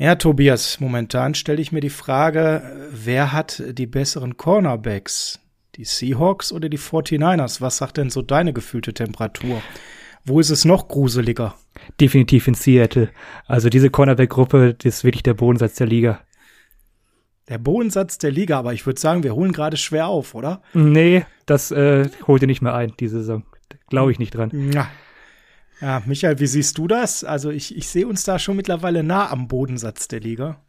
Ja, Tobias, momentan stelle ich mir die Frage, wer hat die besseren Cornerbacks? Die Seahawks oder die 49ers? Was sagt denn so deine gefühlte Temperatur? Wo ist es noch gruseliger? Definitiv in Seattle. Also diese Cornerback-Gruppe, das ist wirklich der Bodensatz der Liga. Der Bodensatz der Liga, aber ich würde sagen, wir holen gerade schwer auf, oder? Nee, das äh, holt ihr nicht mehr ein, diese Saison. Glaube ich nicht dran. Ja. Ja, Michael, wie siehst du das? Also ich, ich sehe uns da schon mittlerweile nah am Bodensatz der Liga.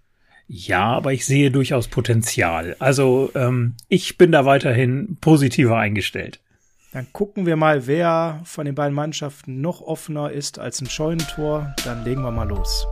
Ja, aber ich sehe durchaus Potenzial. Also ähm, ich bin da weiterhin positiver eingestellt. Dann gucken wir mal, wer von den beiden Mannschaften noch offener ist als ein Scheunentor. Dann legen wir mal los.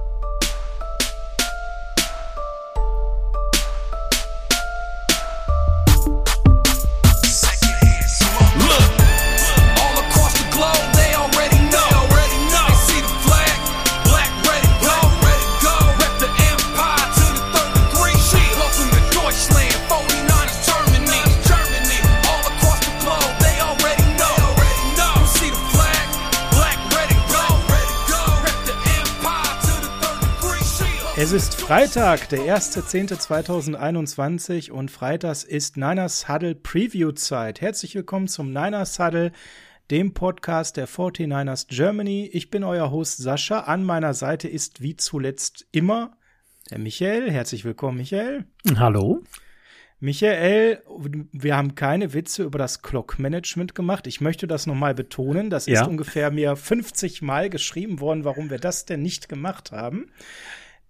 Ist Freitag, der 1.10.2021 und freitags ist Niners Huddle Preview Zeit. Herzlich willkommen zum Niners Huddle, dem Podcast der 49ers Germany. Ich bin euer Host Sascha. An meiner Seite ist wie zuletzt immer der Michael. Herzlich willkommen, Michael. Hallo. Michael, wir haben keine Witze über das Clock-Management gemacht. Ich möchte das nochmal betonen. Das ja. ist ungefähr mir 50 Mal geschrieben worden, warum wir das denn nicht gemacht haben.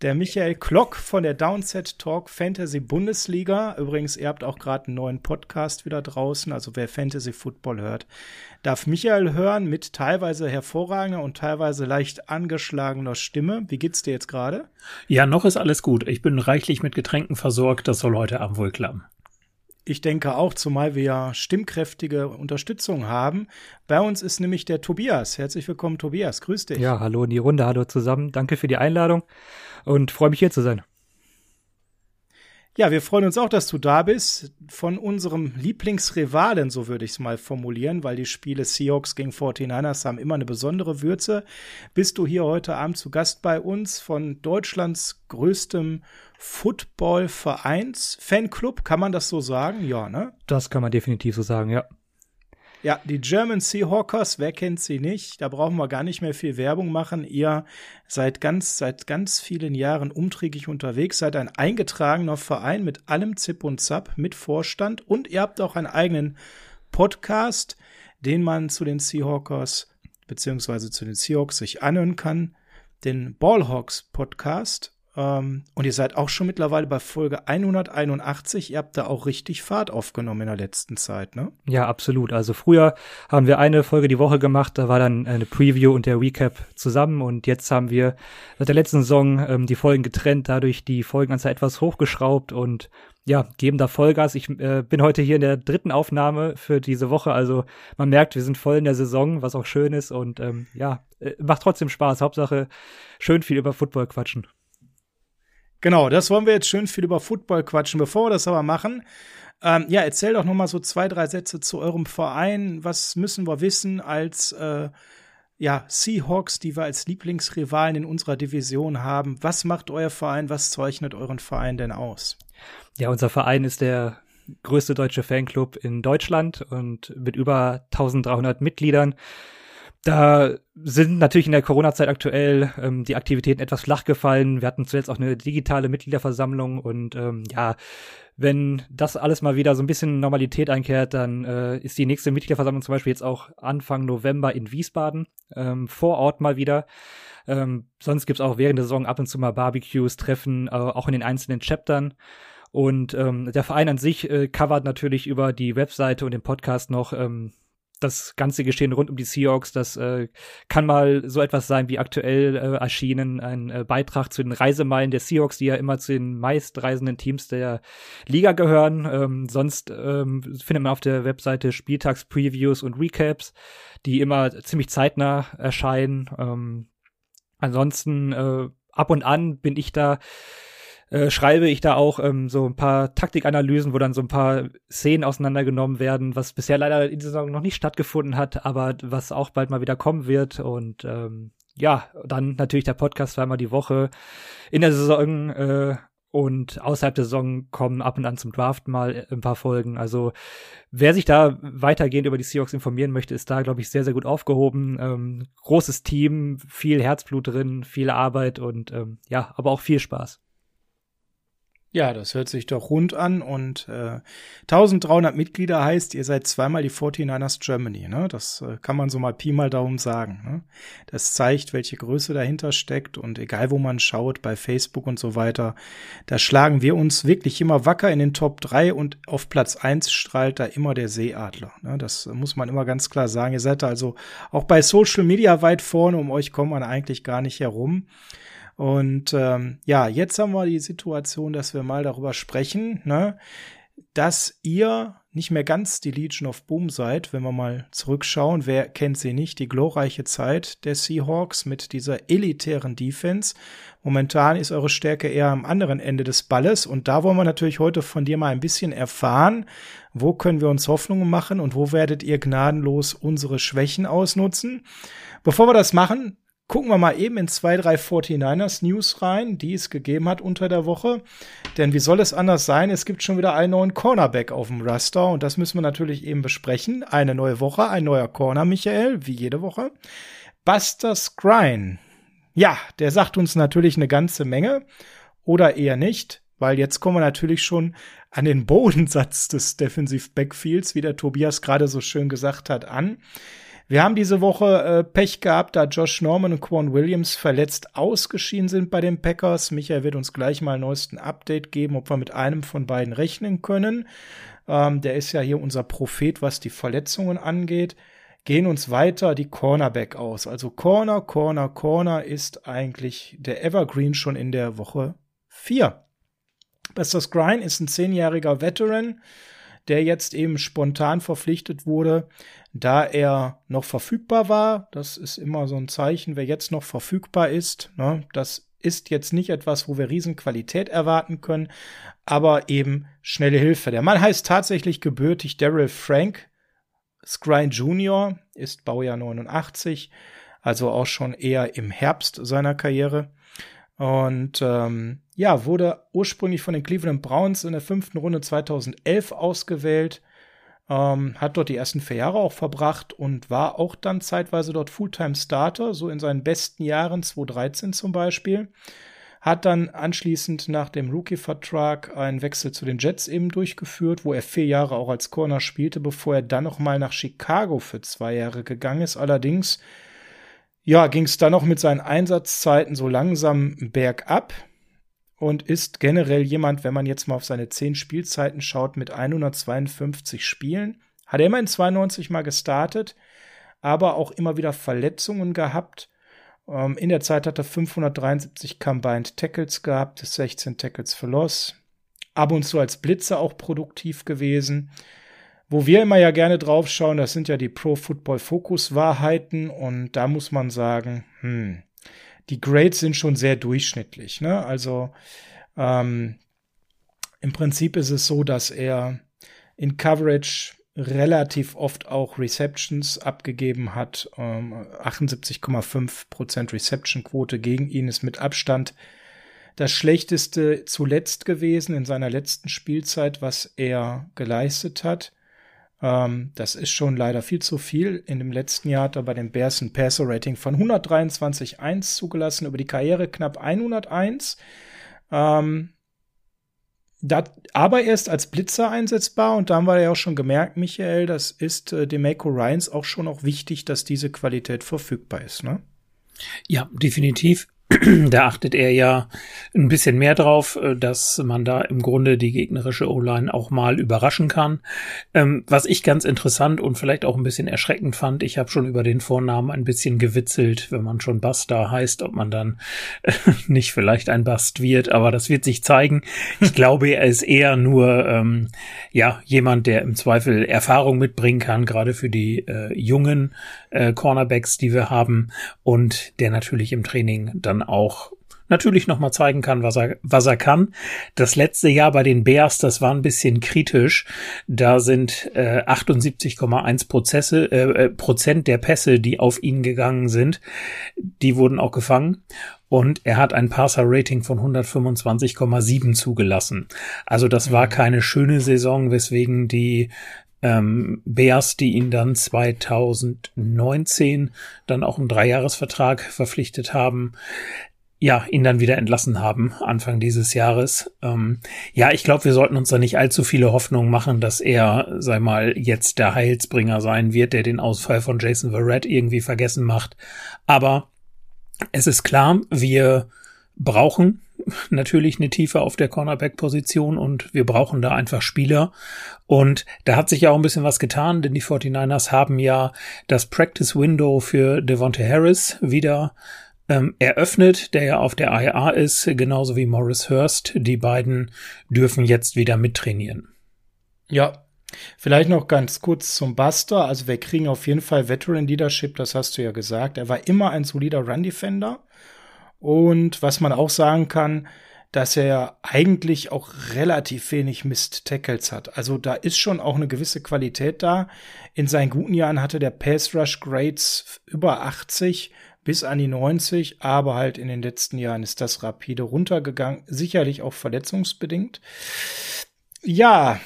Der Michael Klock von der Downset Talk Fantasy Bundesliga. Übrigens, ihr habt auch gerade einen neuen Podcast wieder draußen. Also wer Fantasy Football hört, darf Michael hören mit teilweise hervorragender und teilweise leicht angeschlagener Stimme. Wie geht's dir jetzt gerade? Ja, noch ist alles gut. Ich bin reichlich mit Getränken versorgt. Das soll heute Abend wohl klappen. Ich denke auch, zumal wir ja stimmkräftige Unterstützung haben. Bei uns ist nämlich der Tobias. Herzlich willkommen, Tobias. Grüß dich. Ja, hallo in die Runde. Hallo zusammen. Danke für die Einladung und freue mich hier zu sein. Ja, wir freuen uns auch, dass du da bist. Von unserem Lieblingsrivalen, so würde ich es mal formulieren, weil die Spiele Seahawks gegen 49ers haben immer eine besondere Würze. Bist du hier heute Abend zu Gast bei uns von Deutschlands größtem Football-Vereins, Fanclub, kann man das so sagen? Ja, ne? Das kann man definitiv so sagen, ja. Ja, die German Seahawkers, wer kennt sie nicht? Da brauchen wir gar nicht mehr viel Werbung machen. Ihr seid ganz, seit ganz vielen Jahren umtriebig unterwegs, seid ein eingetragener Verein mit allem Zip und Zap, mit Vorstand und ihr habt auch einen eigenen Podcast, den man zu den Seahawkers beziehungsweise zu den Seahawks sich anhören kann. Den Ballhawks Podcast. Ähm, und ihr seid auch schon mittlerweile bei Folge 181. Ihr habt da auch richtig Fahrt aufgenommen in der letzten Zeit, ne? Ja, absolut. Also früher haben wir eine Folge die Woche gemacht, da war dann eine Preview und der Recap zusammen und jetzt haben wir seit der letzten Saison ähm, die Folgen getrennt, dadurch die Folgenanzahl etwas hochgeschraubt und ja, geben da Vollgas. Ich äh, bin heute hier in der dritten Aufnahme für diese Woche. Also man merkt, wir sind voll in der Saison, was auch schön ist. Und ähm, ja, äh, macht trotzdem Spaß. Hauptsache schön viel über Football quatschen. Genau, das wollen wir jetzt schön viel über Football quatschen. Bevor wir das aber machen, ähm, ja, erzähl doch noch mal so zwei, drei Sätze zu eurem Verein. Was müssen wir wissen als äh, ja, Seahawks, die wir als Lieblingsrivalen in unserer Division haben? Was macht euer Verein? Was zeichnet euren Verein denn aus? Ja, unser Verein ist der größte deutsche Fanclub in Deutschland und mit über 1300 Mitgliedern. Da sind natürlich in der Corona-Zeit aktuell ähm, die Aktivitäten etwas flach gefallen. Wir hatten zuletzt auch eine digitale Mitgliederversammlung und ähm, ja, wenn das alles mal wieder so ein bisschen Normalität einkehrt, dann äh, ist die nächste Mitgliederversammlung zum Beispiel jetzt auch Anfang November in Wiesbaden, ähm, vor Ort mal wieder. Ähm, sonst gibt's auch während der Saison ab und zu mal Barbecues, Treffen, äh, auch in den einzelnen Chaptern. Und ähm, der Verein an sich äh, covert natürlich über die Webseite und den Podcast noch ähm, das ganze Geschehen rund um die Seahawks, das äh, kann mal so etwas sein wie aktuell äh, erschienen, ein äh, Beitrag zu den Reisemeilen der Seahawks, die ja immer zu den meistreisenden Teams der Liga gehören. Ähm, sonst ähm, findet man auf der Webseite Spieltagspreviews und Recaps, die immer ziemlich zeitnah erscheinen. Ähm, ansonsten äh, ab und an bin ich da äh, schreibe ich da auch ähm, so ein paar Taktikanalysen, wo dann so ein paar Szenen auseinandergenommen werden, was bisher leider in dieser Saison noch nicht stattgefunden hat, aber was auch bald mal wieder kommen wird. Und ähm, ja, dann natürlich der Podcast zweimal die Woche in der Saison äh, und außerhalb der Saison kommen ab und an zum Draft mal ein paar Folgen. Also wer sich da weitergehend über die Seahawks informieren möchte, ist da, glaube ich, sehr, sehr gut aufgehoben. Ähm, großes Team, viel Herzblut drin, viel Arbeit und ähm, ja, aber auch viel Spaß. Ja, das hört sich doch rund an und äh, 1300 Mitglieder heißt, ihr seid zweimal die 49ers Germany. Ne? Das äh, kann man so mal Pi mal Daumen sagen. Ne? Das zeigt, welche Größe dahinter steckt und egal wo man schaut, bei Facebook und so weiter, da schlagen wir uns wirklich immer wacker in den Top 3 und auf Platz 1 strahlt da immer der Seeadler. Ne? Das muss man immer ganz klar sagen. Ihr seid da also auch bei Social Media weit vorne, um euch kommt man eigentlich gar nicht herum. Und ähm, ja, jetzt haben wir die Situation, dass wir mal darüber sprechen, ne, dass ihr nicht mehr ganz die Legion of Boom seid, wenn wir mal zurückschauen. Wer kennt sie nicht? Die glorreiche Zeit der Seahawks mit dieser elitären Defense. Momentan ist eure Stärke eher am anderen Ende des Balles und da wollen wir natürlich heute von dir mal ein bisschen erfahren, wo können wir uns Hoffnungen machen und wo werdet ihr gnadenlos unsere Schwächen ausnutzen. Bevor wir das machen, Gucken wir mal eben in zwei, drei 49ers News rein, die es gegeben hat unter der Woche. Denn wie soll es anders sein? Es gibt schon wieder einen neuen Cornerback auf dem Raster und das müssen wir natürlich eben besprechen. Eine neue Woche, ein neuer Corner, Michael, wie jede Woche. Buster Skrine. Ja, der sagt uns natürlich eine ganze Menge oder eher nicht, weil jetzt kommen wir natürlich schon an den Bodensatz des Defensive Backfields, wie der Tobias gerade so schön gesagt hat, an. Wir haben diese Woche äh, Pech gehabt, da Josh Norman und Quan Williams verletzt ausgeschieden sind bei den Packers. Michael wird uns gleich mal einen neuesten Update geben, ob wir mit einem von beiden rechnen können. Ähm, der ist ja hier unser Prophet, was die Verletzungen angeht. Gehen uns weiter die Cornerback aus. Also Corner, Corner, Corner ist eigentlich der Evergreen schon in der Woche 4. Buster Skrine ist ein zehnjähriger Veteran, der jetzt eben spontan verpflichtet wurde, da er noch verfügbar war. Das ist immer so ein Zeichen, wer jetzt noch verfügbar ist. Ne, das ist jetzt nicht etwas, wo wir Riesenqualität erwarten können, aber eben schnelle Hilfe. Der Mann heißt tatsächlich gebürtig Daryl Frank. Scrine Jr. ist Baujahr 89, also auch schon eher im Herbst seiner Karriere. Und ähm, ja, wurde ursprünglich von den Cleveland Browns in der fünften Runde 2011 ausgewählt, ähm, hat dort die ersten vier Jahre auch verbracht und war auch dann zeitweise dort Fulltime-Starter, so in seinen besten Jahren, 2013 zum Beispiel. Hat dann anschließend nach dem Rookie-Vertrag einen Wechsel zu den Jets eben durchgeführt, wo er vier Jahre auch als Corner spielte, bevor er dann noch mal nach Chicago für zwei Jahre gegangen ist. Allerdings ja, ging es dann noch mit seinen Einsatzzeiten so langsam bergab und ist generell jemand, wenn man jetzt mal auf seine zehn Spielzeiten schaut, mit 152 Spielen. Hat er immerhin 92 Mal gestartet, aber auch immer wieder Verletzungen gehabt. Ähm, in der Zeit hat er 573 Combined Tackles gehabt, 16 Tackles für. Ab und zu als Blitzer auch produktiv gewesen. Wo wir immer ja gerne drauf schauen, das sind ja die Pro Football Focus Wahrheiten und da muss man sagen, hm, die Grades sind schon sehr durchschnittlich. Ne? Also ähm, im Prinzip ist es so, dass er in Coverage relativ oft auch Receptions abgegeben hat. Ähm, 78,5% Reception-Quote gegen ihn ist mit Abstand das schlechteste zuletzt gewesen in seiner letzten Spielzeit, was er geleistet hat. Ähm, das ist schon leider viel zu viel. In dem letzten Jahr hat er bei den Bears ein Passer-Rating von 123,1 zugelassen, über die Karriere knapp 101. Ähm, dat, aber er ist als Blitzer einsetzbar und da haben wir ja auch schon gemerkt, Michael, das ist äh, Mako Ryans auch schon auch wichtig, dass diese Qualität verfügbar ist, ne? Ja, definitiv. da achtet er ja ein bisschen mehr drauf, äh, dass man da im Grunde die gegnerische O-Line auch mal überraschen kann. Ähm, was ich ganz interessant und vielleicht auch ein bisschen erschreckend fand, ich habe schon über den Vornamen ein bisschen gewitzelt, wenn man schon Basta heißt, ob man dann äh, nicht vielleicht ein Bast wird, aber das wird sich zeigen. Ich glaube, er ist eher nur ähm, ja jemand, der im Zweifel Erfahrung mitbringen kann, gerade für die äh, jungen äh, Cornerbacks, die wir haben und der natürlich im Training dann auch natürlich nochmal zeigen kann, was er, was er kann. Das letzte Jahr bei den Bears, das war ein bisschen kritisch. Da sind äh, 78,1 Prozesse, äh, äh, Prozent der Pässe, die auf ihn gegangen sind, die wurden auch gefangen. Und er hat ein Passer-Rating von 125,7 zugelassen. Also das war mhm. keine schöne Saison, weswegen die ähm, Bears, die ihn dann 2019 dann auch einen Dreijahresvertrag verpflichtet haben, ja, ihn dann wieder entlassen haben, Anfang dieses Jahres. Ähm, ja, ich glaube, wir sollten uns da nicht allzu viele Hoffnungen machen, dass er, sei mal, jetzt der Heilsbringer sein wird, der den Ausfall von Jason Verrett irgendwie vergessen macht. Aber es ist klar, wir brauchen natürlich eine Tiefe auf der Cornerback-Position und wir brauchen da einfach Spieler. Und da hat sich ja auch ein bisschen was getan, denn die 49ers haben ja das Practice Window für Devonta Harris wieder ähm, eröffnet, der ja auf der IA ist, genauso wie Morris Hurst. Die beiden dürfen jetzt wieder mittrainieren. Ja, Vielleicht noch ganz kurz zum Buster. Also wir kriegen auf jeden Fall Veteran Leadership, das hast du ja gesagt. Er war immer ein solider Run Defender. Und was man auch sagen kann, dass er eigentlich auch relativ wenig Mist Tackles hat. Also da ist schon auch eine gewisse Qualität da. In seinen guten Jahren hatte der Pass Rush Grades über 80 bis an die 90, aber halt in den letzten Jahren ist das rapide runtergegangen, sicherlich auch verletzungsbedingt. Ja,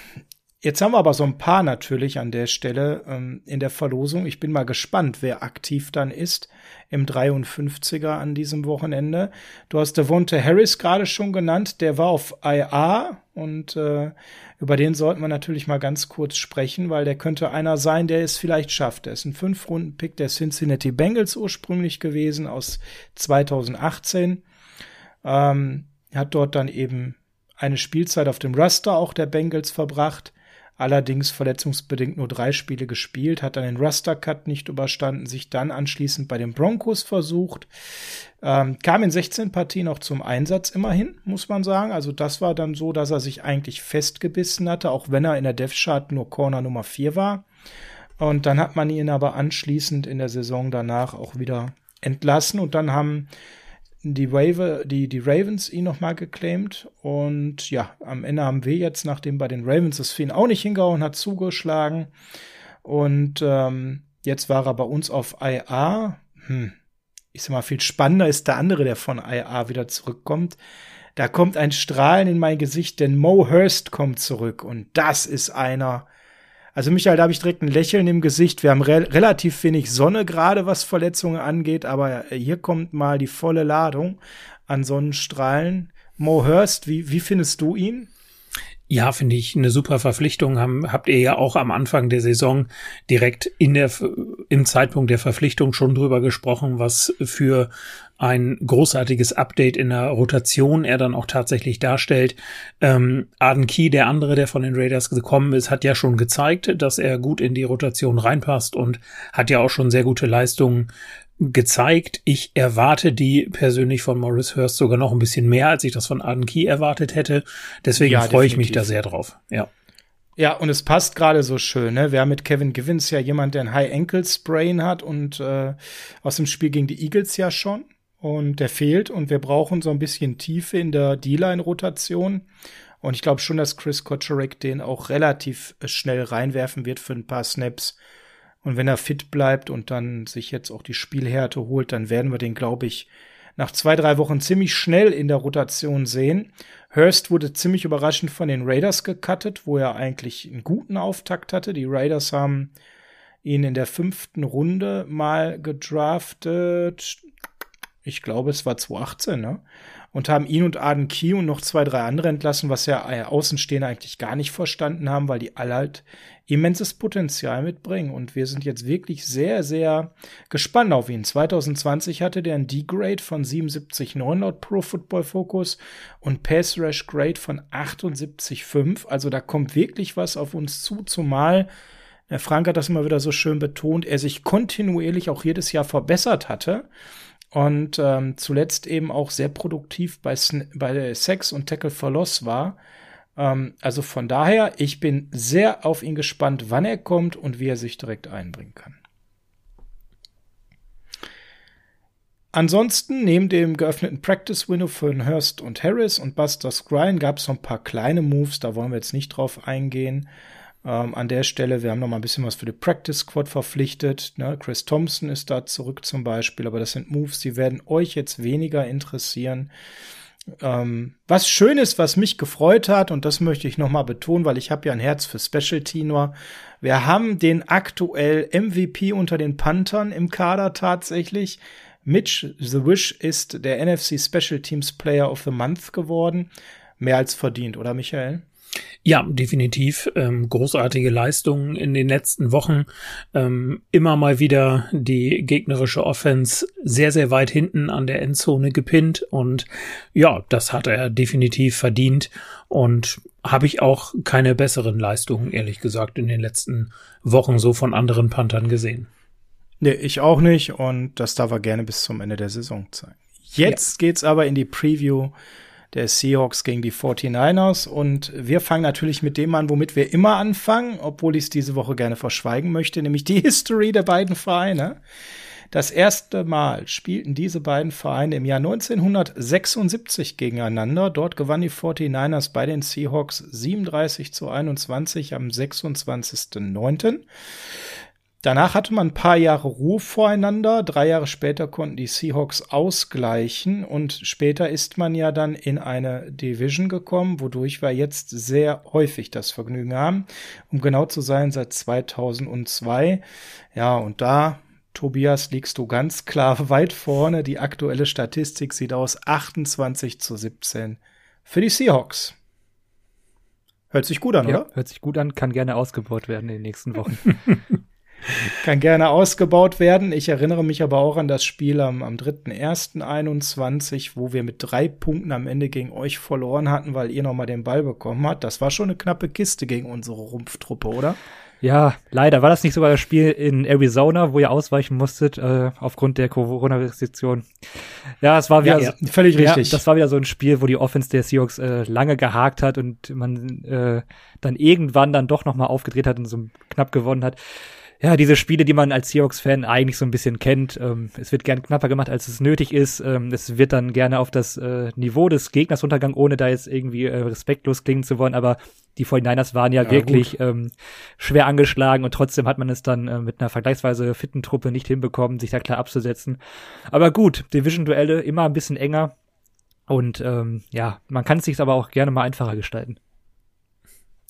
Jetzt haben wir aber so ein paar natürlich an der Stelle ähm, in der Verlosung. Ich bin mal gespannt, wer aktiv dann ist im 53er an diesem Wochenende. Du hast Devonta Harris gerade schon genannt, der war auf IA und äh, über den sollten wir natürlich mal ganz kurz sprechen, weil der könnte einer sein, der es vielleicht schafft. Der ist ein Fünf-Runden-Pick der Cincinnati Bengals ursprünglich gewesen aus 2018. Ähm, hat dort dann eben eine Spielzeit auf dem Raster auch der Bengals verbracht allerdings verletzungsbedingt nur drei Spiele gespielt, hat dann den Raster Cut nicht überstanden, sich dann anschließend bei den Broncos versucht, ähm, kam in 16 Partien auch zum Einsatz immerhin, muss man sagen. Also das war dann so, dass er sich eigentlich festgebissen hatte, auch wenn er in der Death Chart nur Corner Nummer 4 war. Und dann hat man ihn aber anschließend in der Saison danach auch wieder entlassen und dann haben die, Wave, die, die Ravens ihn nochmal geclaimed. Und ja, am Ende haben wir jetzt, nachdem bei den Ravens das ihn auch nicht hingehauen hat, zugeschlagen. Und ähm, jetzt war er bei uns auf IA. Hm. Ich sag mal, viel spannender ist der andere, der von IA wieder zurückkommt. Da kommt ein Strahlen in mein Gesicht, denn Mo Hurst kommt zurück. Und das ist einer, also Michael, da habe ich direkt ein Lächeln im Gesicht. Wir haben re relativ wenig Sonne gerade, was Verletzungen angeht, aber hier kommt mal die volle Ladung an Sonnenstrahlen. Mo Hurst, wie, wie findest du ihn? Ja, finde ich eine super Verpflichtung. Haben, habt ihr ja auch am Anfang der Saison direkt in der, im Zeitpunkt der Verpflichtung schon drüber gesprochen, was für ein großartiges Update in der Rotation er dann auch tatsächlich darstellt. Ähm, Arden Key, der andere, der von den Raiders gekommen ist, hat ja schon gezeigt, dass er gut in die Rotation reinpasst und hat ja auch schon sehr gute Leistungen gezeigt. Ich erwarte die persönlich von Morris Hurst sogar noch ein bisschen mehr, als ich das von Arden Key erwartet hätte. Deswegen ja, freue ich mich da sehr drauf. Ja. Ja, und es passt gerade so schön, ne? Wir haben mit Kevin Givens ja jemand, der ein High Ankle Sprain hat und äh, aus dem Spiel gegen die Eagles ja schon und der fehlt und wir brauchen so ein bisschen Tiefe in der D-Line-Rotation. Und ich glaube schon, dass Chris Kocherek den auch relativ äh, schnell reinwerfen wird für ein paar Snaps. Und wenn er fit bleibt und dann sich jetzt auch die Spielhärte holt, dann werden wir den, glaube ich, nach zwei, drei Wochen ziemlich schnell in der Rotation sehen. Hurst wurde ziemlich überraschend von den Raiders gecuttet, wo er eigentlich einen guten Auftakt hatte. Die Raiders haben ihn in der fünften Runde mal gedraftet ich glaube, es war 2018, ne? Und haben ihn und Aden Key und noch zwei, drei andere entlassen, was ja äh, Außenstehende eigentlich gar nicht verstanden haben, weil die alle halt immenses Potenzial mitbringen. Und wir sind jetzt wirklich sehr, sehr gespannt auf ihn. 2020 hatte der ein D-Grade von 77,9 laut Pro Football Focus und Pass Rush Grade von 78,5. Also da kommt wirklich was auf uns zu, zumal der Frank hat das immer wieder so schön betont, er sich kontinuierlich auch jedes Jahr verbessert hatte und ähm, zuletzt eben auch sehr produktiv bei, bei Sex und Tackle for Loss war. Ähm, also von daher, ich bin sehr auf ihn gespannt, wann er kommt und wie er sich direkt einbringen kann. Ansonsten, neben dem geöffneten Practice-Window für Hurst und Harris und Buster Skrine gab es noch ein paar kleine Moves, da wollen wir jetzt nicht drauf eingehen. Ähm, an der Stelle, wir haben noch mal ein bisschen was für die Practice Squad verpflichtet. Ne? Chris Thompson ist da zurück zum Beispiel, aber das sind Moves, die werden euch jetzt weniger interessieren. Ähm, was schön ist, was mich gefreut hat, und das möchte ich noch mal betonen, weil ich habe ja ein Herz für Specialty nur. Wir haben den aktuell MVP unter den Panthern im Kader tatsächlich. Mitch The Wish ist der NFC Special Teams Player of the Month geworden. Mehr als verdient, oder Michael? Ja, definitiv. Ähm, großartige Leistungen in den letzten Wochen. Ähm, immer mal wieder die gegnerische Offense sehr, sehr weit hinten an der Endzone gepinnt. Und ja, das hat er definitiv verdient. Und habe ich auch keine besseren Leistungen, ehrlich gesagt, in den letzten Wochen so von anderen Panthern gesehen. Nee, ich auch nicht und das darf er gerne bis zum Ende der Saison zeigen. Jetzt ja. geht's aber in die Preview der Seahawks gegen die 49ers und wir fangen natürlich mit dem an, womit wir immer anfangen, obwohl ich es diese Woche gerne verschweigen möchte, nämlich die History der beiden Vereine. Das erste Mal spielten diese beiden Vereine im Jahr 1976 gegeneinander. Dort gewannen die 49ers bei den Seahawks 37 zu 21 am 26.09. Danach hatte man ein paar Jahre Ruhe voreinander. Drei Jahre später konnten die Seahawks ausgleichen und später ist man ja dann in eine Division gekommen, wodurch wir jetzt sehr häufig das Vergnügen haben. Um genau zu sein, seit 2002. Ja, und da, Tobias, liegst du ganz klar weit vorne. Die aktuelle Statistik sieht aus 28 zu 17 für die Seahawks. Hört sich gut an, ja, oder? Hört sich gut an, kann gerne ausgebaut werden in den nächsten Wochen. Kann gerne ausgebaut werden. Ich erinnere mich aber auch an das Spiel am, am 3.1.21, wo wir mit drei Punkten am Ende gegen euch verloren hatten, weil ihr nochmal den Ball bekommen habt. Das war schon eine knappe Kiste gegen unsere Rumpftruppe, oder? Ja, leider. War das nicht sogar das Spiel in Arizona, wo ihr ausweichen musstet, äh, aufgrund der Corona-Restriktion? Ja, es war wieder, ja, ja, völlig richtig. das war wieder so ein Spiel, wo die Offense der Seahawks äh, lange gehakt hat und man äh, dann irgendwann dann doch nochmal aufgedreht hat und so knapp gewonnen hat ja, diese Spiele, die man als Seahawks-Fan eigentlich so ein bisschen kennt. Ähm, es wird gern knapper gemacht, als es nötig ist. Ähm, es wird dann gerne auf das äh, Niveau des Gegners runtergegangen, ohne da jetzt irgendwie äh, respektlos klingen zu wollen. Aber die 49ers waren ja, ja wirklich ähm, schwer angeschlagen und trotzdem hat man es dann äh, mit einer vergleichsweise fitten Truppe nicht hinbekommen, sich da klar abzusetzen. Aber gut, Division-Duelle immer ein bisschen enger. Und ähm, ja, man kann es sich aber auch gerne mal einfacher gestalten.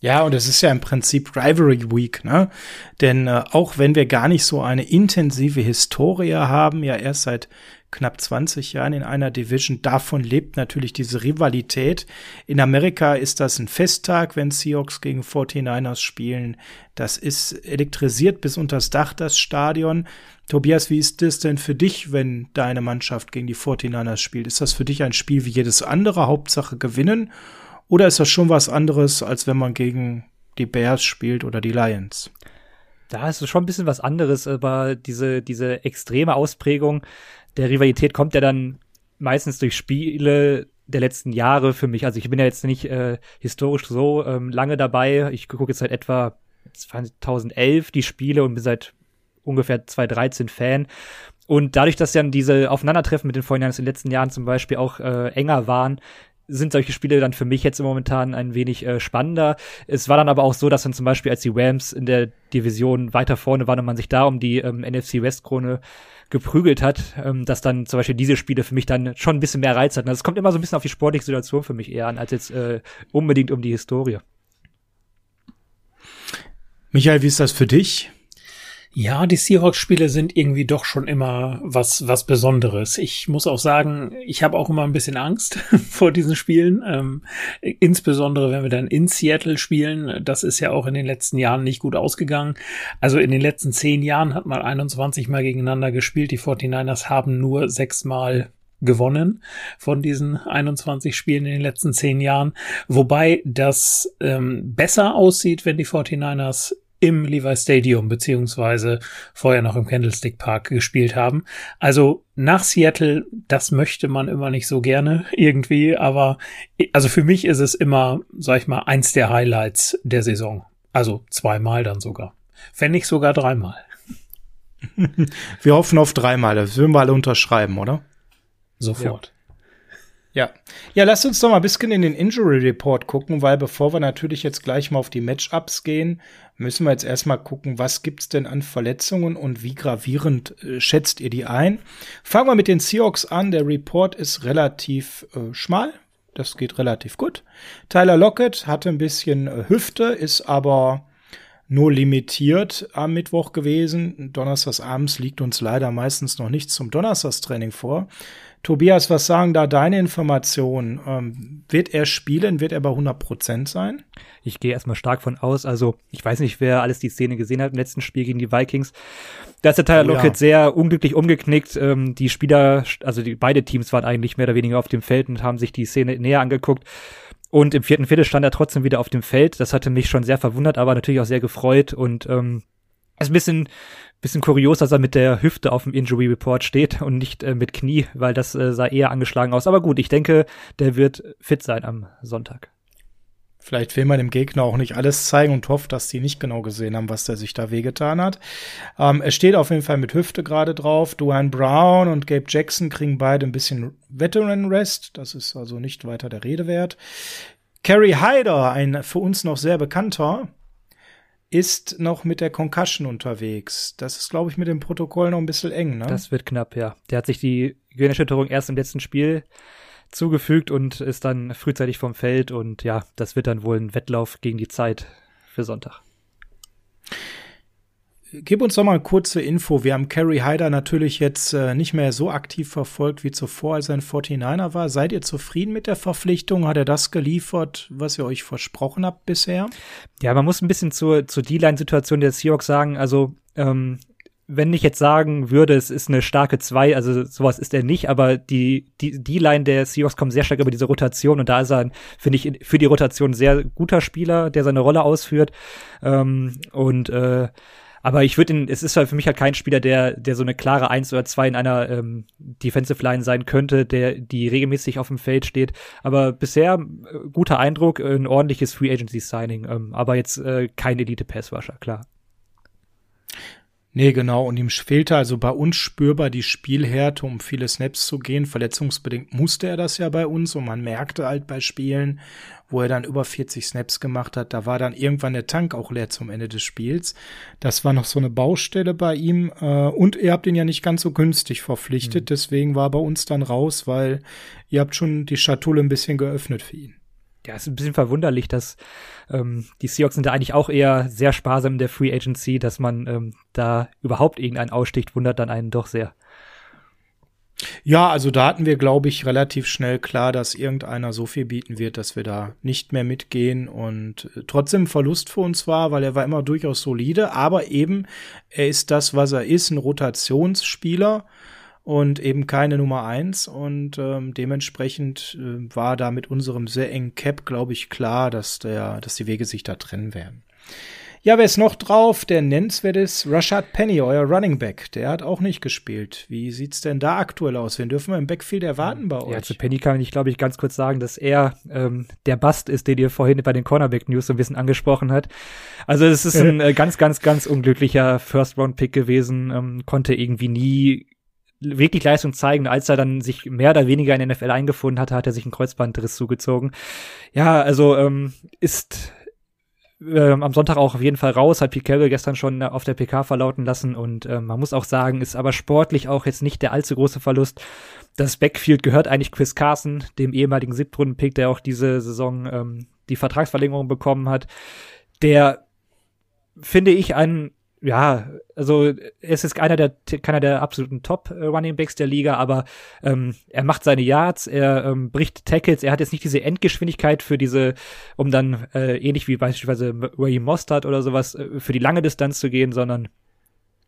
Ja, und es ist ja im Prinzip Rivalry Week, ne? Denn äh, auch wenn wir gar nicht so eine intensive Historie haben, ja erst seit knapp 20 Jahren in einer Division, davon lebt natürlich diese Rivalität. In Amerika ist das ein Festtag, wenn Seahawks gegen 49ers spielen. Das ist elektrisiert bis unters Dach, das Stadion. Tobias, wie ist das denn für dich, wenn deine Mannschaft gegen die 49ers spielt? Ist das für dich ein Spiel wie jedes andere, Hauptsache gewinnen? Oder ist das schon was anderes, als wenn man gegen die Bears spielt oder die Lions? Da ist es schon ein bisschen was anderes, aber diese, diese extreme Ausprägung der Rivalität kommt ja dann meistens durch Spiele der letzten Jahre für mich. Also ich bin ja jetzt nicht äh, historisch so ähm, lange dabei. Ich gucke jetzt seit etwa 2011 die Spiele und bin seit ungefähr 2013 Fan. Und dadurch, dass dann diese Aufeinandertreffen mit den Vorhinein in den letzten Jahren zum Beispiel auch äh, enger waren, sind solche Spiele dann für mich jetzt momentan ein wenig äh, spannender. Es war dann aber auch so, dass dann zum Beispiel, als die Rams in der Division weiter vorne waren und man sich da um die ähm, NFC West Krone geprügelt hat, ähm, dass dann zum Beispiel diese Spiele für mich dann schon ein bisschen mehr Reiz hatten. Also es kommt immer so ein bisschen auf die sportliche Situation für mich eher an, als jetzt äh, unbedingt um die Historie. Michael, wie ist das für dich? Ja, die Seahawks-Spiele sind irgendwie doch schon immer was, was Besonderes. Ich muss auch sagen, ich habe auch immer ein bisschen Angst vor diesen Spielen. Ähm, insbesondere, wenn wir dann in Seattle spielen. Das ist ja auch in den letzten Jahren nicht gut ausgegangen. Also in den letzten zehn Jahren hat man 21 Mal gegeneinander gespielt. Die 49ers haben nur sechs Mal gewonnen von diesen 21 Spielen in den letzten zehn Jahren. Wobei das ähm, besser aussieht, wenn die 49ers im Levi Stadium beziehungsweise vorher noch im Candlestick Park gespielt haben. Also nach Seattle, das möchte man immer nicht so gerne irgendwie, aber also für mich ist es immer, sag ich mal, eins der Highlights der Saison. Also zweimal dann sogar. Wenn nicht sogar dreimal. Wir hoffen auf dreimal, das würden wir alle unterschreiben, oder? sofort. Ja. Ja. Lasst uns doch mal ein bisschen in den Injury Report gucken, weil bevor wir natürlich jetzt gleich mal auf die Matchups gehen, müssen wir jetzt erstmal gucken, was gibt's denn an Verletzungen und wie gravierend äh, schätzt ihr die ein? Fangen wir mit den Seahawks an. Der Report ist relativ äh, schmal. Das geht relativ gut. Tyler Lockett hatte ein bisschen äh, Hüfte, ist aber nur limitiert am Mittwoch gewesen. Donnerstags abends liegt uns leider meistens noch nichts zum Donnerstagstraining vor. Tobias, was sagen da deine Informationen? Ähm, wird er spielen? Wird er bei 100 Prozent sein? Ich gehe erstmal stark von aus. Also, ich weiß nicht, wer alles die Szene gesehen hat im letzten Spiel gegen die Vikings. Da ist der Tyler oh, Lockett ja. sehr unglücklich umgeknickt. Ähm, die Spieler, also die, beide Teams waren eigentlich mehr oder weniger auf dem Feld und haben sich die Szene näher angeguckt. Und im vierten Viertel stand er trotzdem wieder auf dem Feld. Das hatte mich schon sehr verwundert, aber natürlich auch sehr gefreut und ähm, ist ein bisschen bisschen kurios, dass er mit der Hüfte auf dem Injury Report steht und nicht äh, mit Knie, weil das äh, sah eher angeschlagen aus. Aber gut, ich denke, der wird fit sein am Sonntag. Vielleicht will man dem Gegner auch nicht alles zeigen und hofft, dass die nicht genau gesehen haben, was der sich da wehgetan hat. Ähm, er steht auf jeden Fall mit Hüfte gerade drauf. Duane Brown und Gabe Jackson kriegen beide ein bisschen Veteran Rest. Das ist also nicht weiter der Rede wert. Kerry Hyder, ein für uns noch sehr bekannter, ist noch mit der Concussion unterwegs. Das ist, glaube ich, mit dem Protokoll noch ein bisschen eng, ne? Das wird knapp, ja. Der hat sich die Gehirnerschütterung erst im letzten Spiel zugefügt und ist dann frühzeitig vom Feld und ja, das wird dann wohl ein Wettlauf gegen die Zeit für Sonntag. Gib uns doch mal eine kurze Info. Wir haben Kerry Hyder natürlich jetzt äh, nicht mehr so aktiv verfolgt wie zuvor, als er ein 49er war. Seid ihr zufrieden mit der Verpflichtung? Hat er das geliefert, was ihr euch versprochen habt bisher? Ja, man muss ein bisschen zur, zur D-Line-Situation der Seahawks sagen. Also, ähm, wenn ich jetzt sagen würde, es ist eine starke 2, also sowas ist er nicht, aber die, die, die Line der Seahawks kommt sehr stark über diese Rotation und da ist er, finde ich, für die Rotation sehr guter Spieler, der seine Rolle ausführt. Ähm, und äh, aber ich würde ihn, es ist halt für mich halt kein Spieler, der, der so eine klare Eins oder zwei in einer ähm, Defensive Line sein könnte, der, die regelmäßig auf dem Feld steht. Aber bisher äh, guter Eindruck, ein ordentliches Free Agency Signing, ähm, aber jetzt äh, kein Elite Pass Rusher, klar. Nee, genau. Und ihm fehlte also bei uns spürbar die Spielhärte, um viele Snaps zu gehen. Verletzungsbedingt musste er das ja bei uns und man merkte halt bei Spielen, wo er dann über 40 Snaps gemacht hat, da war dann irgendwann der Tank auch leer zum Ende des Spiels. Das war noch so eine Baustelle bei ihm. Äh, und ihr habt ihn ja nicht ganz so günstig verpflichtet, mhm. deswegen war er bei uns dann raus, weil ihr habt schon die Schatulle ein bisschen geöffnet für ihn ja, ist ein bisschen verwunderlich, dass ähm, die Seahawks sind da eigentlich auch eher sehr sparsam in der Free Agency, dass man ähm, da überhaupt irgendeinen aussticht, wundert dann einen doch sehr. Ja, also da hatten wir, glaube ich, relativ schnell klar, dass irgendeiner so viel bieten wird, dass wir da nicht mehr mitgehen und äh, trotzdem Verlust für uns war, weil er war immer durchaus solide, aber eben er ist das, was er ist, ein Rotationsspieler und eben keine Nummer eins und ähm, dementsprechend äh, war da mit unserem sehr engen Cap, glaube ich, klar, dass der, dass die Wege sich da trennen werden. Ja, wer ist noch drauf? Der nennenswert ist Rashad Penny, euer Running Back. Der hat auch nicht gespielt. Wie sieht's denn da aktuell aus? Wen dürfen wir im Backfield erwarten bei euch? Ja, zu Penny kann ich, glaube ich, ganz kurz sagen, dass er ähm, der Bast ist, den ihr vorhin bei den Cornerback News so ein bisschen angesprochen hat. Also es ist ein äh, ganz, ganz, ganz unglücklicher First-Round-Pick gewesen. Ähm, konnte irgendwie nie wirklich Leistung zeigen. Als er dann sich mehr oder weniger in den NFL eingefunden hatte, hat er sich einen Kreuzbandriss zugezogen. Ja, also ähm, ist ähm, am Sonntag auch auf jeden Fall raus, hat Pete Carroll gestern schon auf der PK verlauten lassen und ähm, man muss auch sagen, ist aber sportlich auch jetzt nicht der allzu große Verlust. Das Backfield gehört eigentlich Chris Carson, dem ehemaligen Siebtrunden-Pick, der auch diese Saison ähm, die Vertragsverlängerung bekommen hat, der finde ich ein ja, also es ist einer der keiner der absoluten Top äh, Running Backs der Liga, aber ähm, er macht seine Yards, er ähm, bricht Tackles, er hat jetzt nicht diese Endgeschwindigkeit für diese, um dann äh, ähnlich wie beispielsweise Ray Mostert oder sowas äh, für die lange Distanz zu gehen, sondern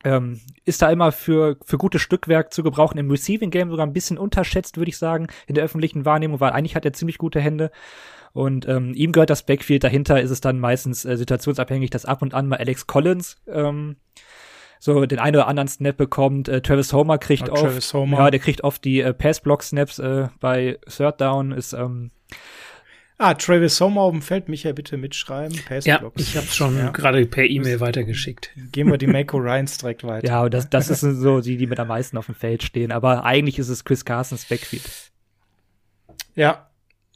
ähm, ist da immer für für gutes Stückwerk zu gebrauchen im Receiving Game sogar ein bisschen unterschätzt, würde ich sagen, in der öffentlichen Wahrnehmung, weil eigentlich hat er ziemlich gute Hände und ähm, ihm gehört das Backfield. Dahinter ist es dann meistens äh, situationsabhängig, dass ab und an mal Alex Collins ähm, so den einen oder anderen Snap bekommt. Äh, Travis Homer kriegt oh, oft, Homer. ja, der kriegt oft die äh, Pass-Block-Snaps äh, bei Third Down. Ist ähm, Ah, Travis Sommer auf dem Feld, Michael, bitte mitschreiben. ja, ich habe schon ja. gerade per E-Mail weitergeschickt. Gehen wir die Mako Ryans direkt weiter. Ja, das, das ist so die, die mit am meisten auf dem Feld stehen. Aber eigentlich ist es Chris Carsons Backfield. Ja,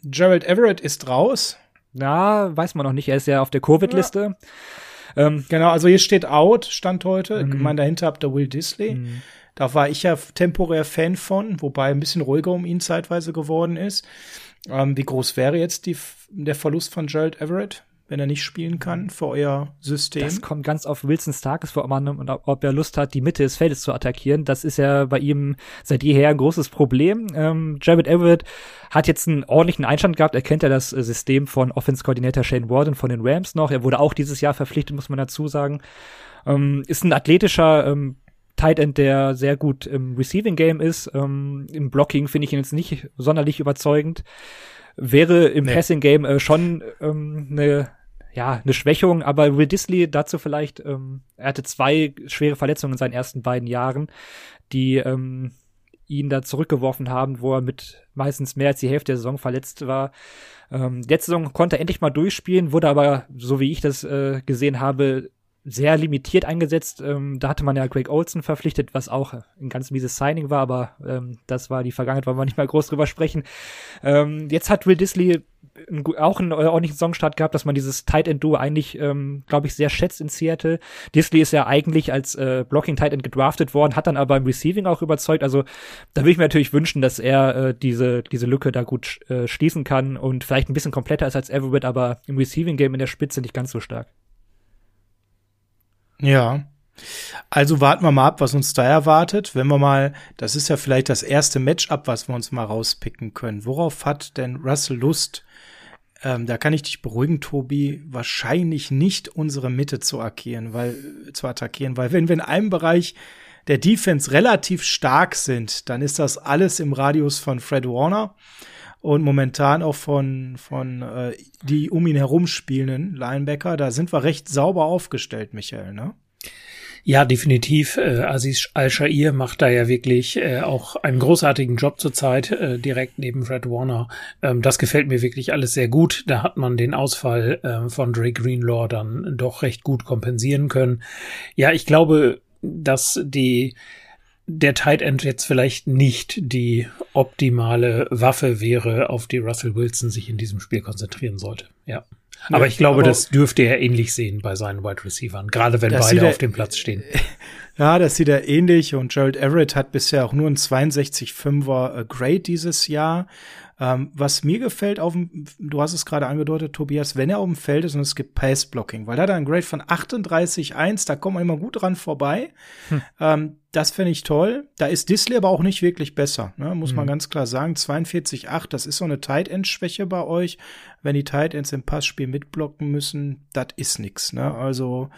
Gerald Everett ist raus. Na, weiß man noch nicht. Er ist ja auf der Covid-Liste. Ja. Ähm, genau, also hier steht out, Stand heute. Mhm. Ich meine, dahinter habt ihr Will Disley. Mhm. Da war ich ja temporär Fan von, wobei ein bisschen ruhiger um ihn zeitweise geworden ist. Ähm, wie groß wäre jetzt die, der Verlust von Gerald Everett? wenn er nicht spielen kann für euer System. Das kommt ganz auf Wilsons Tagesform und ob er Lust hat, die Mitte des Feldes zu attackieren. Das ist ja bei ihm seit jeher ein großes Problem. Ähm, Jared Everett hat jetzt einen ordentlichen Einstand gehabt. Er kennt ja das äh, System von Offense-Koordinator Shane Warden von den Rams noch. Er wurde auch dieses Jahr verpflichtet, muss man dazu sagen. Ähm, ist ein athletischer ähm, Tight End, der sehr gut im Receiving Game ist. Ähm, Im Blocking finde ich ihn jetzt nicht sonderlich überzeugend wäre im nee. Passing Game äh, schon ähm, eine ja, eine Schwächung, aber Will Disley dazu vielleicht, ähm, er hatte zwei schwere Verletzungen in seinen ersten beiden Jahren, die ähm, ihn da zurückgeworfen haben, wo er mit meistens mehr als die Hälfte der Saison verletzt war. Ähm, letzte Saison konnte er endlich mal durchspielen, wurde aber, so wie ich das äh, gesehen habe, sehr limitiert eingesetzt. Ähm, da hatte man ja Greg Olson verpflichtet, was auch ein ganz mieses Signing war, aber ähm, das war die Vergangenheit, wollen wir nicht mal groß drüber sprechen. Ähm, jetzt hat Will Disley auch einen ordentlichen Songstart gehabt, dass man dieses Tight End Duo eigentlich, ähm, glaube ich, sehr schätzt in Seattle. Disley ist ja eigentlich als äh, Blocking Tight End gedraftet worden, hat dann aber im Receiving auch überzeugt. Also da würde ich mir natürlich wünschen, dass er äh, diese diese Lücke da gut äh, schließen kann und vielleicht ein bisschen kompletter ist als Everett, aber im Receiving Game in der Spitze nicht ganz so stark. Ja. Also warten wir mal ab, was uns da erwartet. Wenn wir mal, das ist ja vielleicht das erste Matchup, was wir uns mal rauspicken können. Worauf hat denn Russell Lust? Ähm, da kann ich dich beruhigen, Tobi, wahrscheinlich nicht unsere Mitte zu attackieren, weil, zu attackieren, weil wenn wir in einem Bereich der Defense relativ stark sind, dann ist das alles im Radius von Fred Warner und momentan auch von, von äh, die um ihn herum spielenden Linebacker. Da sind wir recht sauber aufgestellt, Michael, ne? Ja, definitiv. Äh, Aziz Al-Shair macht da ja wirklich äh, auch einen großartigen Job zurzeit, äh, direkt neben Fred Warner. Ähm, das gefällt mir wirklich alles sehr gut. Da hat man den Ausfall äh, von Dre Greenlaw dann doch recht gut kompensieren können. Ja, ich glaube, dass die der Tight End jetzt vielleicht nicht die optimale Waffe wäre, auf die Russell Wilson sich in diesem Spiel konzentrieren sollte. Ja. Aber ja, ich glaube, aber das dürfte er ähnlich sehen bei seinen Wide Receivers, gerade wenn beide auf dem Platz stehen. Ja, das sieht er ähnlich und Gerald Everett hat bisher auch nur ein 62,5er Grade dieses Jahr. Ähm, was mir gefällt, auf dem, du hast es gerade angedeutet, Tobias, wenn er auf dem Feld ist und es gibt Pass-Blocking, weil da hat er ein Grade von 38,1, da kommt man immer gut dran vorbei. Hm. Ähm, das finde ich toll. Da ist Disley aber auch nicht wirklich besser, ne? muss hm. man ganz klar sagen. 42,8, das ist so eine Tight End-Schwäche bei euch. Wenn die Tight Ends im Passspiel mitblocken müssen, das ist nix. Ne? Also,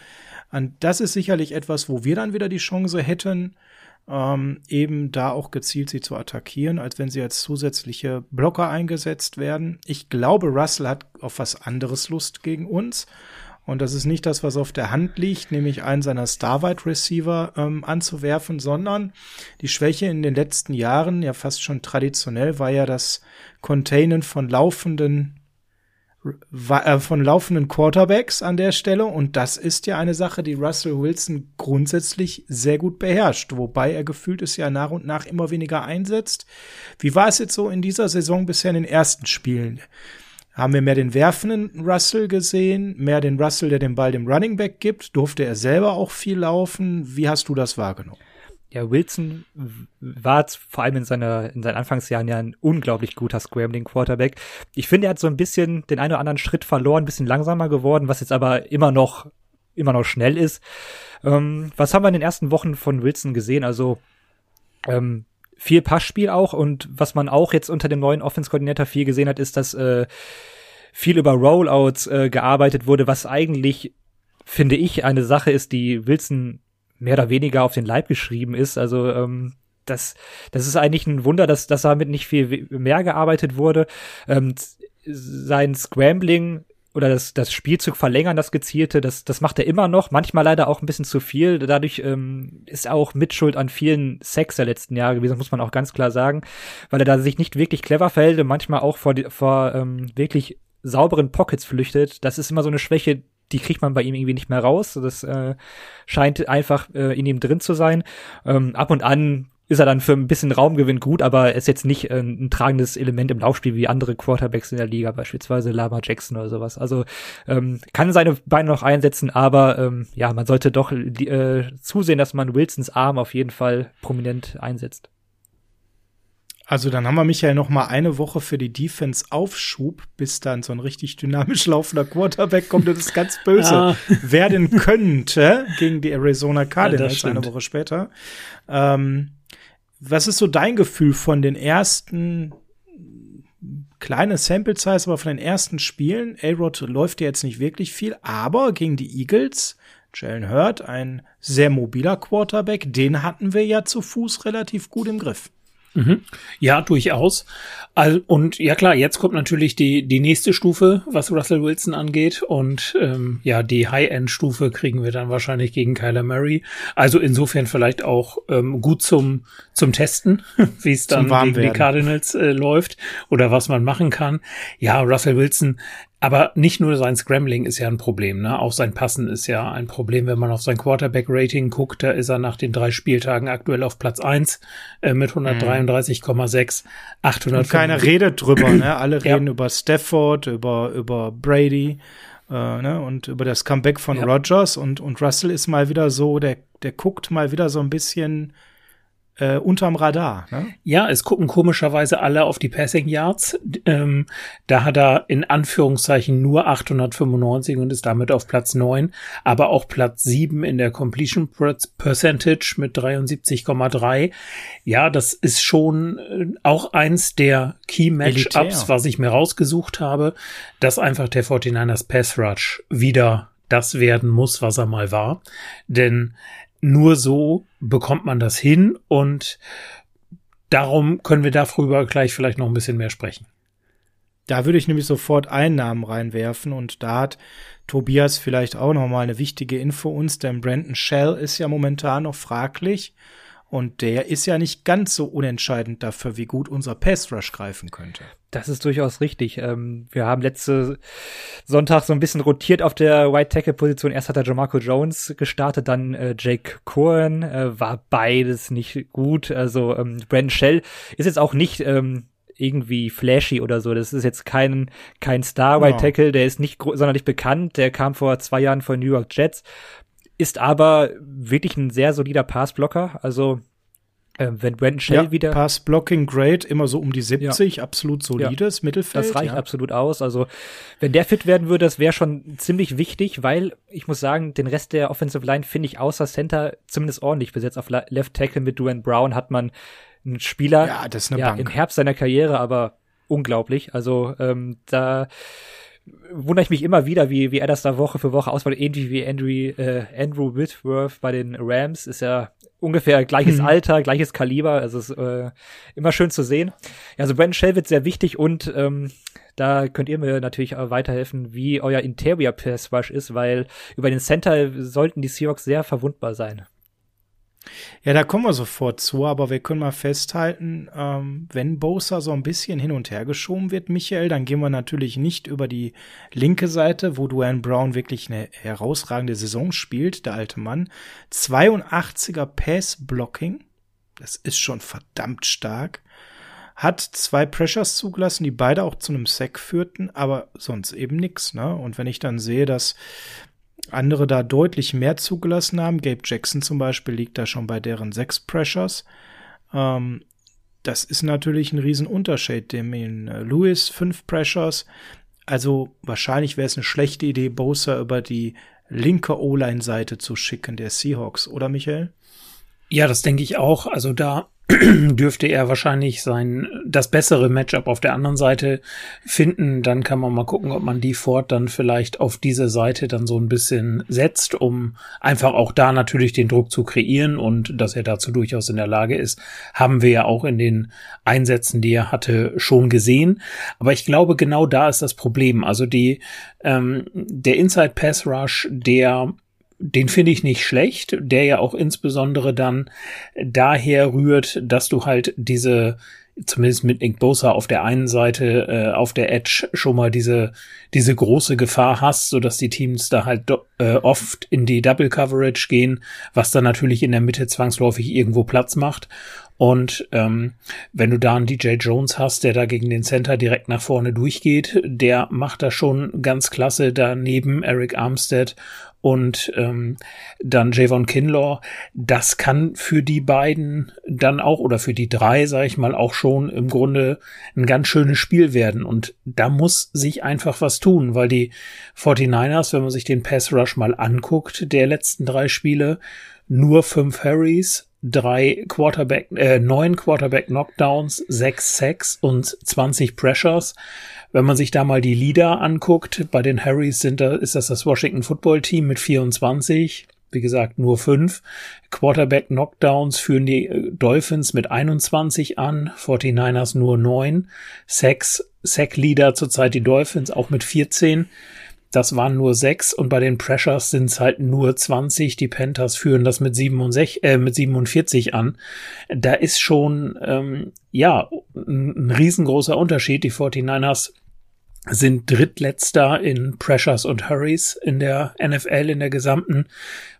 an, das ist sicherlich etwas, wo wir dann wieder die Chance hätten, ähm, eben da auch gezielt sie zu attackieren, als wenn sie als zusätzliche Blocker eingesetzt werden. Ich glaube, Russell hat auf was anderes Lust gegen uns. Und das ist nicht das, was auf der Hand liegt, nämlich einen seiner Star-Wide Receiver ähm, anzuwerfen, sondern die Schwäche in den letzten Jahren, ja fast schon traditionell, war ja das Containen von laufenden von laufenden Quarterbacks an der Stelle. Und das ist ja eine Sache, die Russell Wilson grundsätzlich sehr gut beherrscht, wobei er gefühlt es ja nach und nach immer weniger einsetzt. Wie war es jetzt so in dieser Saison bisher in den ersten Spielen? Haben wir mehr den werfenden Russell gesehen, mehr den Russell, der den Ball dem Running Back gibt? Durfte er selber auch viel laufen? Wie hast du das wahrgenommen? Ja, Wilson war vor allem in seiner, in seinen Anfangsjahren ja ein unglaublich guter Scrambling Quarterback. Ich finde, er hat so ein bisschen den einen oder anderen Schritt verloren, ein bisschen langsamer geworden, was jetzt aber immer noch, immer noch schnell ist. Ähm, was haben wir in den ersten Wochen von Wilson gesehen? Also, ähm, viel Passspiel auch und was man auch jetzt unter dem neuen Offense-Koordinator viel gesehen hat, ist, dass äh, viel über Rollouts äh, gearbeitet wurde, was eigentlich, finde ich, eine Sache ist, die Wilson mehr oder weniger auf den Leib geschrieben ist. Also ähm, das, das ist eigentlich ein Wunder, dass, dass damit nicht viel mehr gearbeitet wurde. Ähm, sein Scrambling oder das, das Spielzug verlängern, das gezielte, das, das macht er immer noch, manchmal leider auch ein bisschen zu viel. Dadurch ähm, ist er auch Mitschuld an vielen Sex der letzten Jahre gewesen, muss man auch ganz klar sagen, weil er da sich nicht wirklich clever verhält und manchmal auch vor, vor ähm, wirklich sauberen Pockets flüchtet, das ist immer so eine Schwäche, die kriegt man bei ihm irgendwie nicht mehr raus. Das äh, scheint einfach äh, in ihm drin zu sein. Ähm, ab und an ist er dann für ein bisschen Raumgewinn gut, aber ist jetzt nicht äh, ein tragendes Element im Laufspiel wie andere Quarterbacks in der Liga, beispielsweise Lama Jackson oder sowas. Also ähm, kann seine Beine noch einsetzen, aber ähm, ja, man sollte doch äh, zusehen, dass man Wilsons Arm auf jeden Fall prominent einsetzt. Also dann haben wir Michael noch mal eine Woche für die Defense Aufschub, bis dann so ein richtig dynamisch laufender Quarterback kommt und das ist ganz böse ah. werden könnte gegen die Arizona Cardinals ja, eine Woche später. Ähm, was ist so dein Gefühl von den ersten kleine Sample Size, aber von den ersten Spielen? A-Rod läuft ja jetzt nicht wirklich viel, aber gegen die Eagles Jalen Hurt, ein sehr mobiler Quarterback, den hatten wir ja zu Fuß relativ gut im Griff. Mhm. Ja, durchaus. Und ja klar, jetzt kommt natürlich die, die nächste Stufe, was Russell Wilson angeht. Und ähm, ja, die High-End-Stufe kriegen wir dann wahrscheinlich gegen Kyler Murray. Also insofern vielleicht auch ähm, gut zum, zum Testen, wie es dann gegen die Cardinals äh, läuft oder was man machen kann. Ja, Russell Wilson aber nicht nur sein Scrambling ist ja ein Problem, ne? Auch sein Passen ist ja ein Problem, wenn man auf sein Quarterback-Rating guckt. Da ist er nach den drei Spieltagen aktuell auf Platz eins äh, mit 133,6, 800. Und keiner redet drüber, ne? Alle reden ja. über Stafford, über, über Brady, äh, ne? Und über das Comeback von ja. Rogers und, und Russell ist mal wieder so, der, der guckt mal wieder so ein bisschen äh, unterm Radar. Ne? Ja, es gucken komischerweise alle auf die Passing Yards. Ähm, da hat er in Anführungszeichen nur 895 und ist damit auf Platz 9, aber auch Platz 7 in der Completion Percentage mit 73,3. Ja, das ist schon äh, auch eins der Key Matchups, was ich mir rausgesucht habe, dass einfach der 49ers Pass Rush wieder das werden muss, was er mal war. Denn nur so bekommt man das hin und darum können wir darüber gleich vielleicht noch ein bisschen mehr sprechen. Da würde ich nämlich sofort Einnahmen reinwerfen und da hat Tobias vielleicht auch noch mal eine wichtige Info uns, denn Brandon Shell ist ja momentan noch fraglich und der ist ja nicht ganz so unentscheidend dafür, wie gut unser Pass Rush greifen könnte. Das ist durchaus richtig. Ähm, wir haben letzte Sonntag so ein bisschen rotiert auf der White Tackle Position. Erst hat er Jamarco Jones gestartet, dann äh, Jake Cohen. Äh, war beides nicht gut. Also ähm, Brandon Shell ist jetzt auch nicht ähm, irgendwie flashy oder so. Das ist jetzt kein, kein Star White Tackle, der ist nicht sonderlich bekannt. Der kam vor zwei Jahren von New York Jets ist aber wirklich ein sehr solider Passblocker. Also äh, wenn Brandon Shell ja, wieder Pass-Blocking Grade immer so um die 70, ja. absolut solides ja. Mittelfeld. Das reicht absolut aus. Also wenn der fit werden würde, das wäre schon ziemlich wichtig, weil ich muss sagen, den Rest der Offensive Line finde ich außer Center zumindest ordentlich besetzt. Auf Left Tackle mit Duane Brown hat man einen Spieler ja, das ist eine ja, Bank. im Herbst seiner Karriere, aber unglaublich. Also ähm, da wundere ich mich immer wieder, wie, wie er das da Woche für Woche ausbaut. Ähnlich wie Andrew, äh, Andrew Whitworth bei den Rams. Ist ja ungefähr gleiches hm. Alter, gleiches Kaliber. Also ist äh, immer schön zu sehen. Ja, also Brandon Shell wird sehr wichtig und ähm, da könnt ihr mir natürlich auch weiterhelfen, wie euer Interior Pass Rush ist, weil über den Center sollten die Seahawks sehr verwundbar sein. Ja, da kommen wir sofort zu, aber wir können mal festhalten, ähm, wenn Bosa so ein bisschen hin und her geschoben wird, Michael, dann gehen wir natürlich nicht über die linke Seite, wo Duane Brown wirklich eine herausragende Saison spielt, der alte Mann. 82er Pass-Blocking, das ist schon verdammt stark. Hat zwei Pressures zugelassen, die beide auch zu einem Sack führten, aber sonst eben nix, ne? Und wenn ich dann sehe, dass andere da deutlich mehr zugelassen haben. Gabe Jackson zum Beispiel liegt da schon bei deren sechs Pressures. Ähm, das ist natürlich ein Riesenunterschied. Dem in äh, Lewis fünf Pressures. Also wahrscheinlich wäre es eine schlechte Idee, Bosa über die linke O-Line-Seite zu schicken, der Seahawks, oder Michael? Ja, das denke ich auch. Also da dürfte er wahrscheinlich sein das bessere Matchup auf der anderen Seite finden. Dann kann man mal gucken, ob man die Ford dann vielleicht auf diese Seite dann so ein bisschen setzt, um einfach auch da natürlich den Druck zu kreieren und dass er dazu durchaus in der Lage ist, haben wir ja auch in den Einsätzen, die er hatte, schon gesehen. Aber ich glaube, genau da ist das Problem. Also die ähm, der Inside Pass Rush, der den finde ich nicht schlecht, der ja auch insbesondere dann daher rührt, dass du halt diese zumindest mit Nick Bosa auf der einen Seite äh, auf der Edge schon mal diese diese große Gefahr hast, so dass die Teams da halt äh, oft in die Double Coverage gehen, was dann natürlich in der Mitte zwangsläufig irgendwo Platz macht. Und ähm, wenn du da einen DJ Jones hast, der da gegen den Center direkt nach vorne durchgeht, der macht das schon ganz klasse daneben Eric Armstead und ähm, dann Javon Kinlaw. Das kann für die beiden dann auch oder für die drei, sage ich mal, auch schon im Grunde ein ganz schönes Spiel werden. Und da muss sich einfach was tun, weil die 49ers, wenn man sich den Pass Rush mal anguckt, der letzten drei Spiele, nur fünf Harrys, drei Quarterback, äh, neun Quarterback Knockdowns, sechs Sacks und 20 Pressures. Wenn man sich da mal die Leader anguckt, bei den Harrys sind da, ist das das Washington Football Team mit 24. Wie gesagt, nur fünf. Quarterback Knockdowns führen die äh, Dolphins mit 21 an, 49ers nur neun. Sacks, Sack Leader zurzeit die Dolphins auch mit 14. Das waren nur sechs und bei den Pressures sind es halt nur 20. Die Panthers führen das mit, 67, äh, mit 47 an. Da ist schon, ähm, ja, ein riesengroßer Unterschied. Die 49ers sind drittletzter in Pressures und Hurries in der NFL in der gesamten.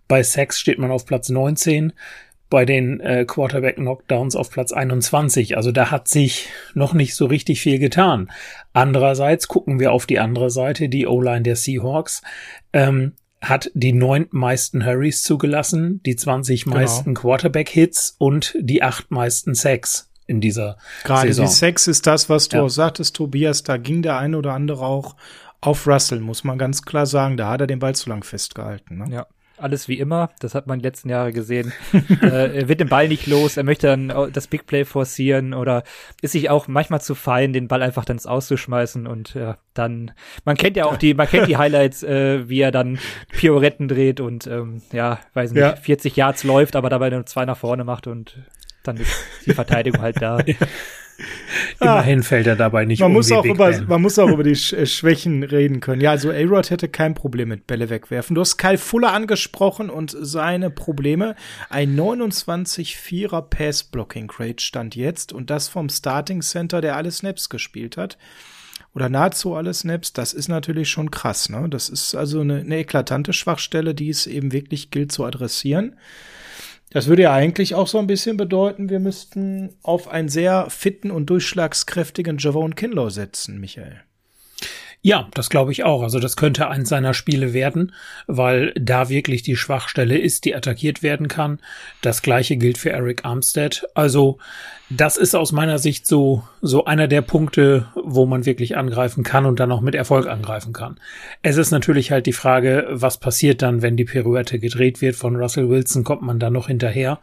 Bei Sex steht man auf Platz 19 bei den äh, Quarterback Knockdowns auf Platz 21. Also da hat sich noch nicht so richtig viel getan. Andererseits gucken wir auf die andere Seite, die O-Line der Seahawks. Ähm, hat die neun meisten Hurries zugelassen, die 20 genau. meisten Quarterback-Hits und die acht meisten Sacks in dieser Gerade Saison. die Sex ist das, was du ja. auch sagtest, Tobias, da ging der eine oder andere auch auf Russell, muss man ganz klar sagen. Da hat er den Ball zu lang festgehalten. Ne? Ja alles wie immer. Das hat man die letzten Jahre gesehen. äh, er wird den Ball nicht los, er möchte dann das Big Play forcieren oder ist sich auch manchmal zu fein, den Ball einfach dann auszuschmeißen und ja, dann, man kennt ja auch die, man kennt die Highlights, äh, wie er dann Pioretten dreht und ähm, ja, weiß nicht, ja. 40 Yards läuft, aber dabei nur zwei nach vorne macht und dann ist die Verteidigung halt da. Immerhin ah, fällt er dabei nicht man um muss auch über, Man muss auch über die Sch äh, Schwächen reden können. Ja, also A-Rod hätte kein Problem mit Bälle wegwerfen. Du hast Kyle Fuller angesprochen und seine Probleme. Ein 29-4er Pass-Blocking-Rate stand jetzt und das vom Starting Center, der alle Snaps gespielt hat oder nahezu alle Snaps, das ist natürlich schon krass. Ne? Das ist also eine, eine eklatante Schwachstelle, die es eben wirklich gilt zu adressieren. Das würde ja eigentlich auch so ein bisschen bedeuten, wir müssten auf einen sehr fitten und durchschlagskräftigen Javon Kinlaw setzen, Michael. Ja, das glaube ich auch. Also das könnte eins seiner Spiele werden, weil da wirklich die Schwachstelle ist, die attackiert werden kann. Das gleiche gilt für Eric Armstead. Also das ist aus meiner Sicht so, so einer der Punkte, wo man wirklich angreifen kann und dann auch mit Erfolg angreifen kann. Es ist natürlich halt die Frage, was passiert dann, wenn die Pirouette gedreht wird von Russell Wilson, kommt man dann noch hinterher.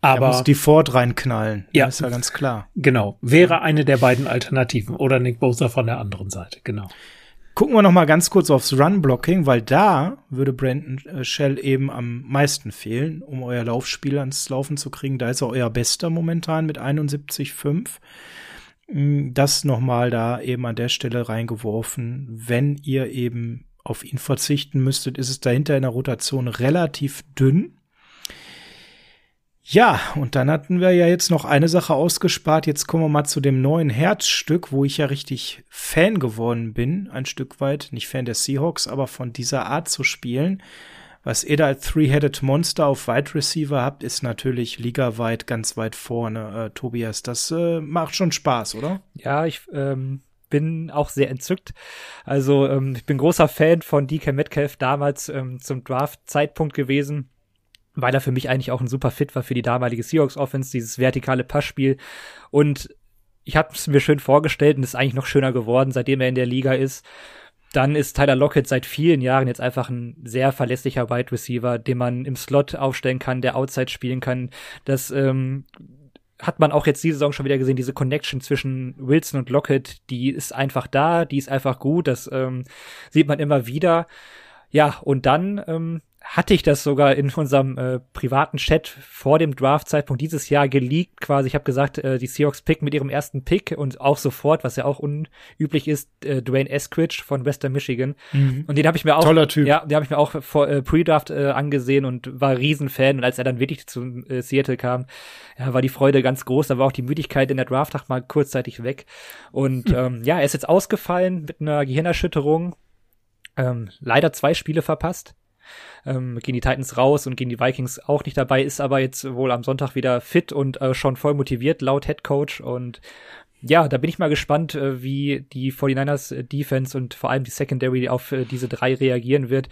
Aber. Er muss die Ford reinknallen. Ja. ist ja ganz klar. Genau. Wäre eine der beiden Alternativen oder Nick Bosa von der anderen Seite. Genau. Gucken wir noch mal ganz kurz aufs Run-Blocking, weil da würde Brandon äh, Shell eben am meisten fehlen, um euer Laufspiel ans Laufen zu kriegen. Da ist er euer Bester momentan mit 71,5. Mm, das noch mal da eben an der Stelle reingeworfen. Wenn ihr eben auf ihn verzichten müsstet, ist es dahinter in der Rotation relativ dünn. Ja, und dann hatten wir ja jetzt noch eine Sache ausgespart. Jetzt kommen wir mal zu dem neuen Herzstück, wo ich ja richtig Fan geworden bin, ein Stück weit. Nicht Fan der Seahawks, aber von dieser Art zu spielen. Was ihr da als Three-Headed Monster auf Wide Receiver habt, ist natürlich ligaweit ganz weit vorne, äh, Tobias. Das äh, macht schon Spaß, oder? Ja, ich ähm, bin auch sehr entzückt. Also ähm, ich bin großer Fan von DK Metcalf damals ähm, zum Draft-Zeitpunkt gewesen weil er für mich eigentlich auch ein super Fit war für die damalige Seahawks Offense, dieses vertikale Passspiel. Und ich habe es mir schön vorgestellt und ist eigentlich noch schöner geworden, seitdem er in der Liga ist. Dann ist Tyler Lockett seit vielen Jahren jetzt einfach ein sehr verlässlicher Wide Receiver, den man im Slot aufstellen kann, der Outside spielen kann. Das ähm, hat man auch jetzt diese Saison schon wieder gesehen, diese Connection zwischen Wilson und Lockett, die ist einfach da, die ist einfach gut, das ähm, sieht man immer wieder. Ja, und dann ähm, hatte ich das sogar in unserem äh, privaten Chat vor dem Draft-Zeitpunkt dieses Jahr geleakt quasi. Ich habe gesagt, äh, die Seahawks pick mit ihrem ersten Pick und auch sofort, was ja auch unüblich ist, äh, Dwayne Eskridge von Western Michigan. Mhm. Und den habe ich mir auch, Toller Typ. ja, den habe ich mir auch vor äh, Pre-Draft äh, angesehen und war Riesenfan. Und als er dann wirklich zu äh, Seattle kam, ja, war die Freude ganz groß. Da war auch die Müdigkeit in der Draft mal kurzzeitig weg. Und mhm. ähm, ja, er ist jetzt ausgefallen mit einer Gehirnerschütterung. Ähm, leider zwei Spiele verpasst ähm, gehen die Titans raus und gehen die Vikings auch nicht dabei, ist aber jetzt wohl am Sonntag wieder fit und äh, schon voll motiviert laut Head Coach und ja, da bin ich mal gespannt, äh, wie die 49ers äh, Defense und vor allem die Secondary auf äh, diese drei reagieren wird.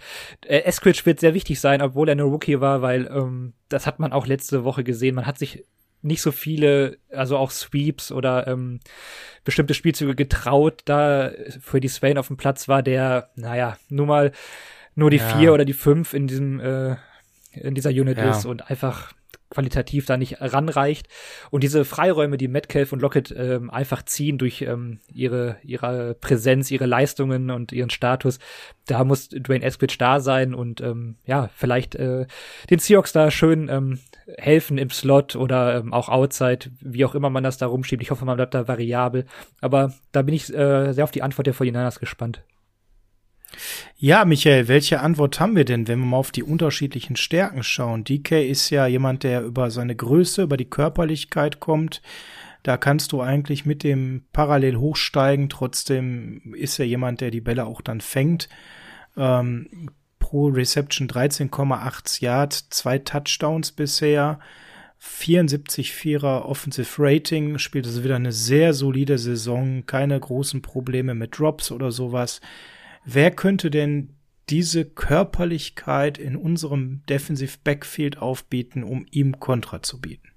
Eskridge wird sehr wichtig sein, obwohl er eine Rookie war, weil ähm, das hat man auch letzte Woche gesehen. Man hat sich nicht so viele, also auch Sweeps oder ähm, bestimmte Spielzüge getraut, da für die Swain auf dem Platz war, der, naja, nur mal nur die ja. vier oder die fünf in diesem äh, in dieser Unit ja. ist und einfach qualitativ da nicht ranreicht. Und diese Freiräume, die Metcalf und Lockett ähm, einfach ziehen durch ähm, ihre, ihre Präsenz, ihre Leistungen und ihren Status, da muss Dwayne Eskridge da sein und ähm, ja, vielleicht äh, den Seahawks da schön ähm, helfen im Slot oder ähm, auch Outside, wie auch immer man das da rumschiebt. Ich hoffe, man bleibt da variabel. Aber da bin ich äh, sehr auf die Antwort der 49ers gespannt. Ja, Michael, welche Antwort haben wir denn, wenn wir mal auf die unterschiedlichen Stärken schauen? DK ist ja jemand, der über seine Größe, über die Körperlichkeit kommt. Da kannst du eigentlich mit dem parallel hochsteigen. Trotzdem ist er jemand, der die Bälle auch dann fängt. Ähm, pro Reception 13,8 Yard, zwei Touchdowns bisher. 74 Vierer Offensive Rating, spielt also wieder eine sehr solide Saison, keine großen Probleme mit Drops oder sowas. Wer könnte denn diese Körperlichkeit in unserem Defensive Backfield aufbieten, um ihm Kontra zu bieten?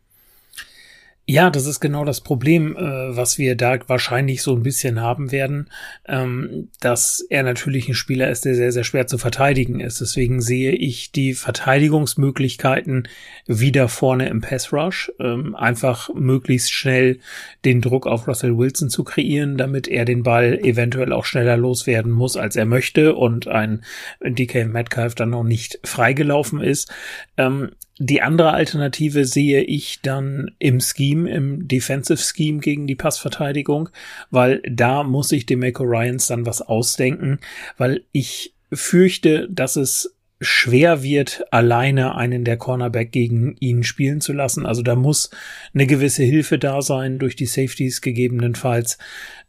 Ja, das ist genau das Problem, äh, was wir da wahrscheinlich so ein bisschen haben werden, ähm, dass er natürlich ein Spieler ist, der sehr, sehr schwer zu verteidigen ist. Deswegen sehe ich die Verteidigungsmöglichkeiten wieder vorne im Pass Rush, ähm, einfach möglichst schnell den Druck auf Russell Wilson zu kreieren, damit er den Ball eventuell auch schneller loswerden muss, als er möchte und ein DK Metcalf dann noch nicht freigelaufen ist. Ähm, die andere Alternative sehe ich dann im Scheme, im Defensive Scheme gegen die Passverteidigung, weil da muss sich Demeco Ryans dann was ausdenken, weil ich fürchte, dass es schwer wird, alleine einen der Cornerback gegen ihn spielen zu lassen. Also da muss eine gewisse Hilfe da sein durch die Safeties gegebenenfalls.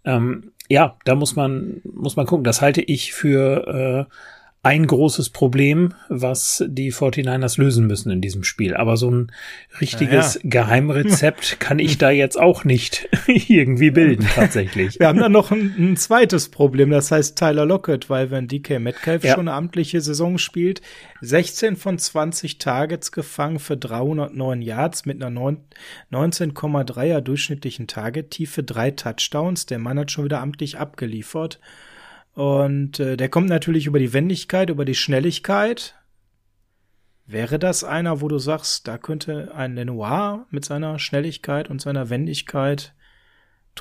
Ähm, ja, da muss man muss man gucken. Das halte ich für äh, ein großes Problem, was die 49ers lösen müssen in diesem Spiel. Aber so ein richtiges ja, ja. Geheimrezept kann ich da jetzt auch nicht irgendwie bilden, tatsächlich. Wir haben da noch ein, ein, zweites Problem, das heißt Tyler Lockett, weil wenn DK Metcalf ja. schon eine amtliche Saison spielt, 16 von 20 Targets gefangen für 309 Yards mit einer 19,3er durchschnittlichen Target-Tiefe, drei Touchdowns. Der Mann hat schon wieder amtlich abgeliefert. Und äh, der kommt natürlich über die Wendigkeit, über die Schnelligkeit. Wäre das einer, wo du sagst, da könnte ein Lenoir mit seiner Schnelligkeit und seiner Wendigkeit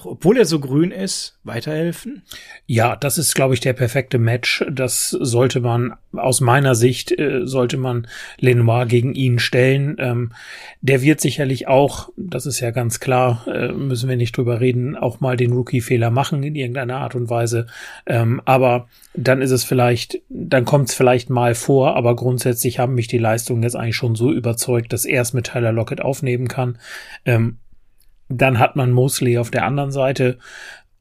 obwohl er so grün ist, weiterhelfen? Ja, das ist, glaube ich, der perfekte Match. Das sollte man, aus meiner Sicht, äh, sollte man Lenoir gegen ihn stellen. Ähm, der wird sicherlich auch, das ist ja ganz klar, äh, müssen wir nicht drüber reden, auch mal den Rookie-Fehler machen in irgendeiner Art und Weise. Ähm, aber dann ist es vielleicht, dann kommt es vielleicht mal vor, aber grundsätzlich haben mich die Leistungen jetzt eigentlich schon so überzeugt, dass er es mit Tyler Lockett aufnehmen kann. Ähm, dann hat man Mosley auf der anderen Seite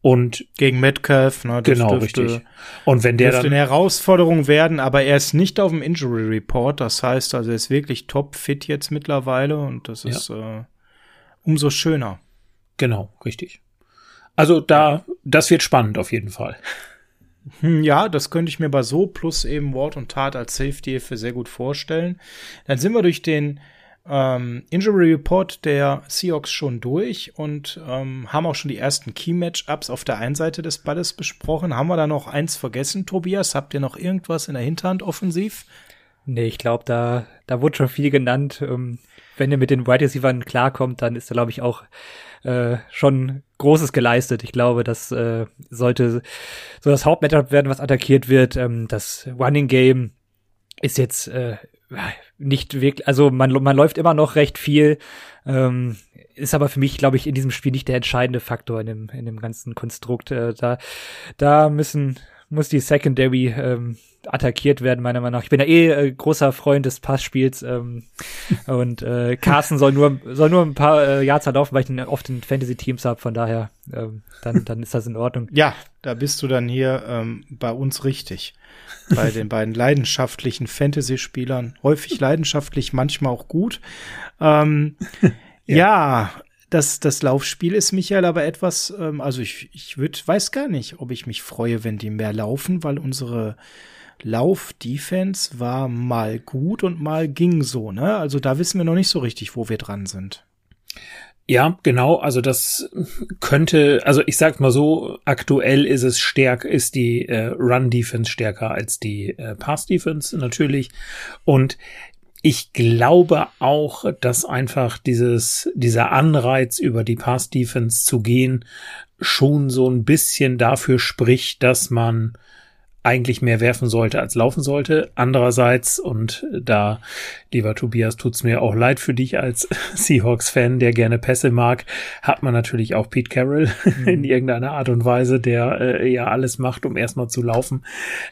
und gegen Metcalf, ne, das genau dürfte, richtig. Und wenn der dann eine Herausforderung werden, aber er ist nicht auf dem Injury Report. Das heißt, also er ist wirklich top fit jetzt mittlerweile und das ist ja. äh, umso schöner. Genau, richtig. Also da, das wird spannend auf jeden Fall. Hm, ja, das könnte ich mir bei so plus eben Ward und Tat als Safety für sehr gut vorstellen. Dann sind wir durch den ähm, Injury Report der Seahawks schon durch und ähm, haben auch schon die ersten Key-Matchups auf der einen Seite des Balles besprochen. Haben wir da noch eins vergessen, Tobias? Habt ihr noch irgendwas in der Hinterhand offensiv? Nee, ich glaube, da, da wurde schon viel genannt. Ähm, wenn ihr mit den Wide Receivers klarkommt, dann ist da, glaube ich, auch äh, schon Großes geleistet. Ich glaube, das äh, sollte so das Hauptmatchup werden, was attackiert wird. Ähm, das Running Game ist jetzt äh, nicht wirklich, also man, man läuft immer noch recht viel, ähm, ist aber für mich, glaube ich, in diesem Spiel nicht der entscheidende Faktor in dem, in dem ganzen Konstrukt. Äh, da, da müssen, muss die Secondary ähm, attackiert werden, meiner Meinung nach. Ich bin ja eh äh, großer Freund des Passspiels ähm, und äh, Carsten soll nur soll nur ein paar äh, Yards laufen, weil ich ihn oft in Fantasy-Teams habe, von daher ähm, dann, dann ist das in Ordnung. Ja, da bist du dann hier ähm, bei uns richtig. Bei den beiden leidenschaftlichen Fantasy-Spielern. Häufig leidenschaftlich, manchmal auch gut. Ähm, ja. ja, das, das Laufspiel ist Michael aber etwas, ähm, also ich, ich würd, weiß gar nicht, ob ich mich freue, wenn die mehr laufen, weil unsere Lauf-Defense war mal gut und mal ging so, ne? Also da wissen wir noch nicht so richtig, wo wir dran sind. Ja, genau. Also das könnte, also ich sag mal so, aktuell ist es stärk, ist die äh, Run-Defense stärker als die äh, Pass-Defense natürlich. Und ich glaube auch, dass einfach dieses, dieser Anreiz über die Pass-Defense zu gehen schon so ein bisschen dafür spricht, dass man eigentlich mehr werfen sollte als laufen sollte. Andererseits, und da, lieber Tobias, tut's mir auch leid für dich als Seahawks-Fan, der gerne Pässe mag, hat man natürlich auch Pete Carroll mhm. in irgendeiner Art und Weise, der äh, ja alles macht, um erstmal zu laufen.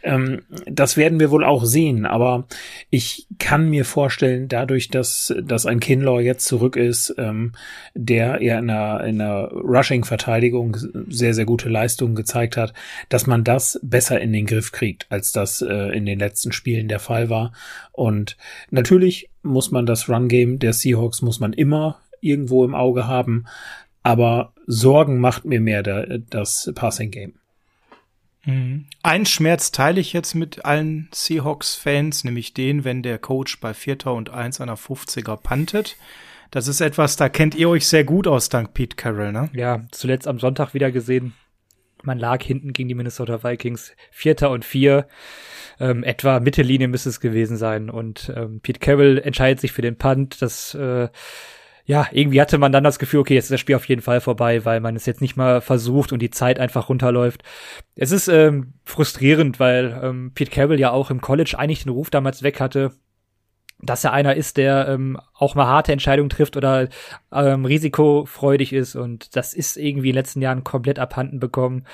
Ähm, das werden wir wohl auch sehen, aber ich kann mir vorstellen, dadurch, dass, dass ein Kinlaw jetzt zurück ist, ähm, der ja in einer, in einer Rushing-Verteidigung sehr, sehr gute Leistungen gezeigt hat, dass man das besser in den Griff Griff kriegt, als das äh, in den letzten Spielen der Fall war. Und natürlich muss man das Run-Game der Seahawks muss man immer irgendwo im Auge haben, aber Sorgen macht mir mehr der, das Passing-Game. Mhm. Ein Schmerz teile ich jetzt mit allen Seahawks-Fans, nämlich den, wenn der Coach bei Vierter und Eins einer 50er pantet. Das ist etwas, da kennt ihr euch sehr gut aus, dank Pete Carroll, ne? Ja, zuletzt am Sonntag wieder gesehen. Man lag hinten gegen die Minnesota Vikings, Vierter und Vier. Ähm, etwa Mittellinie müsste es gewesen sein. Und ähm, Pete Carroll entscheidet sich für den Punt. Das, äh, ja, irgendwie hatte man dann das Gefühl, okay, jetzt ist das Spiel auf jeden Fall vorbei, weil man es jetzt nicht mal versucht und die Zeit einfach runterläuft. Es ist ähm, frustrierend, weil ähm, Pete Carroll ja auch im College eigentlich den Ruf damals weg hatte, dass er einer ist, der ähm, auch mal harte Entscheidungen trifft oder ähm, risikofreudig ist. Und das ist irgendwie in den letzten Jahren komplett abhanden bekommen.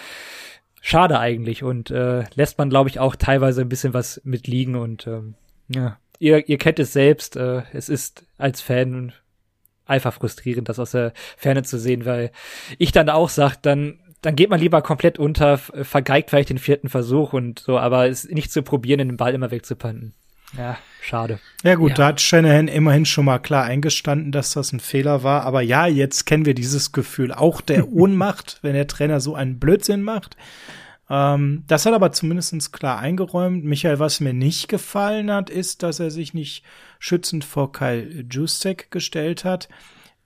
Schade eigentlich. Und äh, lässt man, glaube ich, auch teilweise ein bisschen was mitliegen und ähm, ja, ihr, ihr kennt es selbst, äh, es ist als Fan einfach frustrierend, das aus der Ferne zu sehen, weil ich dann auch sag, dann dann geht man lieber komplett unter, vergeigt vielleicht den vierten Versuch und so, aber es nicht zu probieren, den Ball immer wegzupanten. Ja, schade. Ja gut, ja. da hat Shanahan immerhin schon mal klar eingestanden, dass das ein Fehler war. Aber ja, jetzt kennen wir dieses Gefühl auch der Ohnmacht, wenn der Trainer so einen Blödsinn macht. Ähm, das hat aber zumindest klar eingeräumt. Michael, was mir nicht gefallen hat, ist, dass er sich nicht schützend vor Kyle Jusek gestellt hat.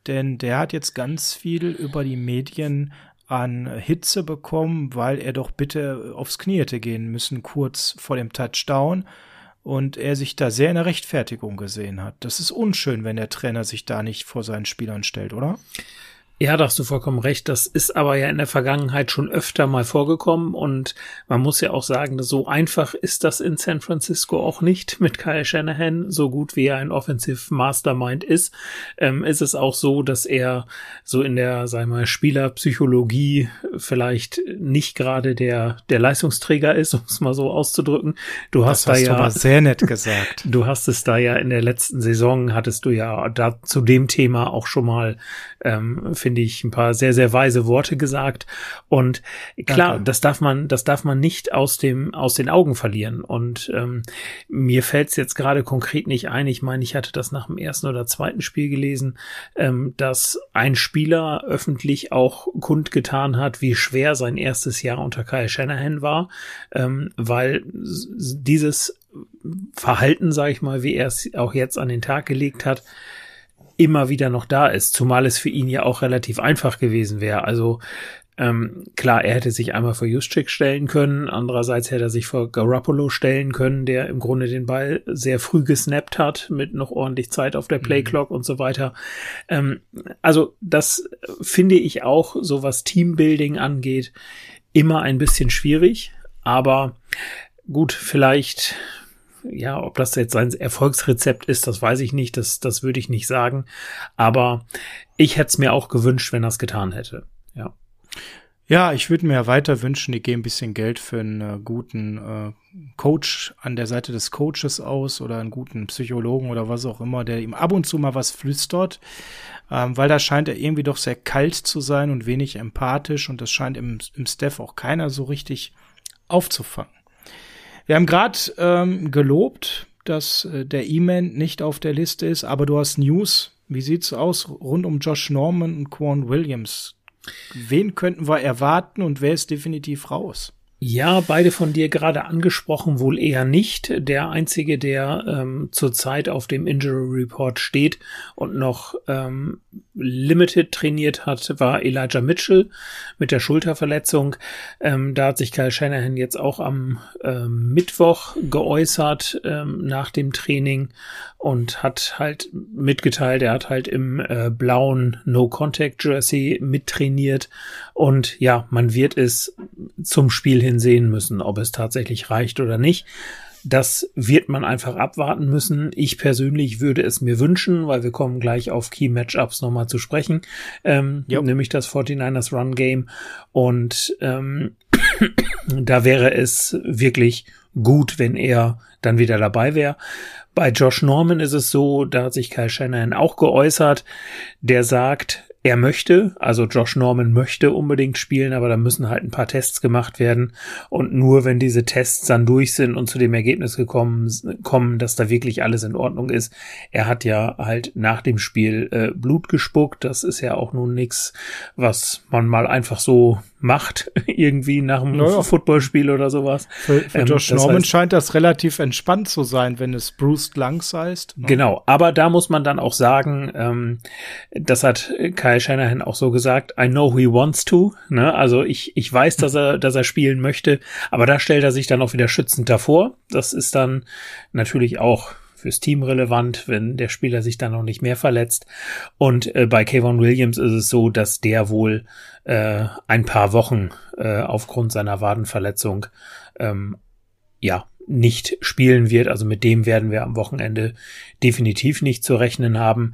Denn der hat jetzt ganz viel über die Medien an Hitze bekommen, weil er doch bitte aufs Knie hätte gehen müssen, kurz vor dem Touchdown und er sich da sehr in der Rechtfertigung gesehen hat. Das ist unschön, wenn der Trainer sich da nicht vor seinen Spielern stellt, oder? Ja, da hast du vollkommen recht. Das ist aber ja in der Vergangenheit schon öfter mal vorgekommen und man muss ja auch sagen, so einfach ist das in San Francisco auch nicht mit Kyle Shanahan. So gut wie er ein Offensive Mastermind ist, ähm, ist es auch so, dass er so in der, sagen wir mal, Spielerpsychologie vielleicht nicht gerade der, der Leistungsträger ist, um es mal so auszudrücken. Du hast, das hast da ja, sehr nett gesagt. Du hast es da ja in der letzten Saison hattest du ja da zu dem Thema auch schon mal, ähm, finde ich, ein paar sehr, sehr weise Worte gesagt. Und klar, Danke. das darf man, das darf man nicht aus dem, aus den Augen verlieren. Und ähm, mir fällt es jetzt gerade konkret nicht ein. Ich meine, ich hatte das nach dem ersten oder zweiten Spiel gelesen, ähm, dass ein Spieler öffentlich auch kundgetan hat, wie schwer sein erstes Jahr unter Kyle Shanahan war, ähm, weil dieses Verhalten, sage ich mal, wie er es auch jetzt an den Tag gelegt hat, immer wieder noch da ist, zumal es für ihn ja auch relativ einfach gewesen wäre. Also ähm, klar, er hätte sich einmal vor Juszczyk stellen können, andererseits hätte er sich vor Garoppolo stellen können, der im Grunde den Ball sehr früh gesnappt hat, mit noch ordentlich Zeit auf der Playclock mhm. und so weiter. Ähm, also das finde ich auch, so was Teambuilding angeht, immer ein bisschen schwierig, aber gut, vielleicht ja, ob das jetzt sein Erfolgsrezept ist, das weiß ich nicht, das, das würde ich nicht sagen. Aber ich hätte es mir auch gewünscht, wenn er es getan hätte. Ja. Ja, ich würde mir weiter wünschen, ich gehe ein bisschen Geld für einen äh, guten äh, Coach an der Seite des Coaches aus oder einen guten Psychologen oder was auch immer, der ihm ab und zu mal was flüstert, ähm, weil da scheint er irgendwie doch sehr kalt zu sein und wenig empathisch und das scheint im, im Staff auch keiner so richtig aufzufangen. Wir haben gerade ähm, gelobt, dass äh, der E-Man nicht auf der Liste ist, aber du hast News. Wie sieht's aus rund um Josh Norman und Quan Williams? Wen könnten wir erwarten und wer ist definitiv raus? Ja, beide von dir gerade angesprochen, wohl eher nicht. Der einzige, der ähm, zurzeit auf dem Injury Report steht und noch ähm, Limited trainiert hat, war Elijah Mitchell mit der Schulterverletzung. Ähm, da hat sich Kyle Shanahan jetzt auch am ähm, Mittwoch geäußert ähm, nach dem Training und hat halt mitgeteilt, er hat halt im äh, blauen No-Contact-Jersey mittrainiert und ja, man wird es zum Spiel hin sehen müssen, ob es tatsächlich reicht oder nicht. Das wird man einfach abwarten müssen. Ich persönlich würde es mir wünschen, weil wir kommen gleich auf Key Matchups nochmal zu sprechen, ähm, nämlich das 49ers Run Game. Und ähm, da wäre es wirklich gut, wenn er dann wieder dabei wäre. Bei Josh Norman ist es so, da hat sich Kyle Shanahan auch geäußert, der sagt, er möchte, also Josh Norman möchte unbedingt spielen, aber da müssen halt ein paar Tests gemacht werden. Und nur wenn diese Tests dann durch sind und zu dem Ergebnis gekommen kommen, dass da wirklich alles in Ordnung ist. Er hat ja halt nach dem Spiel äh, Blut gespuckt. Das ist ja auch nun nichts, was man mal einfach so macht, irgendwie nach einem naja. Footballspiel oder sowas. Für, für ähm, Josh Norman heißt, scheint das relativ entspannt zu sein, wenn es Bruce Lungs heißt. Ne? Genau, aber da muss man dann auch sagen, ähm, das hat Kyle Shanahan auch so gesagt, I know he wants to, ne? also ich, ich weiß, dass er, dass er spielen möchte, aber da stellt er sich dann auch wieder schützend davor. Das ist dann natürlich auch fürs Team relevant, wenn der Spieler sich dann noch nicht mehr verletzt. Und äh, bei Kayvon Williams ist es so, dass der wohl äh, ein paar Wochen äh, aufgrund seiner Wadenverletzung ähm, ja nicht spielen wird. Also mit dem werden wir am Wochenende definitiv nicht zu rechnen haben.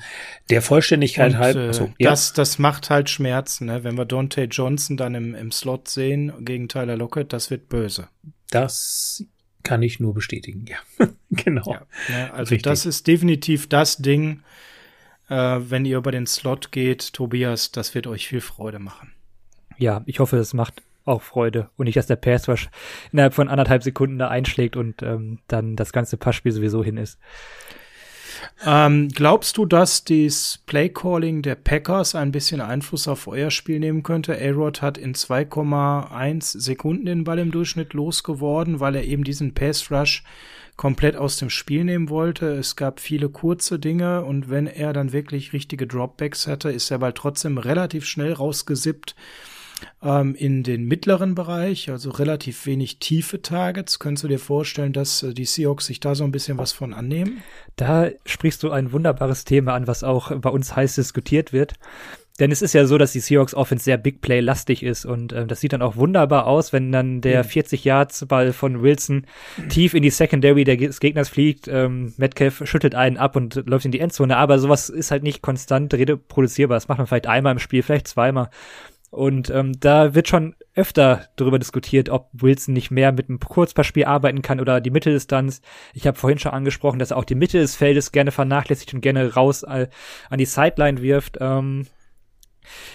Der Vollständigkeit Und, halb. Achso, ja. das, das macht halt Schmerzen, ne? wenn wir Dante Johnson dann im, im Slot sehen gegen Tyler Lockett, das wird böse. Das kann ich nur bestätigen, ja. genau. Ja, ne, also Richtig. das ist definitiv das Ding, äh, wenn ihr über den Slot geht, Tobias, das wird euch viel Freude machen. Ja, ich hoffe, es macht auch Freude und nicht, dass der Pass innerhalb von anderthalb Sekunden da einschlägt und ähm, dann das ganze Passspiel sowieso hin ist. Ähm, glaubst du, dass das Playcalling der Packers ein bisschen Einfluss auf euer Spiel nehmen könnte? A-Rod hat in 2,1 Sekunden den Ball im Durchschnitt losgeworden, weil er eben diesen Pass Rush komplett aus dem Spiel nehmen wollte. Es gab viele kurze Dinge und wenn er dann wirklich richtige Dropbacks hatte, ist der Ball trotzdem relativ schnell rausgesippt ähm, in den mittleren Bereich, also relativ wenig tiefe Targets. Könntest du dir vorstellen, dass äh, die Seahawks sich da so ein bisschen was von annehmen? Da sprichst du ein wunderbares Thema an, was auch bei uns heiß diskutiert wird. Denn es ist ja so, dass die Seahawks Offense sehr Big Play lastig ist und äh, das sieht dann auch wunderbar aus, wenn dann der mhm. 40 Yards Ball von Wilson tief in die Secondary des Gegners fliegt. Ähm, Metcalf schüttelt einen ab und läuft in die Endzone, aber sowas ist halt nicht konstant reproduzierbar. Das macht man vielleicht einmal im Spiel, vielleicht zweimal. Und ähm, da wird schon öfter darüber diskutiert, ob Wilson nicht mehr mit einem Kurzpassspiel arbeiten kann oder die Mitteldistanz. Ich habe vorhin schon angesprochen, dass er auch die Mitte des Feldes gerne vernachlässigt und gerne raus äh, an die Sideline wirft. Ähm,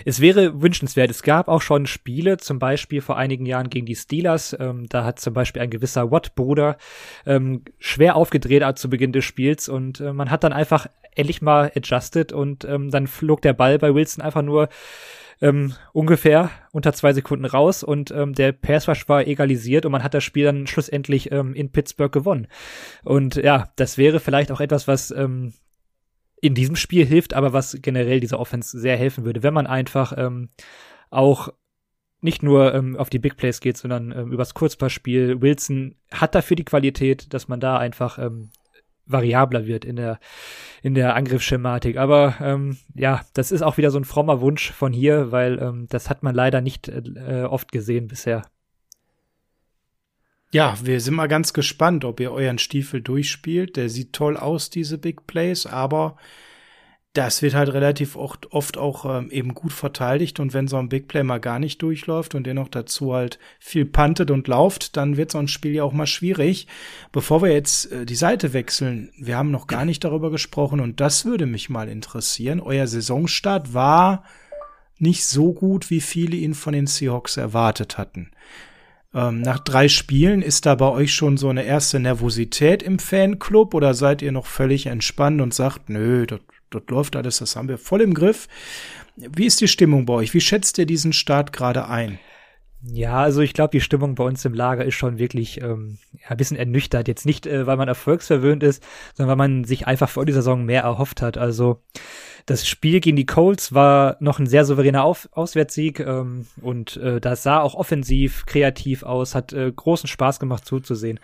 es wäre wünschenswert. Es gab auch schon Spiele, zum Beispiel vor einigen Jahren gegen die Steelers. Ähm, da hat zum Beispiel ein gewisser Watt-Bruder ähm, schwer aufgedreht zu Beginn des Spiels und äh, man hat dann einfach endlich mal adjusted und ähm, dann flog der Ball bei Wilson einfach nur ähm, ungefähr unter zwei Sekunden raus und ähm, der Pass Rush war egalisiert und man hat das Spiel dann schlussendlich ähm, in Pittsburgh gewonnen. Und ja, das wäre vielleicht auch etwas, was ähm, in diesem Spiel hilft, aber was generell dieser Offense sehr helfen würde, wenn man einfach ähm, auch nicht nur ähm, auf die Big Plays geht, sondern ähm, übers Kurzpassspiel. Wilson hat dafür die Qualität, dass man da einfach ähm, variabler wird in der, in der Angriffsschematik. Aber ähm, ja, das ist auch wieder so ein frommer Wunsch von hier, weil ähm, das hat man leider nicht äh, oft gesehen bisher. Ja, wir sind mal ganz gespannt, ob ihr euren Stiefel durchspielt. Der sieht toll aus, diese Big Plays, aber das wird halt relativ oft, oft auch ähm, eben gut verteidigt und wenn so ein Big Play mal gar nicht durchläuft und der noch dazu halt viel puntet und lauft, dann wird so ein Spiel ja auch mal schwierig. Bevor wir jetzt äh, die Seite wechseln, wir haben noch gar nicht darüber gesprochen und das würde mich mal interessieren. Euer Saisonstart war nicht so gut, wie viele ihn von den Seahawks erwartet hatten. Ähm, nach drei Spielen ist da bei euch schon so eine erste Nervosität im Fanclub oder seid ihr noch völlig entspannt und sagt, nö, das dort läuft alles, das haben wir voll im Griff. Wie ist die Stimmung bei euch? Wie schätzt ihr diesen Start gerade ein? Ja, also ich glaube, die Stimmung bei uns im Lager ist schon wirklich ähm, ein bisschen ernüchtert. Jetzt nicht, äh, weil man erfolgsverwöhnt ist, sondern weil man sich einfach vor dieser Saison mehr erhofft hat. Also das Spiel gegen die Colts war noch ein sehr souveräner Auf Auswärtssieg ähm, und äh, das sah auch offensiv, kreativ aus, hat äh, großen Spaß gemacht zuzusehen.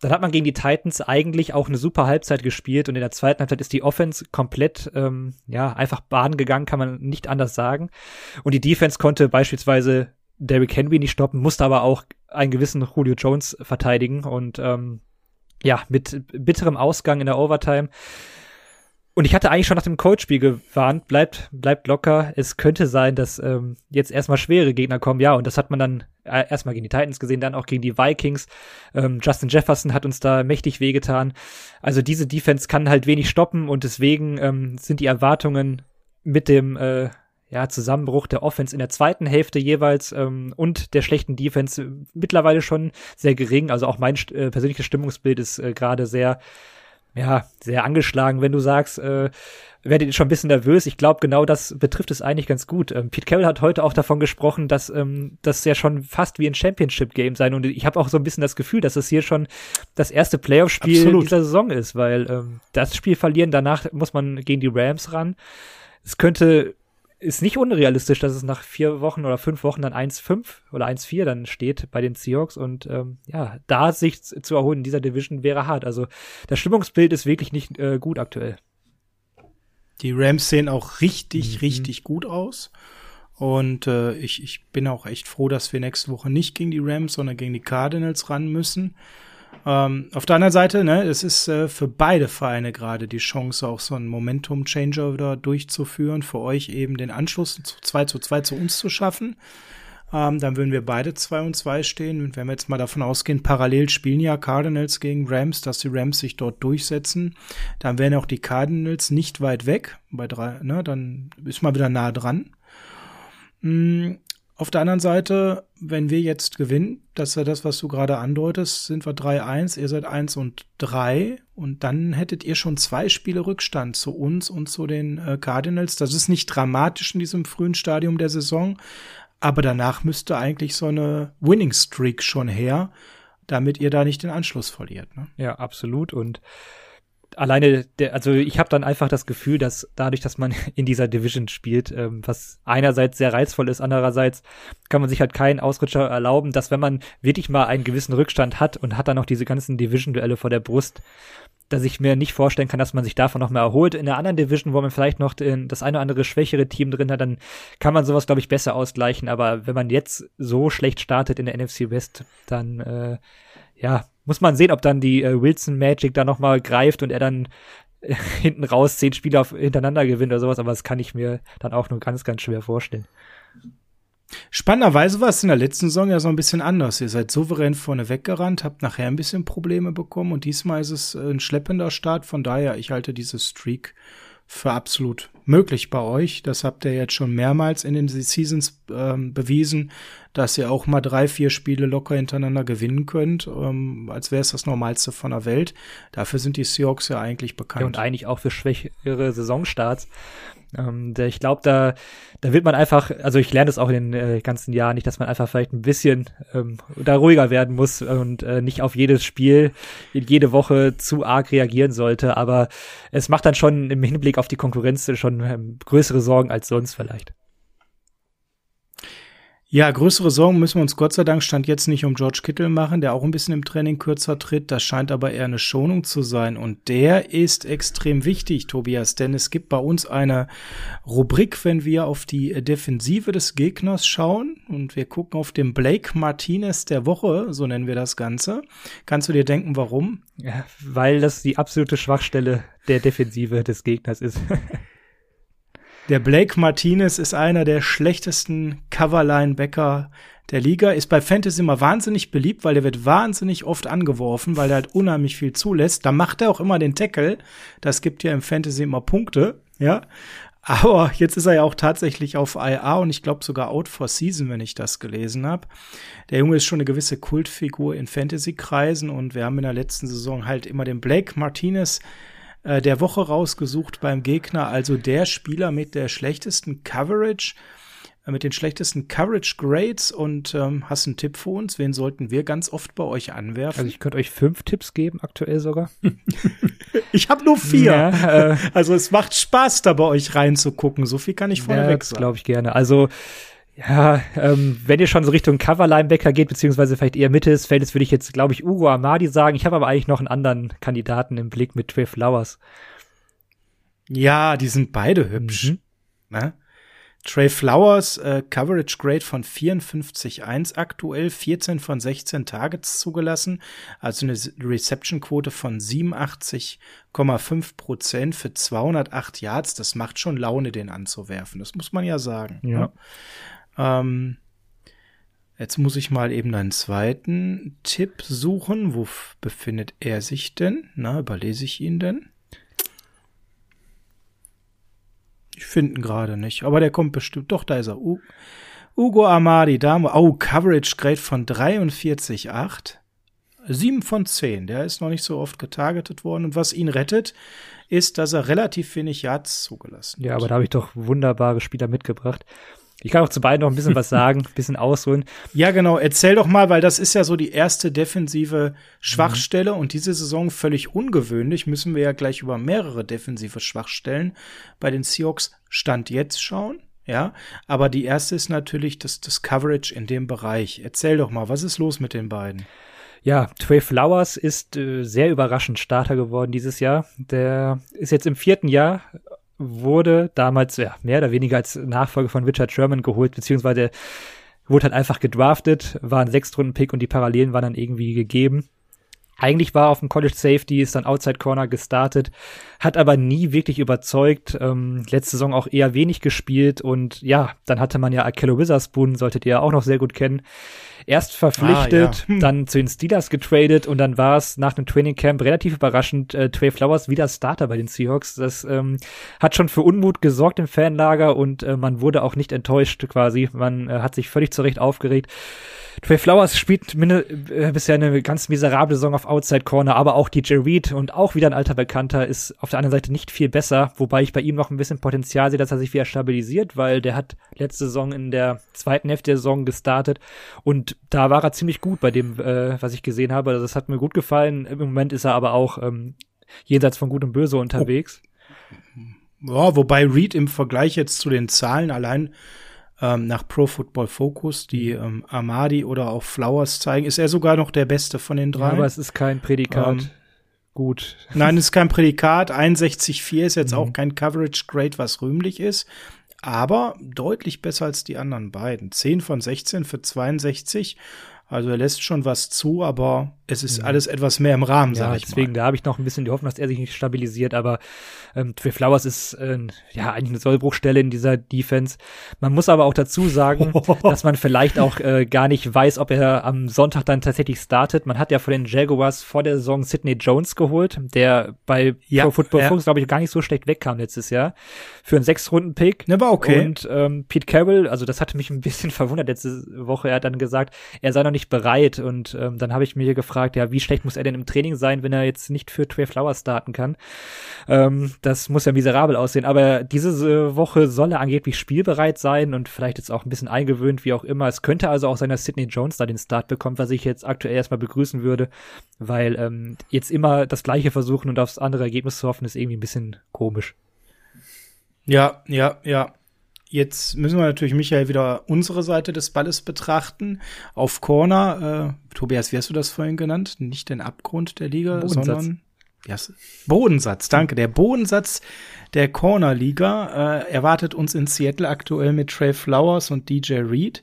Dann hat man gegen die Titans eigentlich auch eine super Halbzeit gespielt und in der zweiten Halbzeit ist die Offense komplett ähm, ja einfach Bahn gegangen, kann man nicht anders sagen. Und die Defense konnte beispielsweise Derrick Henry nicht stoppen, musste aber auch einen gewissen Julio Jones verteidigen und ähm, ja, mit bitterem Ausgang in der Overtime und ich hatte eigentlich schon nach dem Coach-Spiel gewarnt, bleibt, bleibt locker. Es könnte sein, dass ähm, jetzt erstmal schwere Gegner kommen. Ja, und das hat man dann äh, erstmal gegen die Titans gesehen, dann auch gegen die Vikings. Ähm, Justin Jefferson hat uns da mächtig wehgetan. Also diese Defense kann halt wenig stoppen und deswegen ähm, sind die Erwartungen mit dem äh, ja, Zusammenbruch der Offense in der zweiten Hälfte jeweils ähm, und der schlechten Defense mittlerweile schon sehr gering. Also auch mein äh, persönliches Stimmungsbild ist äh, gerade sehr ja, sehr angeschlagen, wenn du sagst, äh, werdet ihr schon ein bisschen nervös. Ich glaube, genau das betrifft es eigentlich ganz gut. Ähm, Pete Carroll hat heute auch davon gesprochen, dass ähm, das ja schon fast wie ein Championship-Game sein. Und ich habe auch so ein bisschen das Gefühl, dass es hier schon das erste Playoff-Spiel dieser Saison ist, weil ähm, das Spiel verlieren, danach muss man gegen die Rams ran. Es könnte ist nicht unrealistisch, dass es nach vier Wochen oder fünf Wochen dann 1-5 oder 1-4 dann steht bei den Seahawks und ähm, ja, da sich zu erholen in dieser Division wäre hart. Also das Stimmungsbild ist wirklich nicht äh, gut aktuell. Die Rams sehen auch richtig, mhm. richtig gut aus. Und äh, ich, ich bin auch echt froh, dass wir nächste Woche nicht gegen die Rams, sondern gegen die Cardinals ran müssen. Ähm, auf der anderen Seite, ne, es ist äh, für beide Vereine gerade die Chance, auch so einen Momentum-Changer wieder durchzuführen, für euch eben den Anschluss zu 2 zu 2 zu uns zu schaffen. Ähm, dann würden wir beide 2 und 2 stehen. Und wenn wir jetzt mal davon ausgehen, parallel spielen ja Cardinals gegen Rams, dass die Rams sich dort durchsetzen, dann wären auch die Cardinals nicht weit weg. Bei drei, ne, dann ist man wieder nah dran. Mhm. Auf der anderen Seite, wenn wir jetzt gewinnen, das ist ja das, was du gerade andeutest, sind wir 3-1, ihr seid 1 und 3 und dann hättet ihr schon zwei Spiele Rückstand zu uns und zu den äh, Cardinals. Das ist nicht dramatisch in diesem frühen Stadium der Saison, aber danach müsste eigentlich so eine Winning Streak schon her, damit ihr da nicht den Anschluss verliert. Ne? Ja, absolut und alleine, der, also ich habe dann einfach das Gefühl, dass dadurch, dass man in dieser Division spielt, ähm, was einerseits sehr reizvoll ist, andererseits kann man sich halt keinen Ausrutscher erlauben, dass wenn man wirklich mal einen gewissen Rückstand hat und hat dann noch diese ganzen Division-Duelle vor der Brust, dass ich mir nicht vorstellen kann, dass man sich davon noch mehr erholt. In der anderen Division, wo man vielleicht noch den, das eine oder andere schwächere Team drin hat, dann kann man sowas, glaube ich, besser ausgleichen. Aber wenn man jetzt so schlecht startet in der NFC West, dann äh, ja, muss man sehen, ob dann die äh, Wilson Magic da nochmal greift und er dann äh, hinten raus zehn Spiele auf, hintereinander gewinnt oder sowas, aber das kann ich mir dann auch nur ganz, ganz schwer vorstellen. Spannenderweise war es in der letzten Saison ja so ein bisschen anders. Ihr seid souverän vorne weggerannt, habt nachher ein bisschen Probleme bekommen und diesmal ist es ein schleppender Start. Von daher, ich halte diese Streak für absolut möglich bei euch. Das habt ihr jetzt schon mehrmals in den Seasons ähm, bewiesen, dass ihr auch mal drei, vier Spiele locker hintereinander gewinnen könnt, ähm, als wäre es das Normalste von der Welt. Dafür sind die Seahawks ja eigentlich bekannt. Ja, und eigentlich auch für schwächere Saisonstarts. Ähm, ich glaube, da, da wird man einfach, also ich lerne es auch in den äh, ganzen Jahren nicht, dass man einfach vielleicht ein bisschen ähm, da ruhiger werden muss und äh, nicht auf jedes Spiel jede Woche zu arg reagieren sollte. Aber es macht dann schon im Hinblick auf die Konkurrenz schon ähm, größere Sorgen als sonst vielleicht. Ja, größere Sorgen müssen wir uns Gott sei Dank stand jetzt nicht um George Kittle machen, der auch ein bisschen im Training kürzer tritt. Das scheint aber eher eine Schonung zu sein. Und der ist extrem wichtig, Tobias, denn es gibt bei uns eine Rubrik, wenn wir auf die Defensive des Gegners schauen und wir gucken auf den Blake Martinez der Woche, so nennen wir das Ganze. Kannst du dir denken, warum? Ja, weil das die absolute Schwachstelle der Defensive des Gegners ist. Der Blake Martinez ist einer der schlechtesten Coverline-Backer der Liga, ist bei Fantasy immer wahnsinnig beliebt, weil der wird wahnsinnig oft angeworfen, weil er halt unheimlich viel zulässt. Da macht er auch immer den Tackle. Das gibt ja im Fantasy immer Punkte, ja. Aber jetzt ist er ja auch tatsächlich auf IA und ich glaube sogar out for season, wenn ich das gelesen habe. Der Junge ist schon eine gewisse Kultfigur in Fantasy-Kreisen und wir haben in der letzten Saison halt immer den Blake Martinez äh, der Woche rausgesucht beim Gegner, also der Spieler mit der schlechtesten Coverage, äh, mit den schlechtesten Coverage Grades. Und ähm, hast einen Tipp für uns? Wen sollten wir ganz oft bei euch anwerfen? Also ich könnte euch fünf Tipps geben, aktuell sogar. ich habe nur vier. Ja, äh, also es macht Spaß, da bei euch reinzugucken. So viel kann ich vorneweg ja, sagen. glaube ich gerne. Also ja, ähm, wenn ihr schon so Richtung Cover-Linebacker geht, beziehungsweise vielleicht eher Mitte des Feldes, würde ich jetzt, glaube ich, Ugo Amadi sagen. Ich habe aber eigentlich noch einen anderen Kandidaten im Blick mit Trey Flowers. Ja, die sind beide hübsch. Mhm. Ne? Trey Flowers, äh, Coverage Grade von 54,1 aktuell, 14 von 16 Targets zugelassen, also eine Reception-Quote von 87,5 Prozent für 208 Yards. Das macht schon Laune, den anzuwerfen. Das muss man ja sagen. Ja. Ne? Ähm, jetzt muss ich mal eben einen zweiten Tipp suchen. Wo befindet er sich denn? Na, überlese ich ihn denn? Ich finde ihn gerade nicht, aber der kommt bestimmt. Doch, da ist er. U Ugo Amadi, Dame. Oh, Coverage Grade von 43,8. 7 von 10. Der ist noch nicht so oft getargetet worden. Und was ihn rettet, ist, dass er relativ wenig Yards zugelassen hat. Ja, aber da habe ich doch wunderbare Spieler mitgebracht. Ich kann auch zu beiden noch ein bisschen was sagen, ein bisschen ausholen. Ja, genau. Erzähl doch mal, weil das ist ja so die erste defensive Schwachstelle mhm. und diese Saison völlig ungewöhnlich. Müssen wir ja gleich über mehrere defensive Schwachstellen bei den Seahawks Stand jetzt schauen. Ja, aber die erste ist natürlich das, das Coverage in dem Bereich. Erzähl doch mal, was ist los mit den beiden? Ja, Trey Flowers ist äh, sehr überraschend Starter geworden dieses Jahr. Der ist jetzt im vierten Jahr wurde damals ja, mehr oder weniger als Nachfolger von Richard Sherman geholt, beziehungsweise wurde halt einfach gedraftet, war ein Sechstrunden-Pick und die Parallelen waren dann irgendwie gegeben. Eigentlich war auf dem College Safety, ist dann Outside Corner gestartet, hat aber nie wirklich überzeugt. Ähm, letzte Saison auch eher wenig gespielt und ja, dann hatte man ja Akello Witherspoon, solltet ihr ja auch noch sehr gut kennen. Erst verpflichtet, ah, ja. dann zu den Steelers getradet und dann war es nach dem Training Camp relativ überraschend äh, Trey Flowers wieder Starter bei den Seahawks. Das ähm, hat schon für Unmut gesorgt im Fanlager und äh, man wurde auch nicht enttäuscht quasi. Man äh, hat sich völlig zurecht aufgeregt. Trey Flowers spielt äh, bisher eine ganz miserable Saison auf Outside Corner, aber auch DJ Reed und auch wieder ein alter Bekannter ist auf der anderen Seite nicht viel besser, wobei ich bei ihm noch ein bisschen Potenzial sehe, dass er sich wieder stabilisiert, weil der hat letzte Saison in der zweiten Hälfte der Saison gestartet und da war er ziemlich gut bei dem, äh, was ich gesehen habe. Also das hat mir gut gefallen. Im Moment ist er aber auch ähm, jenseits von Gut und Böse unterwegs. Oh. Ja, wobei Reed im Vergleich jetzt zu den Zahlen allein ähm, nach Pro Football Focus, die mhm. ähm, Amadi oder auch Flowers zeigen, ist er sogar noch der Beste von den drei. Ja, aber es ist kein Prädikat. Ähm, Gut. Nein, es ist kein Prädikat. 61,4 ist jetzt mhm. auch kein Coverage Grade, was rühmlich ist. Aber deutlich besser als die anderen beiden. 10 von 16 für 62. Also er lässt schon was zu, aber es ist mhm. alles etwas mehr im Rahmen, ja, sag ich deswegen, mal. da habe ich noch ein bisschen die Hoffnung, dass er sich nicht stabilisiert, aber ähm, Trey Flowers ist äh, ja eigentlich eine Sollbruchstelle in dieser Defense. Man muss aber auch dazu sagen, dass man vielleicht auch äh, gar nicht weiß, ob er am Sonntag dann tatsächlich startet. Man hat ja von den Jaguars vor der Saison Sidney Jones geholt, der bei ja, Pro Football ja. Focus, glaube ich, gar nicht so schlecht wegkam letztes Jahr. Für einen Sechs-Runden-Pick. Ne, war okay. Und ähm, Pete Carroll, also das hatte mich ein bisschen verwundert letzte Woche. Er hat dann gesagt, er sei noch nicht bereit. Und ähm, dann habe ich mir gefragt, ja, wie schlecht muss er denn im Training sein, wenn er jetzt nicht für Trey Flowers starten kann? Ähm, das muss ja miserabel aussehen. Aber diese Woche soll er angeblich spielbereit sein und vielleicht jetzt auch ein bisschen eingewöhnt, wie auch immer. Es könnte also auch sein, dass Sidney Jones da den Start bekommt, was ich jetzt aktuell erstmal begrüßen würde, weil ähm, jetzt immer das Gleiche versuchen und aufs andere Ergebnis zu hoffen, ist irgendwie ein bisschen komisch. Ja, ja, ja. Jetzt müssen wir natürlich, Michael, wieder unsere Seite des Balles betrachten. Auf Corner, äh, Tobias, wie hast du das vorhin genannt? Nicht den Abgrund der Liga, Bodensatz. sondern ja, Bodensatz, danke. Der Bodensatz der Corner-Liga äh, erwartet uns in Seattle aktuell mit Trey Flowers und DJ Reed.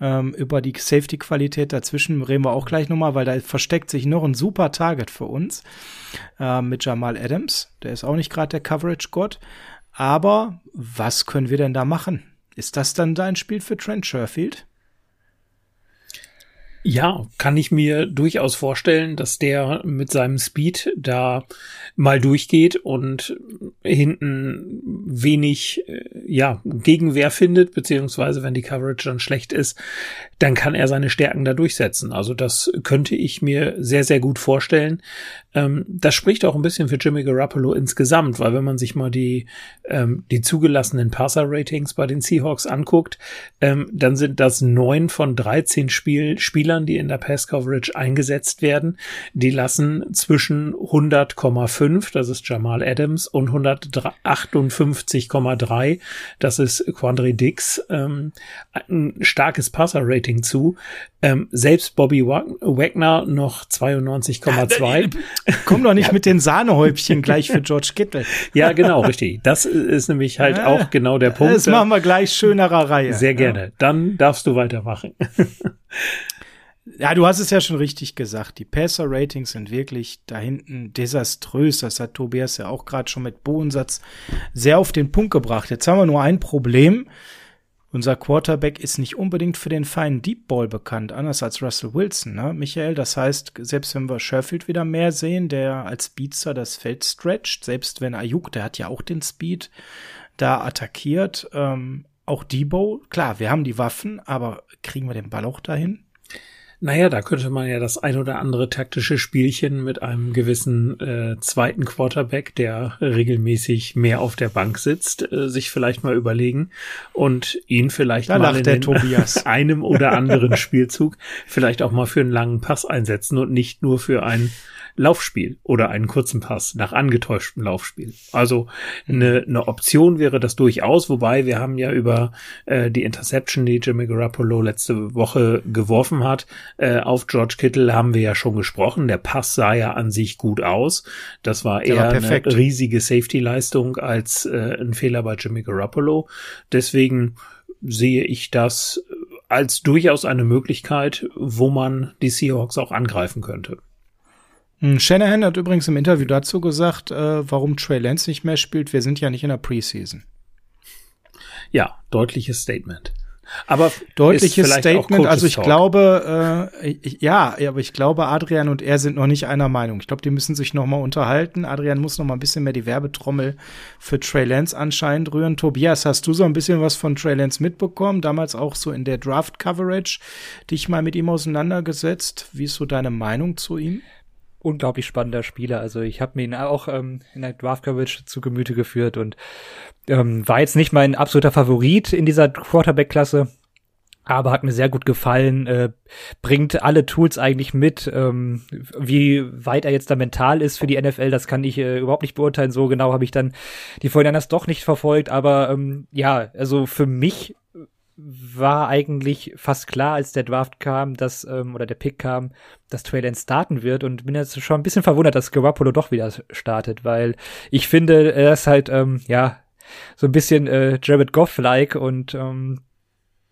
Ähm, über die Safety-Qualität dazwischen reden wir auch gleich nochmal, weil da versteckt sich noch ein super Target für uns äh, mit Jamal Adams. Der ist auch nicht gerade der Coverage-Gott. Aber was können wir denn da machen? Ist das dann dein Spiel für Trent Sherfield? Ja, kann ich mir durchaus vorstellen, dass der mit seinem Speed da mal durchgeht und hinten wenig, äh, ja, Gegenwehr findet, beziehungsweise wenn die Coverage dann schlecht ist, dann kann er seine Stärken da durchsetzen. Also das könnte ich mir sehr, sehr gut vorstellen. Ähm, das spricht auch ein bisschen für Jimmy Garoppolo insgesamt, weil wenn man sich mal die, ähm, die zugelassenen Passer-Ratings bei den Seahawks anguckt, ähm, dann sind das neun von 13 Spiel Spielern, die in der Pass-Coverage eingesetzt werden. Die lassen zwischen 100,5, das ist Jamal Adams, und 158,3, das ist Quandre Dix, ähm, ein starkes Passer-Rating zu. Ähm, selbst Bobby Wagner noch 92,2. Komm doch nicht mit den Sahnehäubchen gleich für George Kittle. ja, genau, richtig. Das ist nämlich halt ja, auch genau der Punkt. Das machen wir gleich schönerer Reihe. Sehr gerne. Ja. Dann darfst du weitermachen. Ja, du hast es ja schon richtig gesagt. Die Passer-Ratings sind wirklich da hinten desaströs. Das hat Tobias ja auch gerade schon mit Bodensatz sehr auf den Punkt gebracht. Jetzt haben wir nur ein Problem. Unser Quarterback ist nicht unbedingt für den feinen Deep Ball bekannt, anders als Russell Wilson, ne, Michael? Das heißt, selbst wenn wir Sherfield wieder mehr sehen, der als Speedster das Feld stretcht, selbst wenn Ayuk, der hat ja auch den Speed, da attackiert, ähm, auch Debo, klar, wir haben die Waffen, aber kriegen wir den Ball auch dahin? Naja, da könnte man ja das ein oder andere taktische Spielchen mit einem gewissen äh, zweiten Quarterback, der regelmäßig mehr auf der Bank sitzt, äh, sich vielleicht mal überlegen und ihn vielleicht da mal in einem oder anderen Spielzug vielleicht auch mal für einen langen Pass einsetzen und nicht nur für ein Laufspiel oder einen kurzen Pass nach angetäuschtem Laufspiel. Also eine, eine Option wäre das durchaus, wobei wir haben ja über äh, die Interception, die Jimmy Garoppolo letzte Woche geworfen hat, äh, auf George Kittle haben wir ja schon gesprochen. Der Pass sah ja an sich gut aus. Das war eher war eine riesige Safety-Leistung als äh, ein Fehler bei Jimmy Garoppolo. Deswegen sehe ich das als durchaus eine Möglichkeit, wo man die Seahawks auch angreifen könnte. Hm, Shanahan hat übrigens im Interview dazu gesagt, äh, warum Trey Lance nicht mehr spielt. Wir sind ja nicht in der Preseason. Ja, deutliches Statement. Aber deutliches Statement. Also ich glaube, äh, ich, ja, aber ich glaube, Adrian und er sind noch nicht einer Meinung. Ich glaube, die müssen sich noch mal unterhalten. Adrian muss noch mal ein bisschen mehr die Werbetrommel für Trey Lance anscheinend rühren. Tobias, hast du so ein bisschen was von Trey Lance mitbekommen? Damals auch so in der Draft Coverage, dich mal mit ihm auseinandergesetzt. Wie ist so deine Meinung zu ihm? Unglaublich spannender Spieler. Also ich habe mir ihn auch ähm, in der Draft Coverage zu Gemüte geführt und ähm, war jetzt nicht mein absoluter Favorit in dieser Quarterback-Klasse, aber hat mir sehr gut gefallen, äh, bringt alle Tools eigentlich mit. Ähm, wie weit er jetzt da mental ist für die NFL, das kann ich äh, überhaupt nicht beurteilen. So genau habe ich dann die Vorhinein doch nicht verfolgt, aber ähm, ja, also für mich war eigentlich fast klar, als der Draft kam, dass, ähm, oder der Pick kam, dass Trey Lance starten wird. Und bin jetzt schon ein bisschen verwundert, dass Garoppolo doch wieder startet, weil ich finde, er ist halt, ähm, ja, so ein bisschen äh, Jared Goff-like und ähm,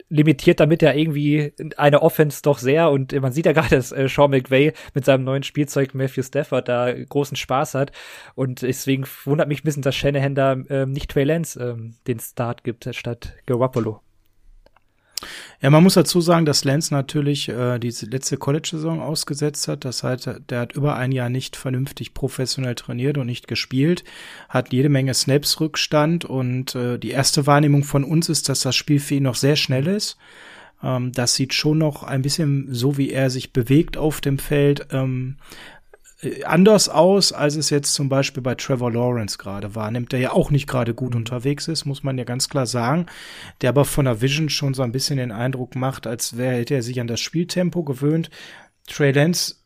limitiert damit ja irgendwie eine Offense doch sehr. Und man sieht ja gerade, dass äh, Sean McVay mit seinem neuen Spielzeug Matthew Stafford da großen Spaß hat. Und deswegen wundert mich ein bisschen, dass Shanahan da ähm, nicht Trey Lance ähm, den Start gibt statt Garoppolo. Ja, man muss dazu sagen, dass Lance natürlich äh, diese letzte College-Saison ausgesetzt hat. Das heißt, der hat über ein Jahr nicht vernünftig professionell trainiert und nicht gespielt, hat jede Menge Snaps-Rückstand und äh, die erste Wahrnehmung von uns ist, dass das Spiel für ihn noch sehr schnell ist. Ähm, das sieht schon noch ein bisschen so, wie er sich bewegt auf dem Feld, ähm, äh, anders aus, als es jetzt zum Beispiel bei Trevor Lawrence gerade war, nimmt der ja auch nicht gerade gut mhm. unterwegs ist, muss man ja ganz klar sagen, der aber von der Vision schon so ein bisschen den Eindruck macht, als wäre hätte er sich an das Spieltempo gewöhnt. Trey Lance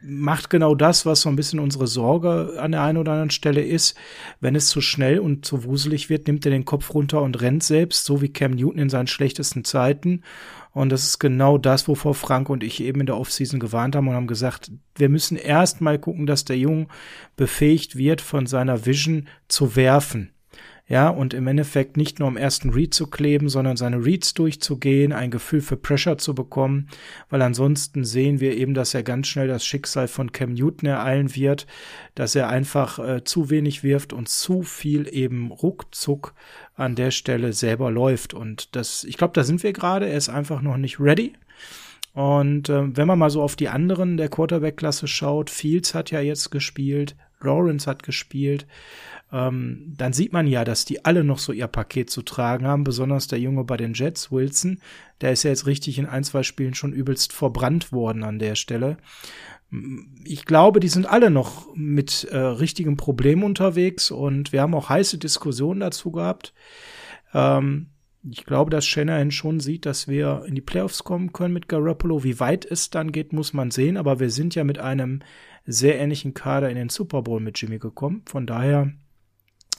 macht genau das, was so ein bisschen unsere Sorge an der einen oder anderen Stelle ist. Wenn es zu schnell und zu wuselig wird, nimmt er den Kopf runter und rennt selbst, so wie Cam Newton in seinen schlechtesten Zeiten. Und das ist genau das, wovor Frank und ich eben in der Offseason gewarnt haben und haben gesagt, wir müssen erst mal gucken, dass der Junge befähigt wird, von seiner Vision zu werfen ja, und im Endeffekt nicht nur am ersten Read zu kleben, sondern seine Reads durchzugehen, ein Gefühl für Pressure zu bekommen, weil ansonsten sehen wir eben, dass er ganz schnell das Schicksal von Cam Newton ereilen wird, dass er einfach äh, zu wenig wirft und zu viel eben ruckzuck an der Stelle selber läuft und das, ich glaube, da sind wir gerade, er ist einfach noch nicht ready. Und äh, wenn man mal so auf die anderen der Quarterback-Klasse schaut, Fields hat ja jetzt gespielt, Lawrence hat gespielt, ähm, dann sieht man ja, dass die alle noch so ihr Paket zu tragen haben, besonders der Junge bei den Jets, Wilson, der ist ja jetzt richtig in ein, zwei Spielen schon übelst verbrannt worden an der Stelle. Ich glaube, die sind alle noch mit äh, richtigen Problemen unterwegs und wir haben auch heiße Diskussionen dazu gehabt. Ähm, ich glaube, dass Shanahan schon sieht, dass wir in die Playoffs kommen können mit Garoppolo. Wie weit es dann geht, muss man sehen. Aber wir sind ja mit einem sehr ähnlichen Kader in den Super Bowl mit Jimmy gekommen. Von daher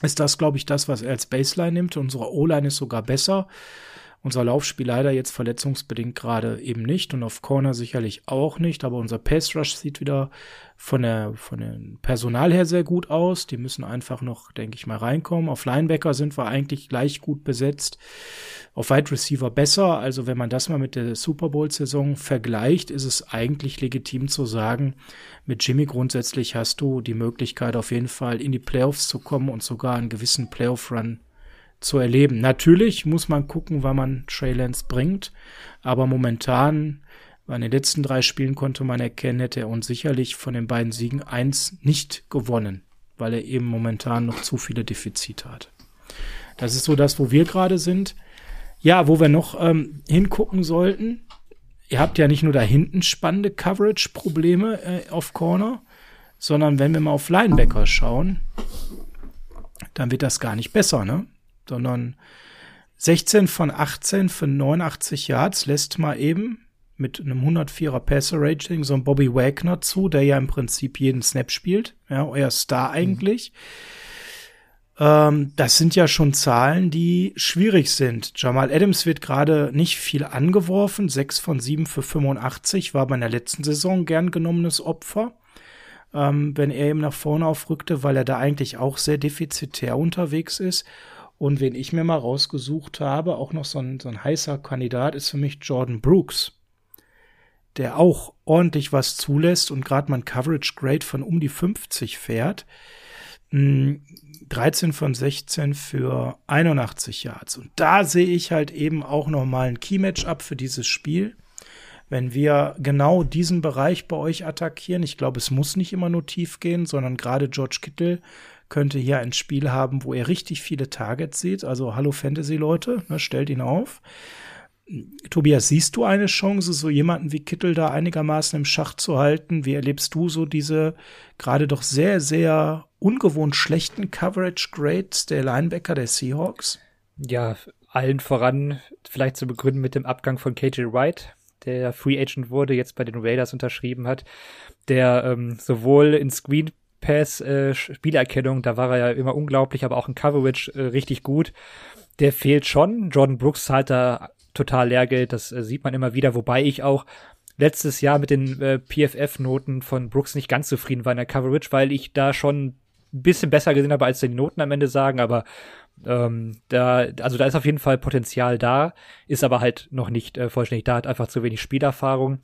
ist das, glaube ich, das, was er als Baseline nimmt. Unsere O-Line ist sogar besser. Unser Laufspiel leider jetzt verletzungsbedingt gerade eben nicht und auf Corner sicherlich auch nicht, aber unser Pace Rush sieht wieder von der, von dem Personal her sehr gut aus. Die müssen einfach noch, denke ich mal, reinkommen. Auf Linebacker sind wir eigentlich gleich gut besetzt. Auf Wide Receiver besser. Also wenn man das mal mit der Super Bowl Saison vergleicht, ist es eigentlich legitim zu sagen, mit Jimmy grundsätzlich hast du die Möglichkeit auf jeden Fall in die Playoffs zu kommen und sogar einen gewissen Playoff Run zu erleben. Natürlich muss man gucken, wann man Trey Lance bringt, aber momentan, bei den letzten drei Spielen konnte man erkennen, hätte er uns sicherlich von den beiden Siegen eins nicht gewonnen, weil er eben momentan noch zu viele Defizite hat. Das ist so das, wo wir gerade sind. Ja, wo wir noch ähm, hingucken sollten. Ihr habt ja nicht nur da hinten spannende Coverage-Probleme äh, auf Corner, sondern wenn wir mal auf Linebacker schauen, dann wird das gar nicht besser, ne? Sondern 16 von 18 für 89 Yards lässt mal eben mit einem 104er Passer Rating so ein Bobby Wagner zu, der ja im Prinzip jeden Snap spielt, ja, euer Star eigentlich. Mhm. Ähm, das sind ja schon Zahlen, die schwierig sind. Jamal Adams wird gerade nicht viel angeworfen, 6 von 7 für 85, war bei der letzten Saison gern genommenes Opfer. Ähm, wenn er eben nach vorne aufrückte, weil er da eigentlich auch sehr defizitär unterwegs ist. Und wen ich mir mal rausgesucht habe, auch noch so ein, so ein heißer Kandidat, ist für mich Jordan Brooks, der auch ordentlich was zulässt und gerade mal ein Coverage Grade von um die 50 fährt. 13 hm, von 16 für 81 Yards. Und da sehe ich halt eben auch nochmal ein Key-Match-up für dieses Spiel. Wenn wir genau diesen Bereich bei euch attackieren, ich glaube, es muss nicht immer nur tief gehen, sondern gerade George Kittle könnte hier ein Spiel haben, wo er richtig viele Targets sieht. Also hallo Fantasy-Leute, ne, stellt ihn auf. Tobias, siehst du eine Chance, so jemanden wie Kittel da einigermaßen im Schach zu halten? Wie erlebst du so diese gerade doch sehr, sehr ungewohnt schlechten Coverage Grades der Linebacker der Seahawks? Ja, allen voran vielleicht zu begründen mit dem Abgang von KJ Wright, der Free Agent wurde, jetzt bei den Raiders unterschrieben hat, der ähm, sowohl in Screen Pass äh, Spielerkennung, da war er ja immer unglaublich, aber auch in Coverage äh, richtig gut. Der fehlt schon. Jordan Brooks zahlt da total Lehrgeld, das äh, sieht man immer wieder, wobei ich auch letztes Jahr mit den äh, PFF-Noten von Brooks nicht ganz zufrieden war in der Coverage, weil ich da schon bisschen besser gesehen habe, als die Noten am Ende sagen, aber ähm, da, also da ist auf jeden Fall Potenzial da, ist aber halt noch nicht äh, vollständig da, hat einfach zu wenig Spielerfahrung.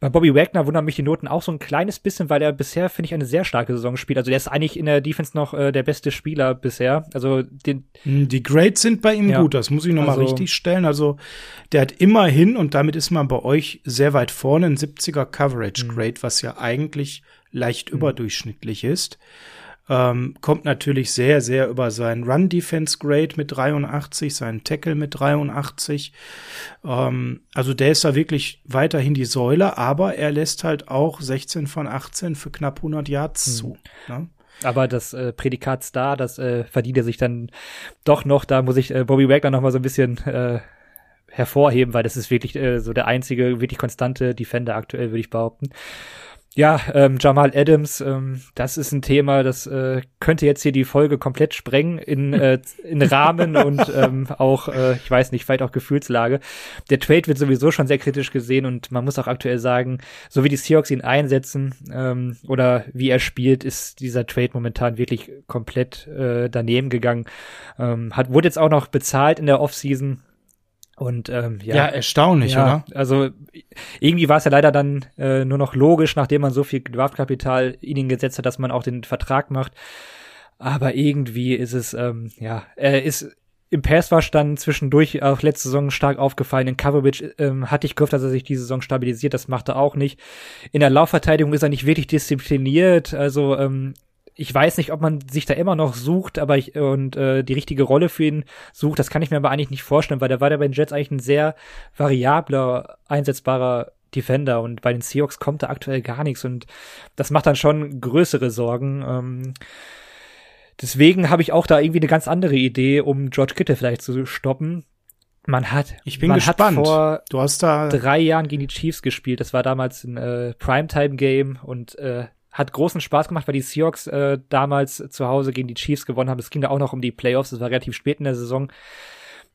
Bei Bobby Wagner wundern mich die Noten auch so ein kleines bisschen, weil er bisher, finde ich, eine sehr starke Saison spielt. Also der ist eigentlich in der Defense noch äh, der beste Spieler bisher. Also den hm, Die Grades sind bei ihm ja. gut, das muss ich nochmal also, richtig stellen. Also der hat immerhin, und damit ist man bei euch sehr weit vorne, ein 70er Coverage Grade, was ja eigentlich leicht mhm. überdurchschnittlich ist. Ähm, kommt natürlich sehr, sehr über seinen Run-Defense-Grade mit 83, seinen Tackle mit 83. Ähm, also der ist da wirklich weiterhin die Säule, aber er lässt halt auch 16 von 18 für knapp 100 Yards hm. zu. Ne? Aber das äh, Prädikat Star, das äh, verdient er sich dann doch noch. Da muss ich äh, Bobby Wagner noch mal so ein bisschen äh, hervorheben, weil das ist wirklich äh, so der einzige wirklich konstante Defender aktuell, würde ich behaupten. Ja, ähm, Jamal Adams, ähm, das ist ein Thema, das äh, könnte jetzt hier die Folge komplett sprengen in, äh, in Rahmen und ähm, auch, äh, ich weiß nicht, vielleicht auch Gefühlslage. Der Trade wird sowieso schon sehr kritisch gesehen und man muss auch aktuell sagen, so wie die Seahawks ihn einsetzen ähm, oder wie er spielt, ist dieser Trade momentan wirklich komplett äh, daneben gegangen. Ähm, hat wurde jetzt auch noch bezahlt in der Offseason und ähm, ja, ja erstaunlich, ja, oder? Also irgendwie war es ja leider dann äh, nur noch logisch, nachdem man so viel Draftkapital in ihn gesetzt hat, dass man auch den Vertrag macht. Aber irgendwie ist es, ähm, ja, er ist im Pass war dann zwischendurch auch letzte Saison stark aufgefallen. In Coverage ähm, hatte ich gehofft, dass er sich diese Saison stabilisiert. Das macht er auch nicht. In der Laufverteidigung ist er nicht wirklich diszipliniert. Also ähm, ich weiß nicht, ob man sich da immer noch sucht, aber ich und äh, die richtige Rolle für ihn sucht, das kann ich mir aber eigentlich nicht vorstellen, weil der war ja bei den Jets eigentlich ein sehr variabler, einsetzbarer Defender und bei den Seahawks kommt da aktuell gar nichts und das macht dann schon größere Sorgen. Ähm, deswegen habe ich auch da irgendwie eine ganz andere Idee, um George Kittle vielleicht zu stoppen. Man hat, ich bin gespannt. vor du hast da drei Jahren gegen die Chiefs gespielt. Das war damals ein äh, Primetime-Game und äh, hat großen Spaß gemacht, weil die Seahawks äh, damals zu Hause gegen die Chiefs gewonnen haben. Es ging da auch noch um die Playoffs, das war relativ spät in der Saison.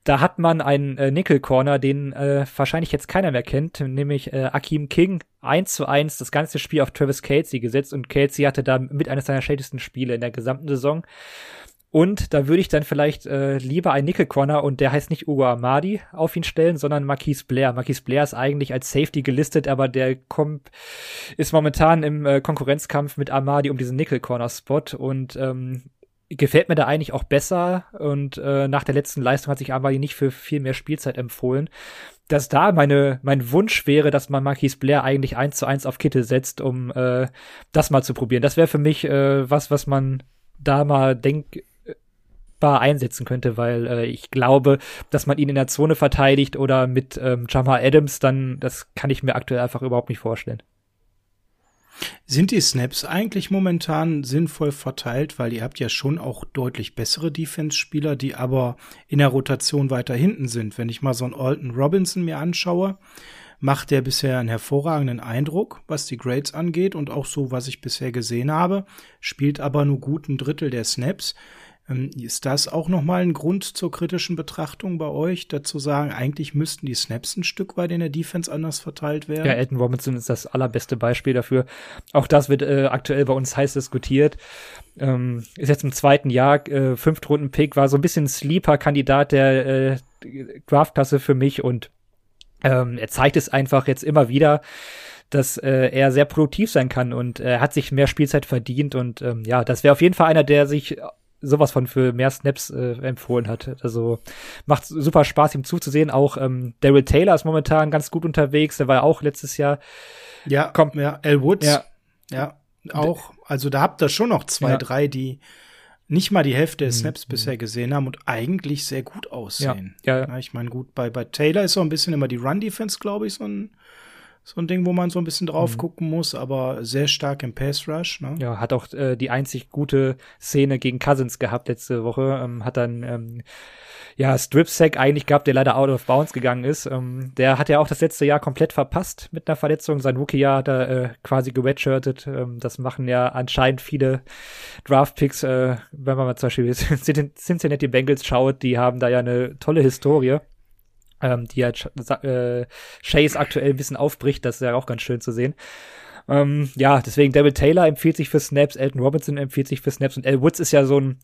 Da hat man einen äh, Nickel Corner, den äh, wahrscheinlich jetzt keiner mehr kennt, nämlich äh, Akeem King eins zu eins das ganze Spiel auf Travis Kelsey gesetzt und Kelsey hatte da mit eines seiner schlechtesten Spiele in der gesamten Saison. Und da würde ich dann vielleicht äh, lieber einen Nickel Corner und der heißt nicht Ugo Amadi auf ihn stellen, sondern Marquise Blair. Marquise Blair ist eigentlich als Safety gelistet, aber der kommt, ist momentan im äh, Konkurrenzkampf mit Amadi um diesen Nickel Corner Spot und ähm, gefällt mir da eigentlich auch besser und äh, nach der letzten Leistung hat sich Amadi nicht für viel mehr Spielzeit empfohlen. Dass da meine, mein Wunsch wäre, dass man Marquise Blair eigentlich eins zu eins auf Kittel setzt, um äh, das mal zu probieren. Das wäre für mich äh, was, was man da mal denkt, einsetzen könnte, weil äh, ich glaube, dass man ihn in der Zone verteidigt oder mit ähm, Jamal Adams, dann das kann ich mir aktuell einfach überhaupt nicht vorstellen. Sind die Snaps eigentlich momentan sinnvoll verteilt, weil ihr habt ja schon auch deutlich bessere Defense-Spieler, die aber in der Rotation weiter hinten sind. Wenn ich mal so einen Alton Robinson mir anschaue, macht der bisher einen hervorragenden Eindruck, was die Grades angeht und auch so, was ich bisher gesehen habe, spielt aber nur gut ein Drittel der Snaps. Ähm, ist das auch nochmal ein Grund zur kritischen Betrachtung bei euch, dazu sagen, eigentlich müssten die Snaps ein Stück weit in der Defense anders verteilt werden? Ja, Elton Robinson ist das allerbeste Beispiel dafür. Auch das wird äh, aktuell bei uns heiß diskutiert. Ähm, ist jetzt im zweiten Jahr, äh, Fünftrunden-Pick, war so ein bisschen Sleeper-Kandidat der äh, Draftklasse für mich und ähm, er zeigt es einfach jetzt immer wieder dass äh, er sehr produktiv sein kann und er äh, hat sich mehr Spielzeit verdient und ähm, ja, das wäre auf jeden Fall einer, der sich sowas von für mehr Snaps äh, empfohlen hat. Also macht super Spaß, ihm zuzusehen. Auch ähm, Daryl Taylor ist momentan ganz gut unterwegs. Der war ja auch letztes Jahr. Ja, kommt ja. L. Woods. Ja, ja auch. Also da habt ihr schon noch zwei, ja. drei, die nicht mal die Hälfte der mhm. Snaps mhm. bisher gesehen haben und eigentlich sehr gut aussehen. Ja, ja, ja. ich meine, gut, bei, bei Taylor ist so ein bisschen immer die Run-Defense, glaube ich, so ein so ein Ding, wo man so ein bisschen drauf mhm. gucken muss, aber sehr stark im Pass Rush. Ne? Ja, hat auch äh, die einzig gute Szene gegen Cousins gehabt letzte Woche. Ähm, hat dann ähm, ja Strip Sack eigentlich gehabt, der leider out of bounds gegangen ist. Ähm, der hat ja auch das letzte Jahr komplett verpasst mit einer Verletzung. Sein Rookie-Jahr hat er äh, quasi gewetshirtet. Ähm, das machen ja anscheinend viele Draft-Picks, äh, wenn man mal zum Beispiel Cincinnati Bengals schaut, die haben da ja eine tolle Historie ähm, die halt äh, Chase aktuell ein bisschen aufbricht. Das ist ja auch ganz schön zu sehen. Ähm, ja, deswegen David Taylor empfiehlt sich für Snaps, Elton Robinson empfiehlt sich für Snaps und Al Woods ist ja so ein,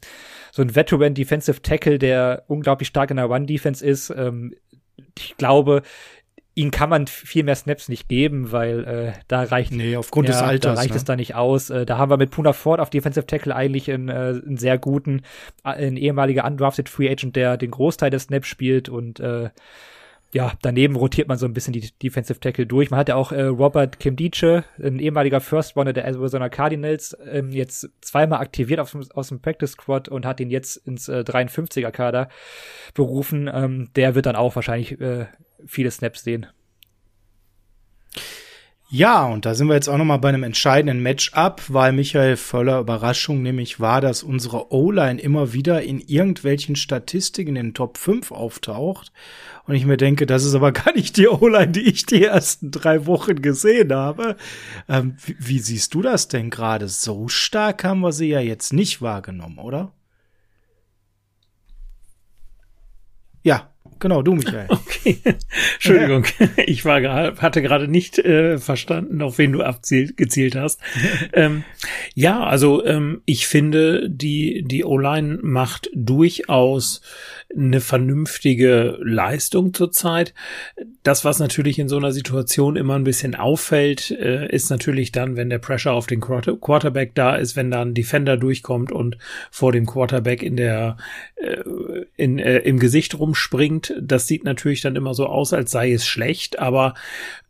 so ein Veteran Defensive Tackle, der unglaublich stark in der Run-Defense ist. Ähm, ich glaube, ihn kann man viel mehr Snaps nicht geben, weil äh, da reicht nee, aufgrund ja, des Alters, da reicht ne? es da nicht aus. Äh, da haben wir mit Puna Ford auf Defensive Tackle eigentlich einen, äh, einen sehr guten, äh, ein ehemaliger undrafted Free Agent, der den Großteil des Snaps spielt und äh, ja, daneben rotiert man so ein bisschen die Defensive Tackle durch. Man hat ja auch äh, Robert Kimdiche, ein ehemaliger First Runner der Arizona Cardinals, ähm, jetzt zweimal aktiviert aus, aus dem Practice Squad und hat ihn jetzt ins äh, 53er Kader berufen. Ähm, der wird dann auch wahrscheinlich äh, viele Snaps sehen. Ja, und da sind wir jetzt auch nochmal bei einem entscheidenden Matchup, weil Michael voller Überraschung nämlich war, dass unsere O-Line immer wieder in irgendwelchen Statistiken in den Top 5 auftaucht. Und ich mir denke, das ist aber gar nicht die O-Line, die ich die ersten drei Wochen gesehen habe. Ähm, wie, wie siehst du das denn gerade? So stark haben wir sie ja jetzt nicht wahrgenommen, oder? Ja, Genau, du, Michael. Okay. Entschuldigung, ja. ich war hatte gerade nicht äh, verstanden, auf wen du abzielt, gezielt hast. ähm, ja, also ähm, ich finde, die, die O-Line macht durchaus eine vernünftige Leistung zurzeit. Das, was natürlich in so einer Situation immer ein bisschen auffällt, äh, ist natürlich dann, wenn der Pressure auf den Quarterback da ist, wenn da ein Defender durchkommt und vor dem Quarterback in der äh, in, äh, im Gesicht rumspringt. Das sieht natürlich dann immer so aus, als sei es schlecht, aber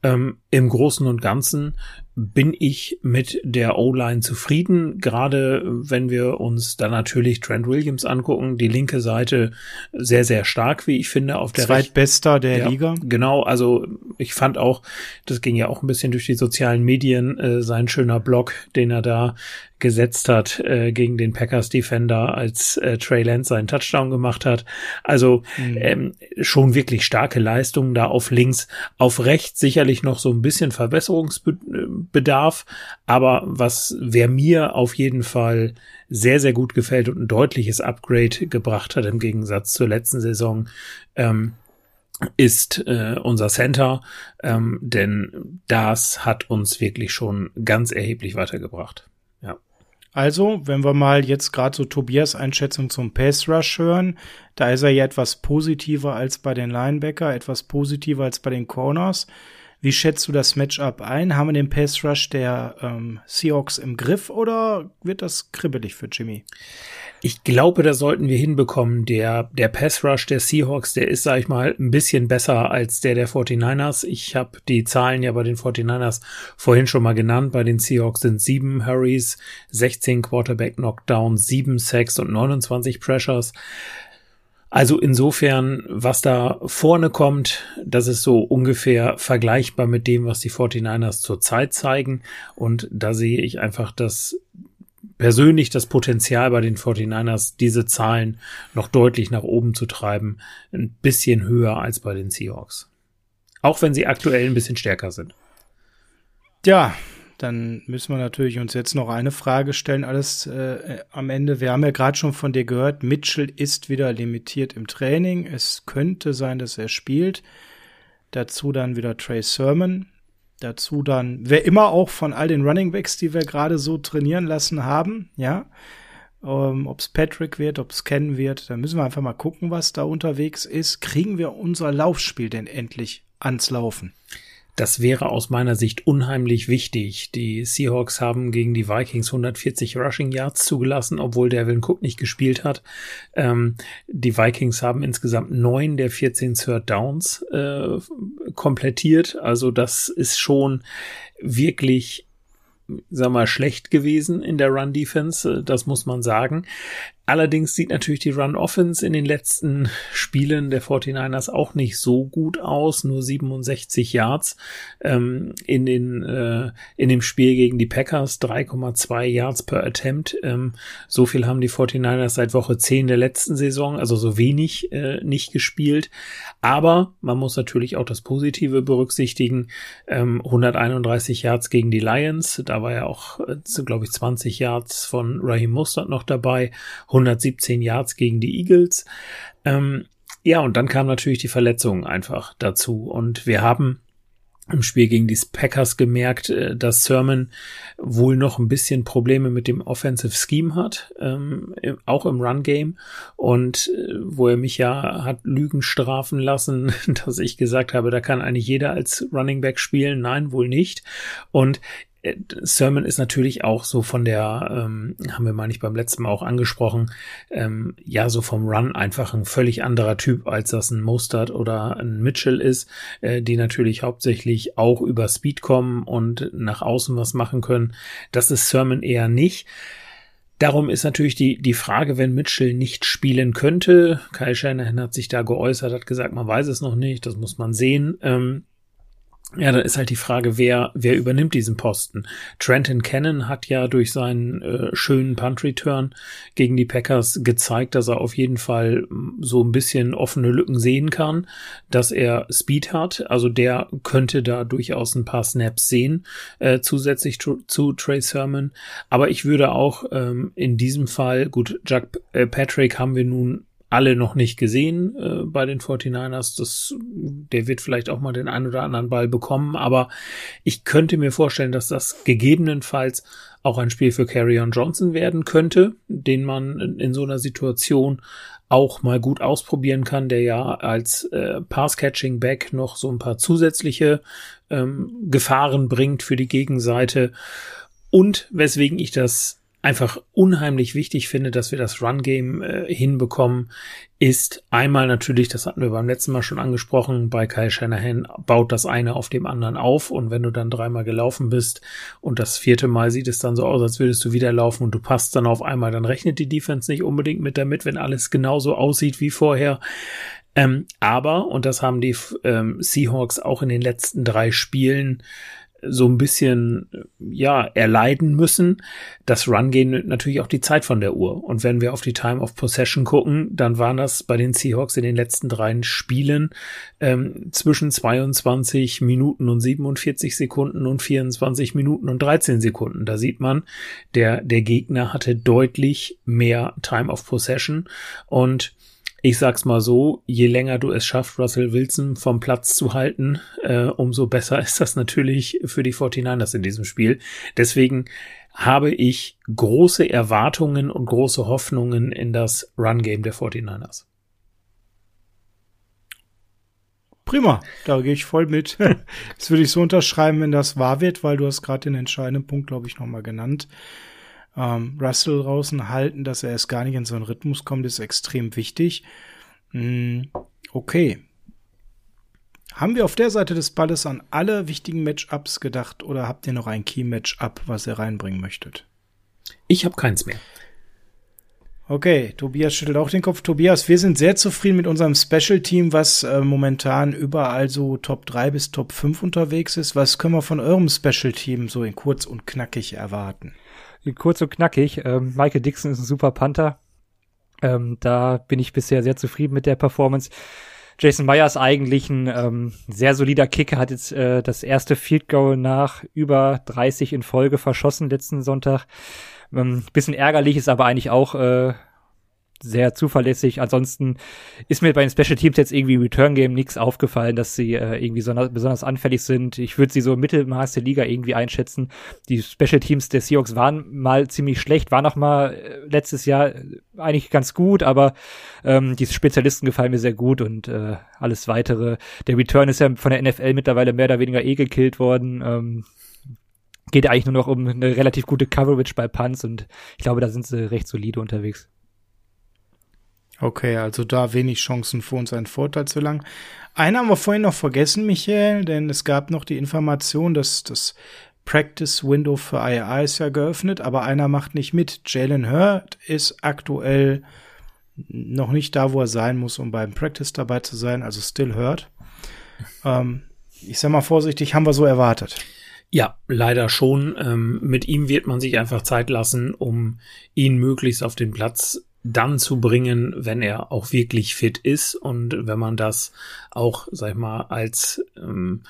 ähm, im Großen und Ganzen bin ich mit der O-Line zufrieden, gerade wenn wir uns dann natürlich Trent Williams angucken, die linke Seite sehr, sehr stark, wie ich finde, auf der Zweitbester der ja, Liga. Genau, also ich fand auch, das ging ja auch ein bisschen durch die sozialen Medien, äh, sein schöner Blog, den er da gesetzt hat äh, gegen den Packers Defender, als äh, Trey Lance seinen Touchdown gemacht hat. Also mhm. ähm, schon wirklich starke Leistungen da auf links, auf rechts sicherlich noch so ein bisschen Verbesserungsbedarf, aber was wer mir auf jeden Fall sehr sehr gut gefällt und ein deutliches Upgrade gebracht hat im Gegensatz zur letzten Saison. Ähm, ist äh, unser Center, ähm, denn das hat uns wirklich schon ganz erheblich weitergebracht. Also, wenn wir mal jetzt gerade so Tobias Einschätzung zum Pass Rush hören, da ist er ja etwas positiver als bei den Linebacker, etwas positiver als bei den Corners. Wie schätzt du das Matchup ein? Haben wir den Pass Rush der ähm, Seahawks im Griff oder wird das kribbelig für Jimmy? Ich glaube, da sollten wir hinbekommen. Der, der Pass Rush der Seahawks, der ist, sag ich mal, ein bisschen besser als der der 49ers. Ich habe die Zahlen ja bei den 49ers vorhin schon mal genannt. Bei den Seahawks sind sieben Hurries, 16 Quarterback Knockdowns, sieben Sacks und 29 Pressures. Also insofern, was da vorne kommt, das ist so ungefähr vergleichbar mit dem, was die 49ers zurzeit zeigen. Und da sehe ich einfach das persönlich das Potenzial bei den 49ers, diese Zahlen noch deutlich nach oben zu treiben, ein bisschen höher als bei den Seahawks. Auch wenn sie aktuell ein bisschen stärker sind. Ja, dann müssen wir natürlich uns jetzt noch eine Frage stellen. Alles äh, am Ende. Wir haben ja gerade schon von dir gehört, Mitchell ist wieder limitiert im Training. Es könnte sein, dass er spielt. Dazu dann wieder Trey Sermon. Dazu dann, wer immer auch von all den Running Backs, die wir gerade so trainieren lassen haben, ja. Ähm, ob es Patrick wird, ob es Ken wird, da müssen wir einfach mal gucken, was da unterwegs ist. Kriegen wir unser Laufspiel denn endlich ans Laufen? Das wäre aus meiner Sicht unheimlich wichtig. Die Seahawks haben gegen die Vikings 140 Rushing Yards zugelassen, obwohl Devin Cook nicht gespielt hat. Ähm, die Vikings haben insgesamt neun der 14 Third Downs äh, komplettiert. Also das ist schon wirklich sag mal, schlecht gewesen in der Run-Defense, das muss man sagen. Allerdings sieht natürlich die Run-Offense in den letzten Spielen der 49ers auch nicht so gut aus. Nur 67 Yards ähm, in, den, äh, in dem Spiel gegen die Packers, 3,2 Yards per Attempt. Ähm, so viel haben die 49ers seit Woche 10 der letzten Saison, also so wenig äh, nicht gespielt. Aber man muss natürlich auch das Positive berücksichtigen. Ähm, 131 Yards gegen die Lions, da war ja auch, äh, glaube ich, 20 Yards von Raheem Mustard noch dabei. 117 Yards gegen die Eagles. Ähm, ja, und dann kam natürlich die Verletzung einfach dazu. Und wir haben im Spiel gegen die Packers gemerkt, äh, dass Sermon wohl noch ein bisschen Probleme mit dem Offensive Scheme hat, ähm, auch im Run Game und äh, wo er mich ja hat Lügen strafen lassen, dass ich gesagt habe, da kann eigentlich jeder als Running Back spielen. Nein, wohl nicht. Und Sermon ist natürlich auch so von der, ähm, haben wir mal nicht beim letzten Mal auch angesprochen, ähm, ja, so vom Run einfach ein völlig anderer Typ, als das ein Mostert oder ein Mitchell ist, äh, die natürlich hauptsächlich auch über Speed kommen und nach außen was machen können. Das ist Sermon eher nicht. Darum ist natürlich die, die Frage, wenn Mitchell nicht spielen könnte. Kyle Shanahan hat sich da geäußert, hat gesagt, man weiß es noch nicht, das muss man sehen. Ähm, Ja, da ist halt die Frage, wer, wer übernimmt diesen Posten. Trenton Cannon hat ja durch seinen äh, schönen Punt-Return gegen die Packers gezeigt, dass er auf jeden Fall mm, so ein bisschen offene Lücken sehen kann, dass er Speed hat. Also der könnte da durchaus ein paar Snaps sehen, äh, zusätzlich zu, zu Trey Sermon. Aber ich würde auch ähm, in diesem Fall, gut, Jack äh, Patrick haben wir nun alle noch nicht gesehen äh, bei den 49ers. Das, der wird vielleicht auch mal den einen oder anderen Ball bekommen, aber ich könnte mir vorstellen, dass das gegebenenfalls auch ein Spiel für Carrion Johnson werden könnte, den man in so einer Situation auch mal gut ausprobieren kann, der ja als äh, Pass-Catching-Back noch so ein paar zusätzliche ähm, Gefahren bringt für die Gegenseite. Und weswegen ich das einfach unheimlich wichtig finde, dass wir das Run-Game äh, hinbekommen, ist einmal natürlich, das hatten wir beim letzten Mal schon angesprochen, bei Kyle Shanahan baut das eine auf dem anderen auf und wenn du dann dreimal gelaufen bist und das vierte Mal sieht es dann so aus, als würdest du wieder laufen und du passt dann auf einmal, dann rechnet die Defense nicht unbedingt mit damit, wenn alles genauso aussieht wie vorher. Ähm, aber, und das haben die ähm, Seahawks auch in den letzten drei Spielen so ein bisschen, ja, erleiden müssen. Das Run gehen natürlich auch die Zeit von der Uhr. Und wenn wir auf die Time of Possession gucken, dann waren das bei den Seahawks in den letzten drei Spielen ähm, zwischen 22 Minuten und 47 Sekunden und 24 Minuten und 13 Sekunden. Da sieht man, der, der Gegner hatte deutlich mehr Time of Possession und ich sag's mal so, je länger du es schaffst, Russell Wilson vom Platz zu halten, äh, umso besser ist das natürlich für die 49ers in diesem Spiel. Deswegen habe ich große Erwartungen und große Hoffnungen in das Run-Game der 49ers. Prima, da gehe ich voll mit. Das würde ich so unterschreiben, wenn das wahr wird, weil du hast gerade den entscheidenden Punkt, glaube ich, nochmal genannt ähm, Russell draußen halten, dass er erst gar nicht in so einen Rhythmus kommt, ist extrem wichtig. Mm, okay. Haben wir auf der Seite des Balles an alle wichtigen Matchups gedacht oder habt ihr noch ein Key-Matchup, was ihr reinbringen möchtet? Ich habe keins mehr. Okay, Tobias schüttelt auch den Kopf. Tobias, wir sind sehr zufrieden mit unserem Special-Team, was äh, momentan überall so Top 3 bis Top 5 unterwegs ist. Was können wir von eurem Special-Team so in kurz und knackig erwarten? Kurz und knackig. Ähm, Michael Dixon ist ein super Panther. Ähm, da bin ich bisher sehr zufrieden mit der Performance. Jason Myers eigentlich ein ähm, sehr solider Kicker, hat jetzt äh, das erste Field Goal nach über 30 in Folge verschossen letzten Sonntag. Ähm, bisschen ärgerlich ist aber eigentlich auch äh, sehr zuverlässig. Ansonsten ist mir bei den Special Teams jetzt irgendwie Return Game nichts aufgefallen, dass sie äh, irgendwie so, besonders anfällig sind. Ich würde sie so im Mittelmaß der Liga irgendwie einschätzen. Die Special Teams der Seahawks waren mal ziemlich schlecht, waren auch mal äh, letztes Jahr eigentlich ganz gut, aber ähm, die Spezialisten gefallen mir sehr gut und äh, alles weitere. Der Return ist ja von der NFL mittlerweile mehr oder weniger eh gekillt worden. Ähm, geht eigentlich nur noch um eine relativ gute Coverage bei Punts und ich glaube, da sind sie recht solide unterwegs. Okay, also da wenig Chancen für uns einen Vorteil zu lang. Einen haben wir vorhin noch vergessen, Michael, denn es gab noch die Information, dass das Practice Window für IA ist ja geöffnet, aber einer macht nicht mit. Jalen Hurt ist aktuell noch nicht da, wo er sein muss, um beim Practice dabei zu sein, also still Hurt. Ähm, ich sag mal vorsichtig, haben wir so erwartet. Ja, leider schon. Ähm, mit ihm wird man sich einfach Zeit lassen, um ihn möglichst auf den Platz dann zu bringen, wenn er auch wirklich fit ist und wenn man das auch, sag ich mal, als ähm,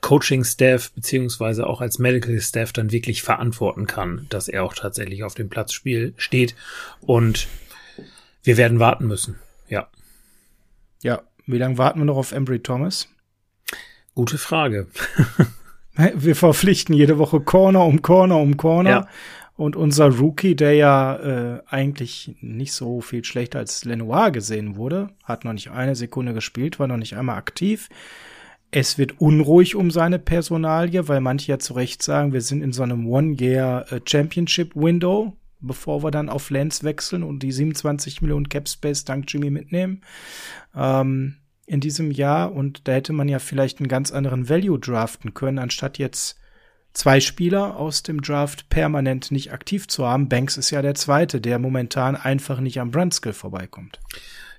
Coaching-Staff beziehungsweise auch als Medical-Staff dann wirklich verantworten kann, dass er auch tatsächlich auf dem Platzspiel steht und wir werden warten müssen, ja. Ja, wie lange warten wir noch auf Embry Thomas? Gute Frage. wir verpflichten jede Woche Corner um Corner um Corner. Ja. Und unser Rookie, der ja äh, eigentlich nicht so viel schlechter als Lenoir gesehen wurde, hat noch nicht eine Sekunde gespielt, war noch nicht einmal aktiv. Es wird unruhig um seine Personalie, weil manche ja zu Recht sagen, wir sind in so einem One-Year-Championship-Window, bevor wir dann auf Lance wechseln und die 27 Millionen Cap Space dank Jimmy mitnehmen ähm, in diesem Jahr. Und da hätte man ja vielleicht einen ganz anderen Value draften können, anstatt jetzt zwei Spieler aus dem Draft permanent nicht aktiv zu haben. Banks ist ja der zweite, der momentan einfach nicht am Brandskill vorbeikommt.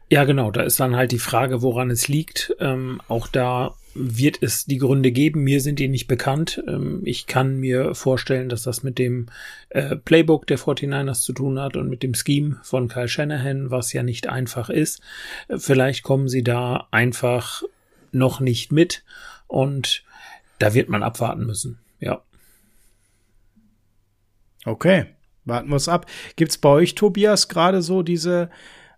Ja, genau. Da ist dann halt die Frage, woran es liegt. Ähm, auch da wird es die Gründe geben. Mir sind die nicht bekannt. Ähm, ich kann mir vorstellen, dass das mit dem äh, Playbook der 49ers zu tun hat und mit dem Scheme von Kyle Shanahan, was ja nicht einfach ist. Äh, vielleicht kommen sie da einfach noch nicht mit und da wird man abwarten müssen. Ja. Okay, warten wir es ab. Gibt's bei euch, Tobias, gerade so diese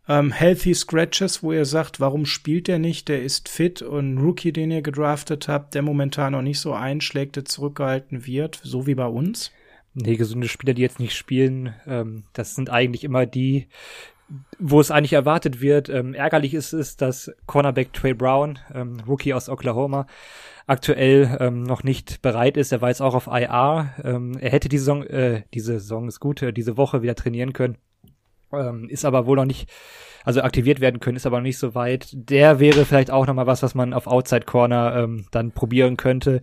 ähm, Healthy Scratches, wo ihr sagt, warum spielt der nicht? Der ist fit und Rookie, den ihr gedraftet habt, der momentan noch nicht so einschlägt, der zurückgehalten wird, so wie bei uns? Nee, gesunde Spieler, die jetzt nicht spielen, ähm, das sind eigentlich immer die, wo es eigentlich erwartet wird. Ähm, ärgerlich ist es, dass Cornerback Trey Brown, ähm, Rookie aus Oklahoma, aktuell ähm, noch nicht bereit ist. Er war jetzt auch auf IR. Ähm, er hätte die Saison, äh, diese Saison ist gut, äh, diese Woche wieder trainieren können. Ähm, ist aber wohl noch nicht, also aktiviert werden können, ist aber noch nicht so weit. Der wäre vielleicht auch nochmal was, was man auf Outside Corner ähm, dann probieren könnte.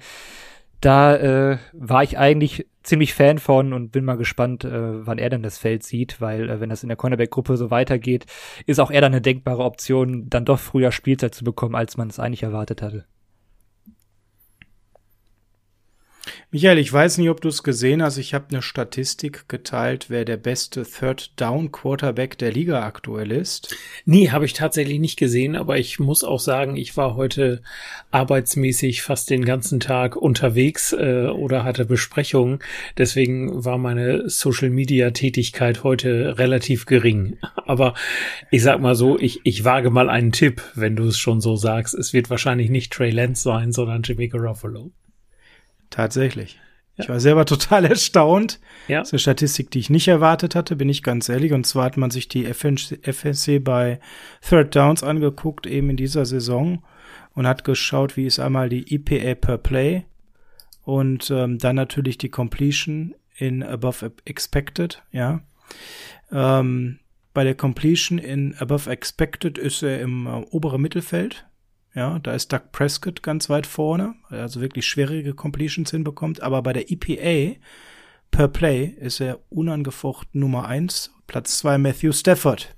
Da äh, war ich eigentlich ziemlich Fan von und bin mal gespannt, äh, wann er denn das Feld sieht, weil äh, wenn das in der Cornerback-Gruppe so weitergeht, ist auch er dann eine denkbare Option, dann doch früher Spielzeit zu bekommen, als man es eigentlich erwartet hatte. Michael, ich weiß nicht, ob du es gesehen hast. Ich habe eine Statistik geteilt, wer der beste Third Down Quarterback der Liga aktuell ist. Nee, habe ich tatsächlich nicht gesehen, aber ich muss auch sagen, ich war heute arbeitsmäßig fast den ganzen Tag unterwegs äh, oder hatte Besprechungen. Deswegen war meine Social Media Tätigkeit heute relativ gering. Aber ich sag mal so, ich, ich wage mal einen Tipp, wenn du es schon so sagst. Es wird wahrscheinlich nicht Trey Lance sein, sondern Jimmy Garoppolo. Tatsächlich. Ja. Ich war selber total erstaunt. Ja. Das ist eine Statistik, die ich nicht erwartet hatte, bin ich ganz ehrlich. Und zwar hat man sich die FSC bei Third Downs angeguckt, eben in dieser Saison, und hat geschaut, wie ist einmal die EPA per Play und ähm, dann natürlich die Completion in Above Expected, ja. Ähm, bei der Completion in Above Expected ist er im äh, oberen Mittelfeld ja, da ist Doug Prescott ganz weit vorne, also wirklich schwierige Completions hinbekommt. Aber bei der EPA per Play ist er unangefochten Nummer eins, Platz zwei Matthew Stafford.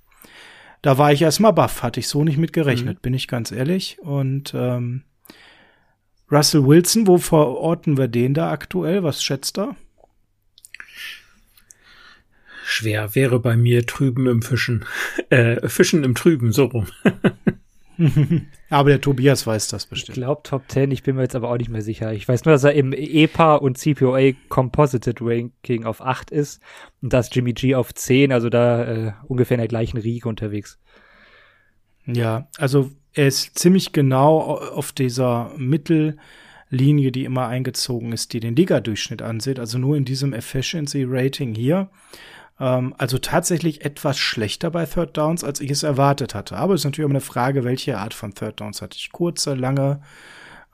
Da war ich erstmal baff, hatte ich so nicht mit gerechnet, mhm. bin ich ganz ehrlich. Und ähm, Russell Wilson, wo verorten wir den da aktuell? Was schätzt er? Schwer wäre bei mir Trüben im Fischen. Äh, Fischen im Trüben, so rum. aber der Tobias weiß das bestimmt. Ich glaube Top 10, ich bin mir jetzt aber auch nicht mehr sicher. Ich weiß nur, dass er im EPA und CPOA Composited Ranking auf 8 ist und dass Jimmy G auf 10, also da äh, ungefähr in der gleichen Riege unterwegs. Ja, also er ist ziemlich genau auf dieser Mittellinie, die immer eingezogen ist, die den Liga-Durchschnitt ansieht, also nur in diesem Efficiency Rating hier. Ähm, also tatsächlich etwas schlechter bei Third Downs, als ich es erwartet hatte. Aber es ist natürlich immer eine Frage, welche Art von Third Downs hatte ich? Kurze, lange?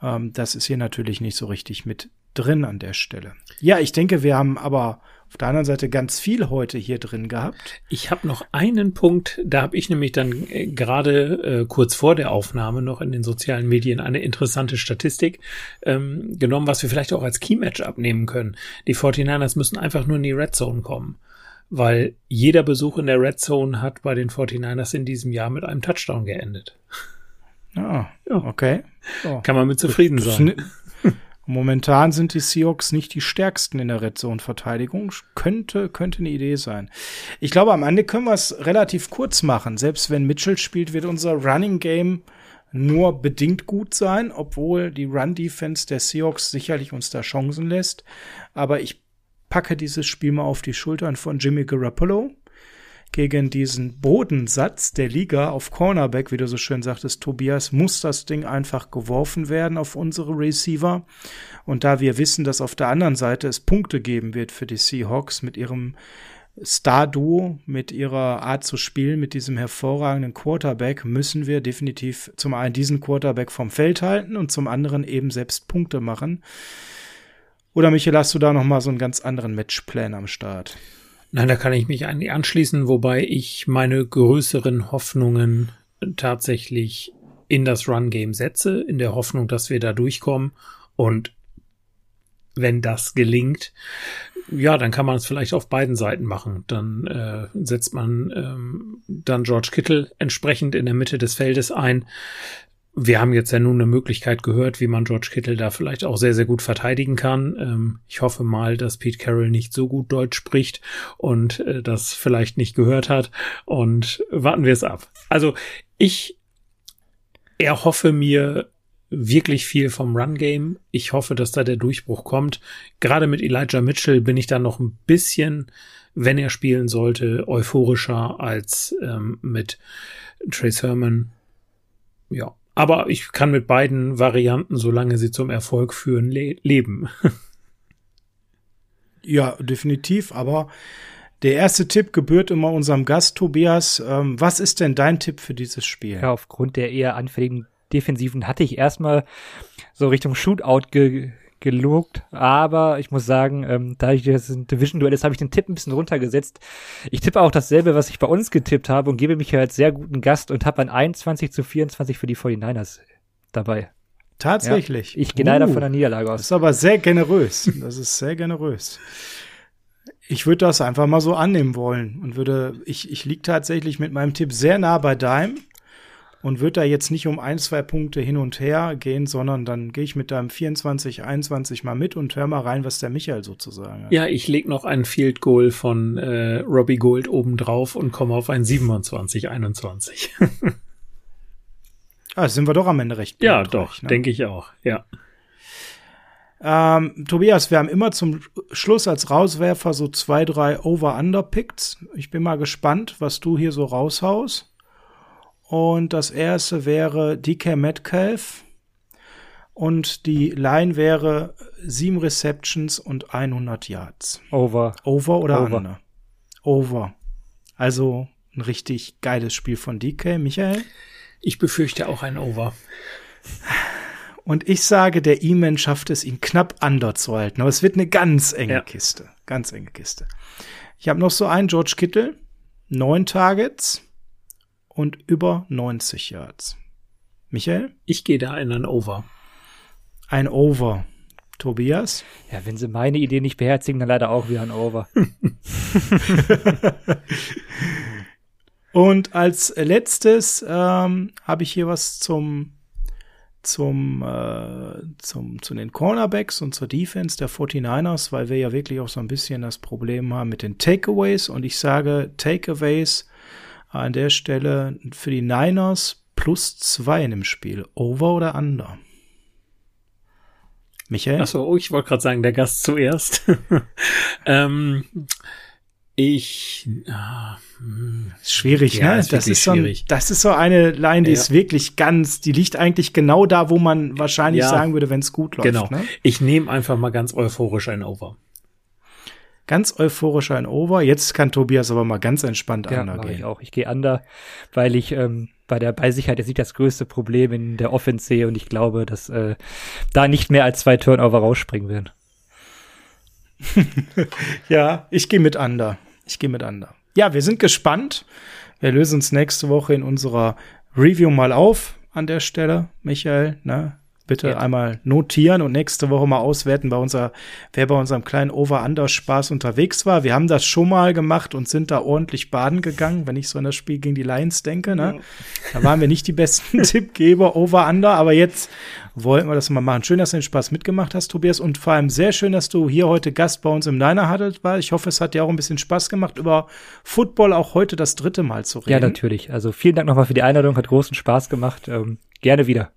Ähm, das ist hier natürlich nicht so richtig mit drin an der Stelle. Ja, ich denke, wir haben aber auf der anderen Seite ganz viel heute hier drin gehabt. Ich habe noch einen Punkt, da habe ich nämlich dann äh, gerade äh, kurz vor der Aufnahme noch in den sozialen Medien eine interessante Statistik ähm, genommen, was wir vielleicht auch als Key-Match abnehmen können. Die 49ers müssen einfach nur in die Red Zone kommen weil jeder Besuch in der Red Zone hat bei den 49ers in diesem Jahr mit einem Touchdown geendet. Ah, ja. okay. So. Kann man mit zufrieden sein. Momentan sind die Seahawks nicht die stärksten in der Red Zone Verteidigung. Könnte, könnte eine Idee sein. Ich glaube, am Ende können wir es relativ kurz machen. Selbst wenn Mitchell spielt, wird unser Running Game nur bedingt gut sein, obwohl die Run Defense der Seahawks sicherlich uns da Chancen lässt. Aber ich packe dieses Spiel mal auf die Schultern von Jimmy Garoppolo gegen diesen Bodensatz der Liga auf Cornerback, wie du so schön sagtest, Tobias, muss das Ding einfach geworfen werden auf unsere Receiver. Und da wir wissen, dass auf der anderen Seite es Punkte geben wird für die Seahawks mit ihrem Star-Duo, mit ihrer Art zu spielen, mit diesem hervorragenden Quarterback, müssen wir definitiv zum einen diesen Quarterback vom Feld halten und zum anderen eben selbst Punkte machen. Oder Michael, hast du da noch mal so einen ganz anderen Matchplan am Start? Nein, da kann ich mich eigentlich anschließen, wobei ich meine größeren Hoffnungen tatsächlich in das Run-Game setze, in der Hoffnung, dass wir da durchkommen. Und wenn das gelingt, Ja, dann kann man es vielleicht auf beiden Seiten machen. Dann äh, setzt man ähm, dann George Kittle entsprechend in der Mitte des Feldes ein. Wir haben jetzt ja nun eine Möglichkeit gehört, wie man George Kittle da vielleicht auch sehr, sehr gut verteidigen kann. Ähm, ich hoffe mal, dass Pete Carroll nicht so gut Deutsch spricht und äh, das vielleicht nicht gehört hat. Und warten wir es ab. Also ich erhoffe mir wirklich viel vom Run-Game. Ich hoffe, dass da der Durchbruch kommt. Gerade mit Elijah Mitchell bin ich da noch ein bisschen, wenn er spielen sollte, euphorischer als ähm, mit Trace Herman. Ja, aber ich kann mit beiden Varianten, solange sie zum Erfolg führen, le leben. ja, definitiv. Aber der erste Tipp gebührt immer unserem Gast Tobias. Ähm, was ist denn dein Tipp für dieses Spiel? Ja, aufgrund der eher anfälligen Defensiven hatte ich erstmal so Richtung Shootout ge gelogt, aber ich muss sagen, ähm, da ich das ein Division-Duell ist, habe ich den Tipp ein bisschen runtergesetzt. Ich tippe auch dasselbe, was ich bei uns getippt habe und gebe mich hier als sehr guten Gast und habe ein 21 zu 24 für die 49ers dabei. Tatsächlich. Ja, ich gehe uh, leider von der Niederlage aus. Das ist aber sehr generös. Das ist sehr generös. Ich würde das einfach mal so annehmen wollen und würde, ich, ich liege tatsächlich mit meinem Tipp sehr nah bei deinem und würde da jetzt nicht um ein, zwei Punkte hin und her gehen, sondern dann gehe ich mit deinem 24, 21 mal mit und hör mal rein, was der Michael sozusagen hat. Ja, ich leg noch ein Field Goal von äh, Robbie Gold oben drauf und komme auf ein 27, 21. ah, sind wir doch am Ende recht. Ja, doch, ne? denke ich auch, ja. Ähm, Tobias, wir haben immer zum Schluss als Rauswerfer so zwei, drei Over-Under-Picks. Ich bin mal gespannt, was du hier so raushaust. Und das erste wäre DK Metcalf. Und die Line wäre sieben Receptions und 100 Yards. Over. Over oder Over. Under? Over. Also ein richtig geiles Spiel von DK. Michael? Ich befürchte auch ein Over. Und ich sage, der E-Man schafft es, ihn knapp under zu halten. Aber es wird eine ganz enge ja. Kiste. Ganz enge Kiste. Ich habe noch so einen George Kittle. Neun Targets und über 90 Yards. Michael? Ich gehe da in ein Over. Ein Over. Tobias? Ja, wenn sie meine Idee nicht beherzigen, dann leider auch wieder ein Over. und als letztes ähm, habe ich hier was zum zum, äh, zum, zu den Cornerbacks und zur Defense der 49ers, weil wir ja wirklich auch so ein bisschen das Problem haben mit den Takeaways. Und ich sage Takeaways an der Stelle für die Niners plus zwei in dem Spiel. Over oder under? Michael? Achso, oh, ich wollte gerade sagen, der Gast zuerst. ähm, ich ah, hm. schwierig, ja, ne? Ist das ist so ein, das ist so eine Line, die ja. ist wirklich ganz, die liegt eigentlich genau da, wo man wahrscheinlich ja, sagen würde, wenn es gut läuft. Genau. Ne? Ich nehme einfach mal ganz euphorisch ein Over ganz euphorisch ein Over. Jetzt kann Tobias aber mal ganz entspannt ja, under gehen. Ich auch. Ich gehe under, weil ich ähm, bei der Beisicherheit jetzt nicht das größte Problem in der Offense sehe und ich glaube, dass äh, da nicht mehr als zwei Turnover rausspringen werden. ja, ich gehe mit under. Ich gehe mit under. Ja, wir sind gespannt. Wir lösen uns nächste Woche in unserer Review mal auf an der Stelle, Michael. Ne? Bitte ja. einmal notieren und nächste Woche mal auswerten, bei unser, wer bei unserem kleinen Over-Under-Spaß unterwegs war. Wir haben das schon mal gemacht und sind da ordentlich baden gegangen, wenn ich so an das Spiel gegen die Lions denke. Ne? Ja. Da waren wir nicht die besten Tippgeber, Over-Under, aber jetzt wollten wir das mal machen. Schön, dass du den Spaß mitgemacht hast, Tobias, und vor allem sehr schön, dass du hier heute Gast bei uns im Niner hattest. Ich hoffe, es hat dir auch ein bisschen Spaß gemacht, über Football auch heute das dritte Mal zu reden. Ja, natürlich. Also vielen Dank nochmal für die Einladung, hat großen Spaß gemacht. Ähm, gerne wieder.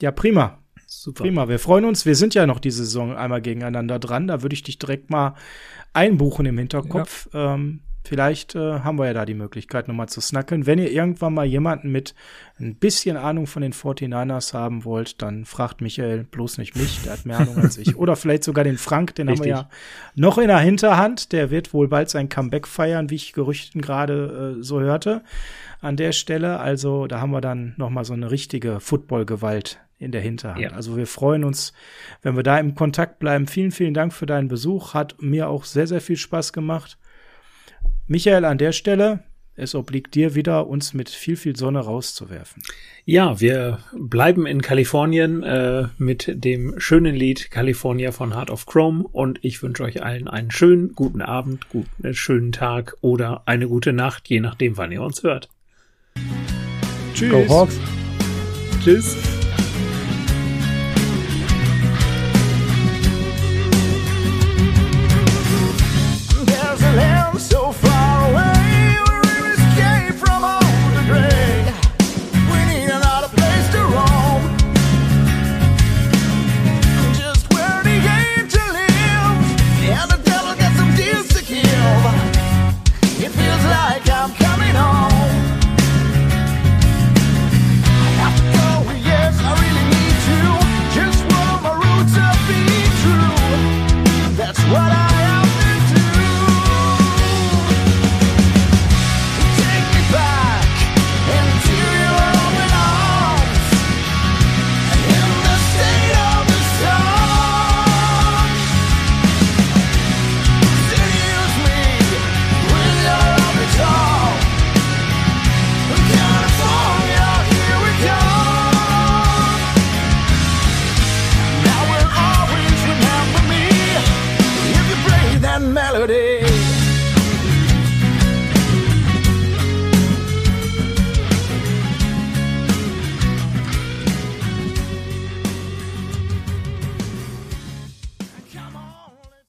Ja, prima. Super. Prima. Wir freuen uns. Wir sind ja noch diese Saison einmal gegeneinander dran. Da würde ich dich direkt mal einbuchen im Hinterkopf. Ja. Ähm, vielleicht äh, haben wir ja da die Möglichkeit, nochmal zu snacken. Wenn ihr irgendwann mal jemanden mit ein bisschen Ahnung von den 49ers haben wollt, dann fragt Michael bloß nicht mich, der hat mehr Ahnung als ich. Oder vielleicht sogar den Frank, den Richtig. haben wir ja noch in der Hinterhand. Der wird wohl bald sein Comeback feiern, wie ich Gerüchten gerade äh, so hörte an der Stelle. Also da haben wir dann nochmal so eine richtige Football-Gewalt in der Hinterhand. Ja. Also wir freuen uns, wenn wir da im Kontakt bleiben. Vielen, vielen Dank für deinen Besuch. Hat mir auch sehr, sehr viel Spaß gemacht. Michael, an der Stelle, es obliegt dir wieder, uns mit viel, viel Sonne rauszuwerfen. Ja, wir bleiben in Kalifornien äh, mit dem schönen Lied California von Heart of Chrome und ich wünsche euch allen einen schönen guten Abend, guten schönen Tag oder eine gute Nacht, je nachdem, wann ihr uns hört. Tschüss. Go Hawks. Tschüss. So far